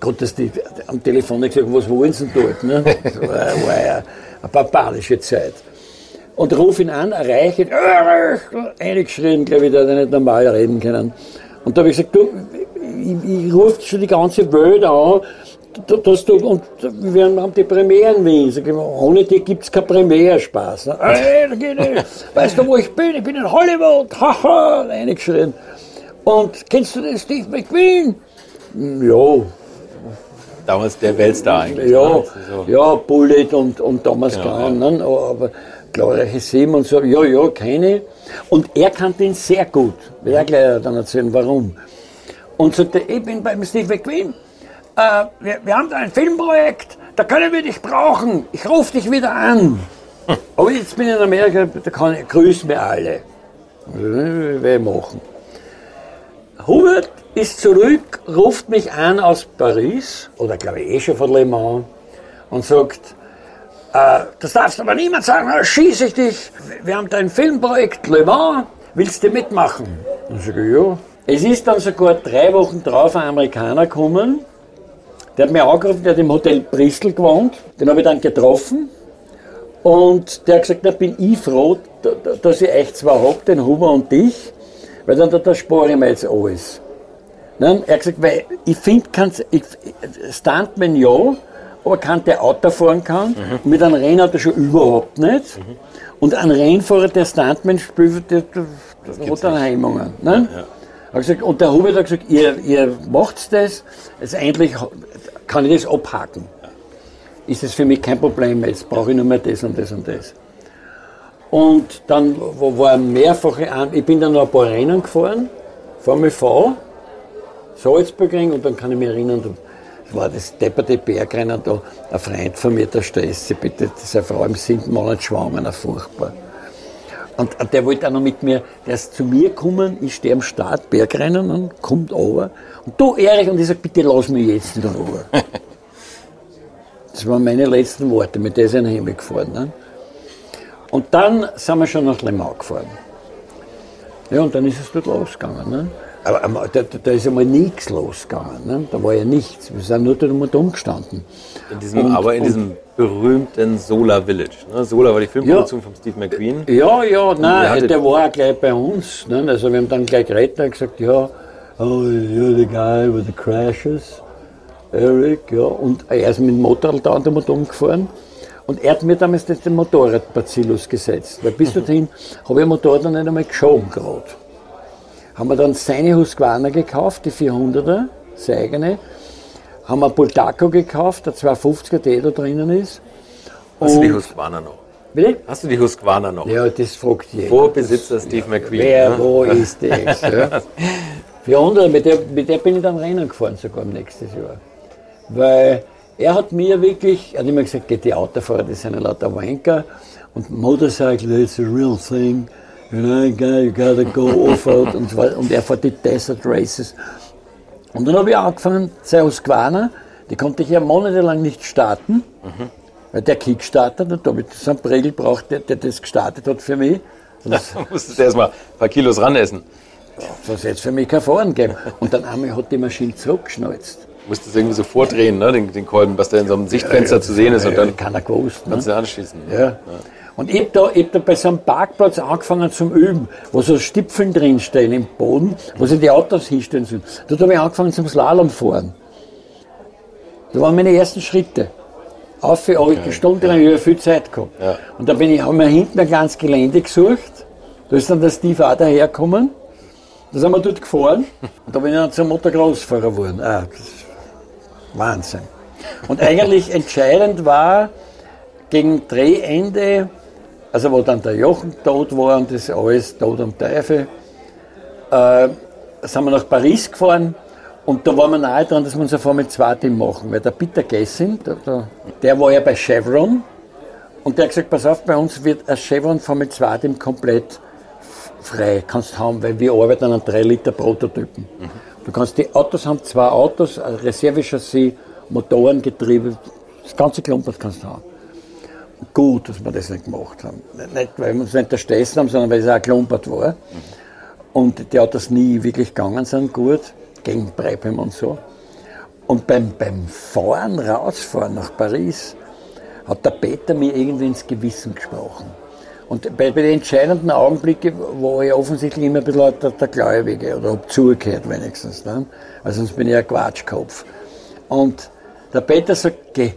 Gott, dass die am Telefon nicht gesagt, was wollen sie denn dort? Ne? Das war, war ja eine barbarische Zeit. Und ruf ihn an, erreiche ihn, eingeschrien, glaube ich, der hat nicht normal reden können. Und da habe ich gesagt, du, ich, ich rufe schon die ganze Welt an, da- dass du, und wir haben die Premiere in Wien. Sag ich, ohne die gibt es keinen Premierspaß. Ne? Hey, nicht. Weißt du, wo ich bin? Ich bin in Hollywood. Haha, eingeschrien. Und kennst du den Steve McQueen? Ja,
damals der Weltstar eigentlich.
ja,
ne? So.
ja, Bullet und, und Thomas
Genau,
Kahn, ne? aber glorreiche Sieben und so, ja, ja, keine. Und er kannte ihn sehr gut. Will er gleich dann erzählen, warum. Und sagte, ich bin beim Steve McQueen, äh, wir, wir haben da ein Filmprojekt, da können wir dich brauchen, ich rufe dich wieder an. Aber jetzt bin ich in Amerika, da kann ich, grüß mir alle. Ich machen. Hubert ist zurück, ruft mich an aus Paris, oder glaube ich eh schon von Le Mans, und sagt, äh, das darfst aber niemand sagen, da schieße ich dich. Wir haben da ein Filmprojekt Le Mans, willst du mitmachen? Und ich sage, ja. Es ist dann sogar drei Wochen drauf ein Amerikaner gekommen, der hat mich angerufen, der hat im Hotel Bristol gewohnt, den habe ich dann getroffen. Und der hat gesagt, da bin ich froh, da- da- dass ich euch zwei habt, den Huber und dich, weil dann da, da spare ich mir jetzt alles. Nein, er hat gesagt, weil ich finde, Stuntman ja, aber kann der Auto fahren kann, mit einem Rennauto schon überhaupt nicht. Und ein Rennfahrer, der Stuntman spielt, der, der, der hat dann Hemmungen. Ne? Hat gesagt, und der Hubert hat gesagt, ihr, ihr macht das, also endlich kann ich das abhaken. Ist es für mich kein Problem, jetzt brauche ich nur mehr das und das und das. Und dann war mehrfache, ich bin dann noch ein paar Rennen gefahren, Formel V, Salzburgring und dann kann ich mich erinnern, da- war das depperte Bergrennen da, ein Freund von mir, der Stress, bitte, seine Frau im siebten Monat schwanger, na, furchtbar. Und, und der wollte auch noch mit mir, der ist zu mir gekommen, ich stehe am Start, Bergrennen, und kommt over. Und du, Erich, und ich sage, bitte lass mich jetzt in Ruhe. Das waren meine letzten Worte, mit der sind wir heimgefahren. Ne? Und dann sind wir schon nach Le Mans gefahren. Ja, und dann ist es dort losgegangen. Ne? Aber am- da, da da ist einmal nichts losgegangen. Ne? Da war ja nichts. Wir sind nur dort einmal dumm gestanden.
In diesem,
Und-
aber in diesem berühmten Solar Village. Ne? Solar war die Filmproduktion von Steve McQueen.
Ja, ja, nein, der war auch gleich bei uns. Ne? Also wir haben dann gleich geredet und gesagt, ja, oh, you're the guy with the crashes, Eric, ja. Und er ist mit dem Motorrad da und umgefahren. Und er hat mir damals den Motorradbacillus gesetzt. Weil bis dorthin habe ich ein Motorrad noch nicht einmal geschoben gerade. Haben wir dann seine Husqvarna gekauft, die 400er, seine eigene. Haben wir Bultaco gekauft, der 250er, der da drinnen ist.
Hast du die Husqvarna noch?
Bitte?
Hast du die Husqvarna noch?
Ja, das fragt jeder.
Vorbesitzer Steve McQueen.
Wer,
ne?
wo ist das? Ja. 400, mit der, mit der bin ich dann Rennen gefahren, sogar im nächsten Jahr. Weil er hat mir wirklich, er hat immer gesagt, geht die Autofahrer, das sind ja lauter Wanker. Und Motorcycle, it's a real thing. You know, you gotta, go off-road. Und, so weiter. und er fährt die Desert Races. Und dann habe ich angefangen, zwei Husqvarna, die konnte ich ja monatelang nicht starten. Weil der Kickstarter, da habe ich so einen Pregel braucht, der, der das gestartet hat für mich. Sonst,
Da musstest du erstmal ein paar Kilos ranessen.
sonst hätte es für mich kein Fahren gegeben. Und dann einmal hat die Maschine zurückgeschnalzt.
Du musstest irgendwie so vordrehen, ne, den, den Kolben, was da in so einem Sichtfenster zu sehen ist und dann
Keiner gewusst. Ne?
kannst du anschließen.
Ja. Und ich habe da, ich hab da bei so einem Parkplatz angefangen zum Üben, wo so Stipfeln drinstehen im Boden, wo sie die Autos hinstellen sollen. Dort habe ich angefangen zum Slalom fahren. Das waren meine ersten Schritte. Auf lang, ich habe viel Zeit gehabt.
Ja.
Und da bin ich, haben wir hinten ein kleines Gelände gesucht. Da ist dann der Steve auch dahergekommen. Da sind wir dort gefahren. Und da bin ich dann zum Motocross-Fahrer geworden. Ah, Wahnsinn. Und eigentlich entscheidend war, gegen Drehende, also wo dann der Jochen tot war und das alles tot am Teufel, äh, sind wir nach Paris gefahren und da waren wir nahe dran, dass wir unser Formel 2 Team machen, weil der Peter Gessing, der, der, der war ja bei Chevron und der hat gesagt, pass auf, bei uns wird ein Chevron Formel 2 Team komplett frei, kannst haben, weil wir arbeiten an 3 Liter Prototypen. Du kannst, die Autos haben zwei Autos, ein Reservechassis, Motorengetriebe, das ganze Klumpert kannst du haben gut, dass wir das nicht gemacht haben. Nicht, weil wir uns nicht erstessen haben, sondern weil es auch klumpert war. Und die Autos nie wirklich gegangen sind gut, gegen Breipem und so. Und beim, beim Fahren, rausfahren nach Paris, hat der Peter mir irgendwie ins Gewissen gesprochen. Und bei, bei den entscheidenden Augenblicken war ich offensichtlich immer ein bisschen der, der Gläubige oder hab zugehört wenigstens. Ne? Also sonst bin ich ein Quatschkopf. Und der Peter sagt, geh,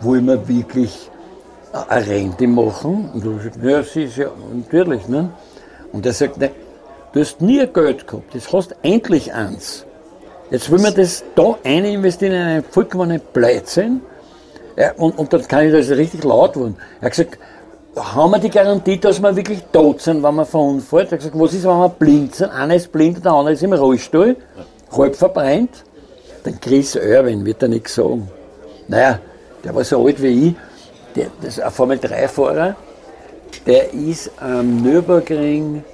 wollen wir wirklich eine Rente machen? Und du sagst, ja, sie ist ja, natürlich. Ne? Und er sagt, ne, du hast nie Geld gehabt, jetzt hast endlich eins. Jetzt will man das da rein investieren in einen vollkommenen Blödsinn. Ja, und, und dann kann ich das richtig laut werden. Er hat gesagt, haben wir die Garantie, dass wir wirklich tot sind, wenn wir verunfallt? Er hat gesagt, was ist, wenn wir blind sind? Einer ist blind der andere ist im Rollstuhl, halb verbrennt. Dann Chris Irwin wird er nichts sagen. Naja, der war so alt wie ich, der, das ist ein Formel-3-Fahrer, der ist am Nürburgring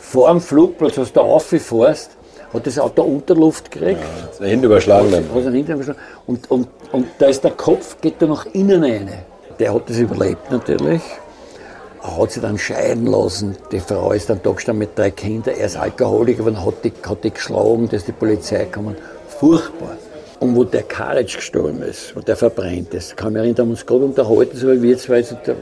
vor dem Flugplatz, als du rauffährst, hat das Auto Unterluft gekriegt.
Zwei Hände überschlagen dann.
Hat ihn hinten geschlagen. Und, und, und da ist der Kopf, geht da nach innen rein. Der hat das überlebt natürlich. Er hat sich dann scheiden lassen. Die Frau ist dann da gestanden mit drei Kindern. Er ist Alkoholiker, aber hat die, hat die geschlagen, da ist die Polizei gekommen. Furchtbar. Und wo der Karic gestorben ist, wo der verbrennt ist, kann mich erinnern, haben uns gerade unterhalten, so wie wir zwei. jetzt. Der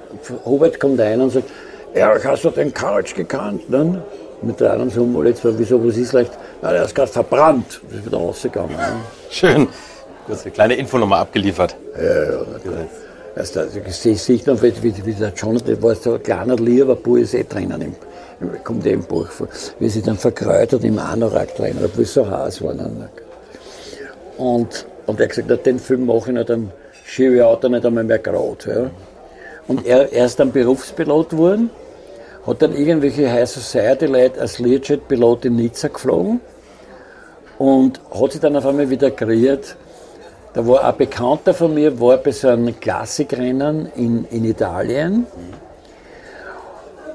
Hubert kommt rein und sagt, ja, hast du den Karic gekannt? Ne? Mit drei und so, mal jetzt, wieso, was ist leicht? Na, der ist gerade verbrannt. Das ist wieder rausgegangen. Ne?
Schön. Kurz eine kleine Info nochmal abgeliefert.
Also da sehe ich noch, wie, wie, wie der Jonathan, war so ein kleiner lieber Bub ist eh drinnen, im, im- kommt eh im Buch vor, wie sie dann verkräutert im Anorak drinnen, obwohl es so heiß war. Dann. Und, und er hat gesagt, den Film mache ich nicht, dann schiebe ich Auto nicht einmal mehr gerade. Ja. Und er, er ist dann Berufspilot geworden, hat dann irgendwelche High Society Leute als Learjet-Pilot in Nizza geflogen und hat sich dann auf einmal wieder kreiert, da war ein Bekannter von mir, war bei so einem Klassikrennen in, in Italien.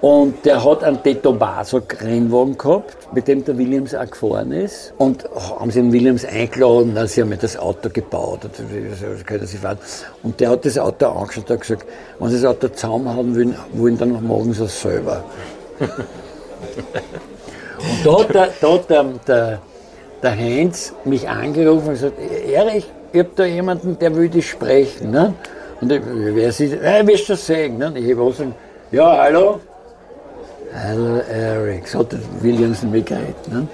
Und der hat einen De Tomaso Rennwagen gehabt, mit dem der Williams auch gefahren ist. Und haben sie den Williams eingeladen, na, sie haben mir das Auto gebaut, und das sie fahren. Und der hat das Auto angeschaut und gesagt, wenn sie das Auto zusammenhaben wollen, wollen dann machen sie selber. Und da hat der, da hat der, der, der Heinz mich angerufen und gesagt, Erich, ich habe da jemanden, der will dich sprechen. Ne? Und ich, wer ist ja, wirst du sehen. Ne? Ich habe gesagt, ja, hallo? Hallo Eric, so hat der Williams mich geredet. Ne?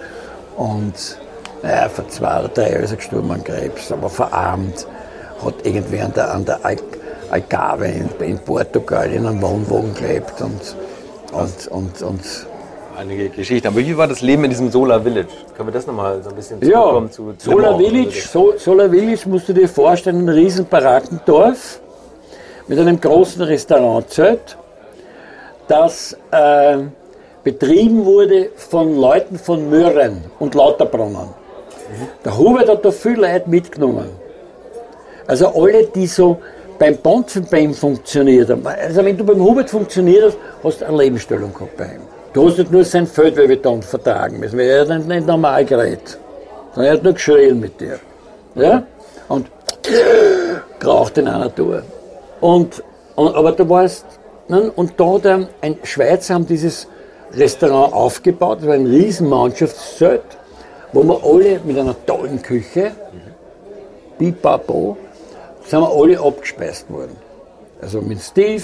Und naja, vor zwei oder drei Jahren ist er gestorben an Krebs, aber verarmt. Hat irgendwie an der, an der Al- Algarve in, in Portugal in einem Wohnwagen gelebt und, und, und, und
Einige Geschichten. Aber wie war das Leben in diesem Solar Village? Können wir das nochmal so ein bisschen
Ja,
zu zu
Solar? Village, so, Solar Village musst du dir vorstellen, ein riesen Barackendorf mit einem großen Restaurantzelt, das äh, betrieben wurde von Leuten von Möhren und Lauterbrunnen. Der Hubert hat da viel Leute mitgenommen. Also alle, die so beim Bonzenbein funktioniert haben. Also wenn du beim Hubert funktioniert hast, hast du eine Lebensstellung gehabt bei ihm. Du hast nicht nur sein Feldwebbeton vertragen müssen, weil er hat nicht, normal geredet. Sondern er hat nur geschrien mit dir. Ja? Und geraucht in einer Tour. Und, und, aber da war ne, und da hat er, ein Schweizer haben dieses Restaurant aufgebaut, das war ein riesen Mannschaftszelt, wo wir alle mit einer tollen Küche, Bipapo, sind wir alle abgespeist worden. Also mit Steve,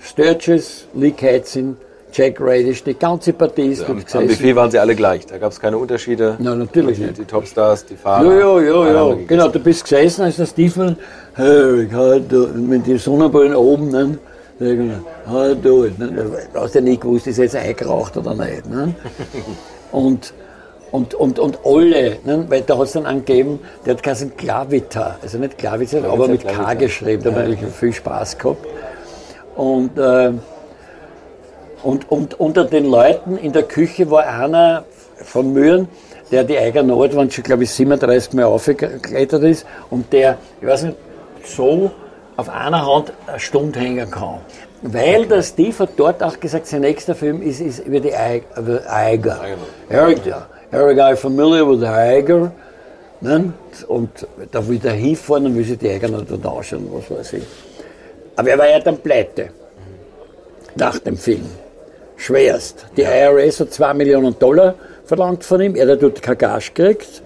Sturges, Lee Katzin, Jack Radish, die ganze Partie ist
Ja,
dort
am
gesessen.
Buffet waren sie alle gleich. Da gab es keine Unterschiede.
Nein, natürlich
die,
nicht.
Die Topstars, die Fahrer.
Ja, ja, ja, ja. Genau, du bist gesessen, als der Stephen, hey, mit den Sonnenbrillen oben, ne? Hat «Hau da, ne? Du hast ja nicht gewusst, ist er jetzt eingeraucht oder nicht. Ne? Und, und, und, und alle, ne? weil da hat es dann angegeben, der hat geheißen Klavita, also nicht Klavita, aber mit K
Klavita.
geschrieben, da habe ich viel Spaß gehabt. Und, äh, und, und unter den Leuten in der Küche war einer von Mühren, der die Eiger Nordwand schon, glaube ich, 37 Mal aufgeklettert ist und der, ich weiß nicht, so auf einer Hand eine Stunde hängen kann. Weil der Steve hat dort auch gesagt, sein nächster Film ist, ist über die Eiger. Eric, Eric, are you familiar with the Eiger? Ne? Und da will der hinfahren und will sich die Eiger noch dort anschauen, was weiß ich. Aber er war ja dann pleite. Nach dem Film. Schwerst. Die IRS hat 2 Millionen Dollar verlangt von ihm. Er hat dort kein Gas gekriegt.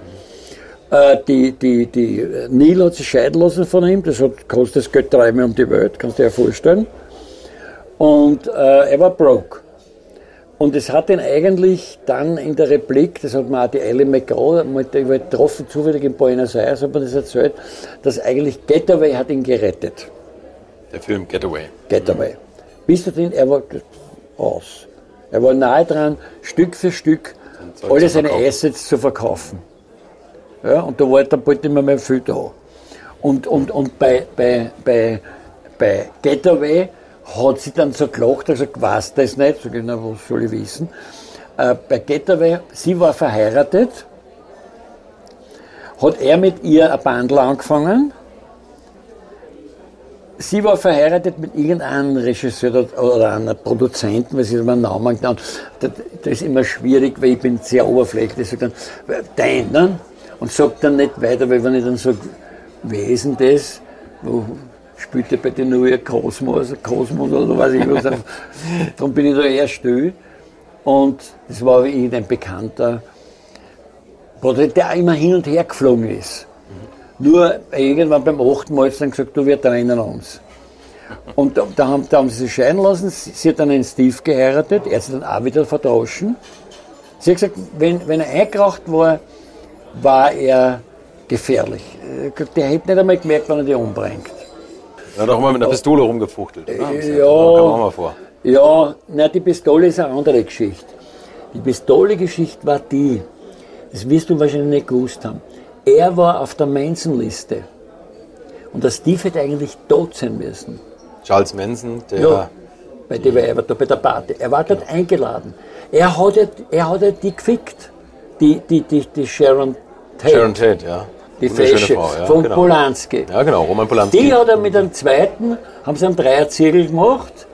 Äh, Die, die, die Neil hat sich scheiden lassen von ihm. Das hat, kostet das Geld dreimal um die Welt, kannst du dir ja vorstellen. Und äh, er war broke. Und es hat ihn eigentlich dann in der Replik, das hat mir auch die Ellie McGraw mal getroffen, zufällig in Buenos Aires, hat mir das erzählt, dass eigentlich Getaway hat ihn gerettet.
Der Film Getaway.
Getaway. Bis dahin, er war aus. Er war nahe dran, Stück für Stück alle seine. Assets zu verkaufen. Ja, und da war dann bald nicht mehr, viel da. Und, und, und bei, bei, bei, bei Getaway hat sie dann so gelacht, also ich weiß das nicht, so genau, was soll ich wissen. Äh, bei Getaway, sie war verheiratet, hat er mit ihr ein Bandel angefangen, Sie war verheiratet mit irgendeinem Regisseur oder- einem Produzenten, was ich meinen Namen genannt das, das ist immer schwierig, weil ich bin sehr oberflächlich. Ich dein, ne? Und sag dann nicht weiter, weil wenn ich dann sage, wer ist denn das? Wo spielt der bei den neuen Kosmos, Kosmos oder weiß ich was. Darum bin ich da eher still. Und das war wie irgendein Bekannter, der auch immer hin und her geflogen ist. Nur irgendwann beim achten Mal hat dann gesagt, du, wir trennen uns. Und da, da, haben, da haben sie sich scheiden lassen. Sie, sie hat dann einen Steve geheiratet, er hat sie dann auch wieder verdroschen. Sie hat gesagt, wenn, wenn er eingeraucht war, war er gefährlich. Äh, Der hätte nicht einmal gemerkt, wann er die umbringt.
Er hat auch immer mit einer Pistole rumgefuchtelt. Das
ja.
Kam auch mal vor.
Ja, na, die Pistole ist eine andere Geschichte. Die Pistole-Geschichte war die, das wirst du wahrscheinlich nicht gewusst haben. Er war auf der Manson-Liste. Und der Steve hätte eigentlich tot sein müssen.
Charles Manson, der
Ja, bei der bei der Party. Er war dort eingeladen. Er hat er hat die gefickt. Die, die, die, die Sharon Tate.
Sharon Tate, ja.
die Fesche
Frau, ja,
von
genau.
Polanski.
Ja, genau, Roman Polanski.
Die hat er mit einem zweiten, haben sie einen Dreierzirkel gemacht.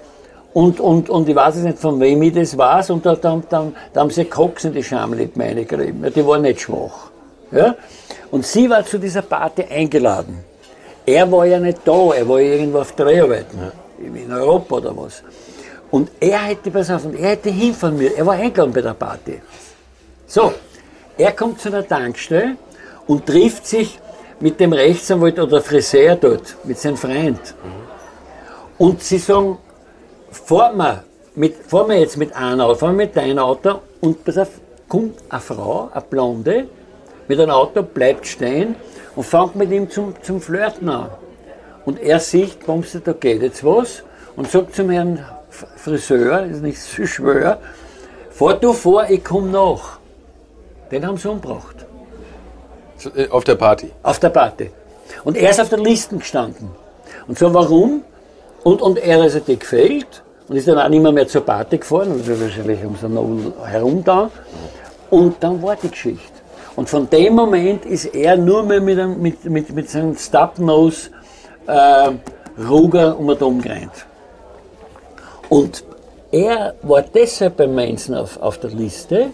Und, und, und ich weiß jetzt nicht, von wem ich das weiß. Und da, da, da, da haben sie Koks in die Schamlippen reingerieben. Ja, die war nicht schwach. Ja? Und sie war zu dieser Party eingeladen. Er war ja nicht da, er war irgendwo auf Dreharbeiten. In Europa oder was. Und er hätte, pass auf, und er hätte hinfahren müssen. Er war eingeladen bei der Party. So, er kommt zu einer Tankstelle und trifft sich mit dem Rechtsanwalt oder Friseur dort, mit seinem Freund. Und sie sagen, fahren wir, mit, fahren wir jetzt mit einem Auto, fahren wir mit deinem Auto und pass auf, kommt eine Frau, eine Blonde, mit einem Auto, bleibt stehen und fängt mit ihm zum, zum Flirten an. Und er sieht, du, da geht jetzt was und sagt zum Herrn Friseur, ist nicht so schwer, fahr du vor, ich komm nach. Den haben sie umgebracht.
Äh, Auf der Party.
Auf der Party. Und er ist auf der Liste gestanden. Und so, warum? Und, und er ist dir gefällt und ist dann auch nicht mehr, mehr zur Party gefahren, also wahrscheinlich um so noch herum da. Und dann war die Geschichte. Und von dem Moment ist er nur mehr mit, einem, mit, mit, mit seinem Stubnose äh, Ruger um den Dom gerannt. Und er war deshalb bei Manson auf, auf der Liste,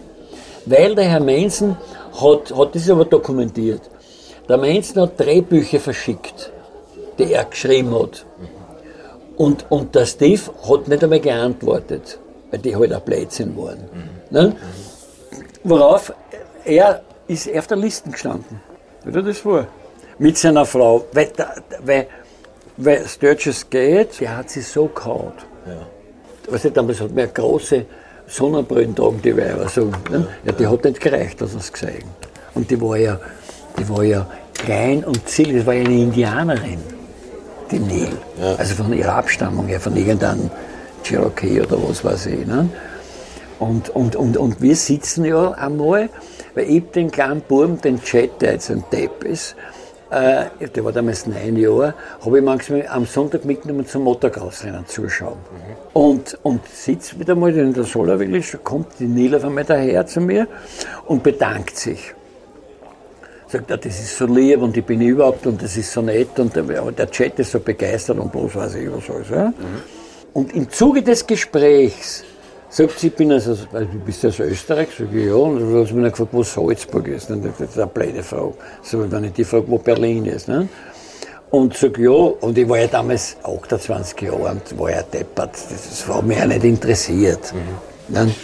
weil der Herr Manson hat, hat das aber dokumentiert. Der Manson hat Drehbücher verschickt, die er geschrieben hat. Und, und der Steve hat nicht einmal geantwortet, weil die halt auch Blödsinn waren. Ne? Worauf er ist auf der Liste gestanden. Wie das vor? Mit seiner Frau. Weil, weil, weil Sturges geht, der hat sie so gehauen. Ja. Weißt du, damals hat man große Sonnenbrillen tragen, die Weiber so. Ne? Ja, die hat nicht gereicht, dass es gesehen. Und die war ja, die war ja klein und zierlich, das war ja eine Indianerin, die Neil. Ja. Also von ihrer Abstammung her, von irgendeinem Cherokee oder was weiß ich. Ne? Und, und, und, und wir sitzen ja einmal, weil ich den kleinen Buben, den Chat, der jetzt ein Depp ist, äh, der war damals neun Jahre, habe ich manchmal am Sonntag mitgenommen zum Motocross-Rennen zuschauen. Mhm. Und, und sitze wieder mal in der Solarvillage, kommt die Nila von mir daher zu mir und bedankt sich. Sagt, ja, das ist so lieb und ich bin überhaupt und das ist so nett und der, der Chat ist so begeistert und bloß weiß ich was alles. Ja? Mhm. Und im Zuge des Gesprächs Sagt sie, ich bin also, du bist aus Österreich? Sag ich, ja. Und dann hat sie mich gefragt, wo Salzburg ist. Und das ist eine blöde Frage. So, wenn ich die frage, wo Berlin ist. Ne? Und sag, ja, und ich war ja damals 28 Jahre und war ja deppert. Das hat mich ja nicht interessiert. Mhm. Ne?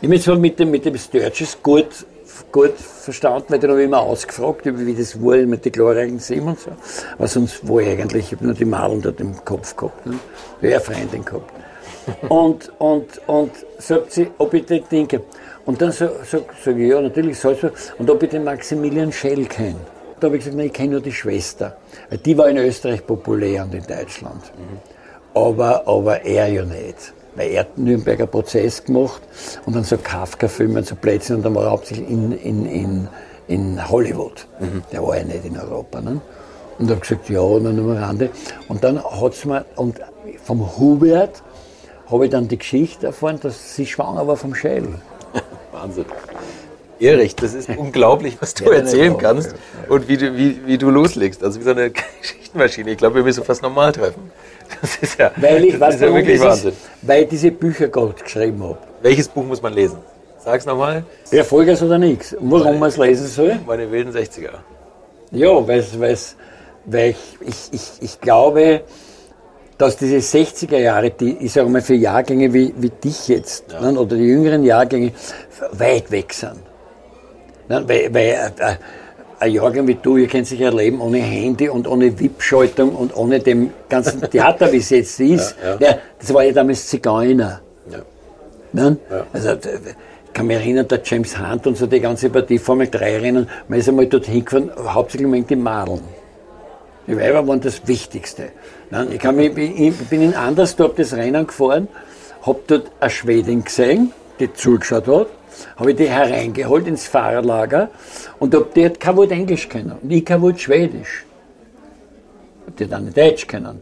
Ich habe mich zwar mit dem, mit dem Sturges gut, gut verstanden, weil den habe ich immer ausgefragt, wie das war mit den glorreichen Sieben und so. Aber sonst war ich eigentlich, ich habe nur die Madeln dort im Kopf gehabt. Ne? Ich habe eine Freundin gehabt und, und, und sagt sie, ob ich das denke. Und dann sage sag, sag ich, ja, natürlich Salzburg. Und ob ich den Maximilian Schell kenne. Da habe ich gesagt, nein, ich kenne nur die Schwester. Die war in Österreich populär und in Deutschland. Mhm. Aber, aber er ja nicht. Weil er hat den Nürnberger Prozess gemacht und dann so Kafka-Filme und so Plätzchen und dann war er hauptsächlich in, in, in, in Hollywood. Mhm. Der war ja nicht in Europa. Ne? Und habe gesagt, ja, nur am Rande. Und dann hat es mir, und vom Hubert habe ich dann die Geschichte erfahren, dass sie schwanger war vom Schädel.
Wahnsinn. Erich, das ist unglaublich, was du ja, erzählen kannst und wie du, wie, wie du loslegst. Also wie so eine Geschichtenmaschine. Ich glaube, wir müssen fast normal treffen.
Das ist ja, weil ich, das ist ja wirklich Wahnsinn. Ist, weil ich diese Bücher gerade geschrieben habe.
Welches Buch muss man lesen? Sag's nochmal.
Vollgas oder nichts. Warum man es lesen soll?
Meine wilden 60er.
Ja, weil's, weil's, weil ich, ich, ich, ich glaube, dass diese 60er Jahre, die, ich sage mal, für Jahrgänge wie, wie dich jetzt, ja. ne, oder die jüngeren Jahrgänge, weit weg sind. Ne, weil, weil äh, ein Jahrgang wie du, ihr könnt sich erleben ohne Handy und ohne VIP-Schaltung und ohne dem ganzen Theater, wie es jetzt ist. Ja, ja. das war ja damals Zigeuner. Ne? Also, ich kann mich erinnern, der James Hunt und so die ganze Partie Formel 3 Rennen, man ist einmal dorthin gefahren, hauptsächlich wegen die Madeln. Die Weiber waren das Wichtigste. Ich, kann mich, ich bin in Andersdorf das Rennen gefahren, habe dort eine Schwedin gesehen, die zugeschaut hat, habe ich die hereingeholt ins Fahrerlager und hab, die hat kein Wort Englisch kennen und ich kein Wort Schwedisch. Die hat auch nicht Deutsch kennen.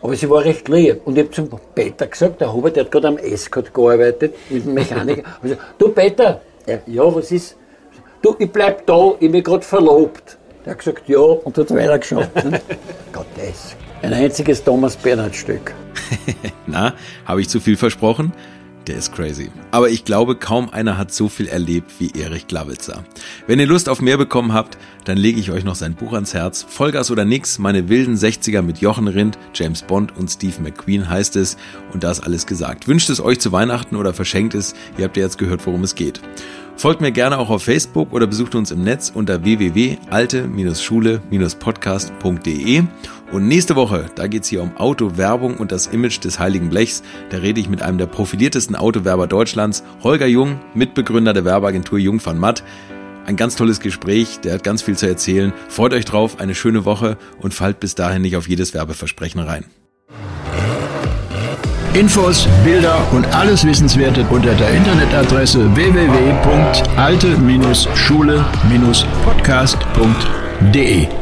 Aber sie war recht lieb. Und ich habe zum Peter gesagt, der Hubert, der hat gerade am Escort gearbeitet, mit dem Mechaniker. Ich gesagt, du Peter, ja, was ist? Du, ich bleib da, ich bin gerade verlobt. Der hat gesagt, ja, und hat weitergeschaut. Ne? Gottes. Ein einziges Thomas Bernhard Stück.
Na, habe ich zu viel versprochen? Der ist crazy. Aber ich glaube, kaum einer hat so viel erlebt wie Erich Glawitzer. Wenn ihr Lust auf mehr bekommen habt, dann lege ich euch noch sein Buch ans Herz. Vollgas oder nix, meine wilden 60er mit Jochen Rindt, James Bond und Steve McQueen heißt es. Und da ist alles gesagt. Wünscht es euch zu Weihnachten oder verschenkt es. Ihr habt ja jetzt gehört, worum es geht. Folgt mir gerne auch auf Facebook oder besucht uns im Netz unter www.alte-schule-podcast.de. Und nächste Woche, da geht's hier um Autowerbung und das Image des Heiligen Blechs. Da rede ich mit einem der profiliertesten Autowerber Deutschlands, Holger Jung, Mitbegründer der Werbeagentur Jung van Matt. Ein ganz tolles Gespräch, der hat ganz viel zu erzählen. Freut euch drauf, eine schöne Woche und fallt bis dahin nicht auf jedes Werbeversprechen rein.
Infos, Bilder und alles Wissenswerte unter der Internetadresse www.alte-schule-podcast.de.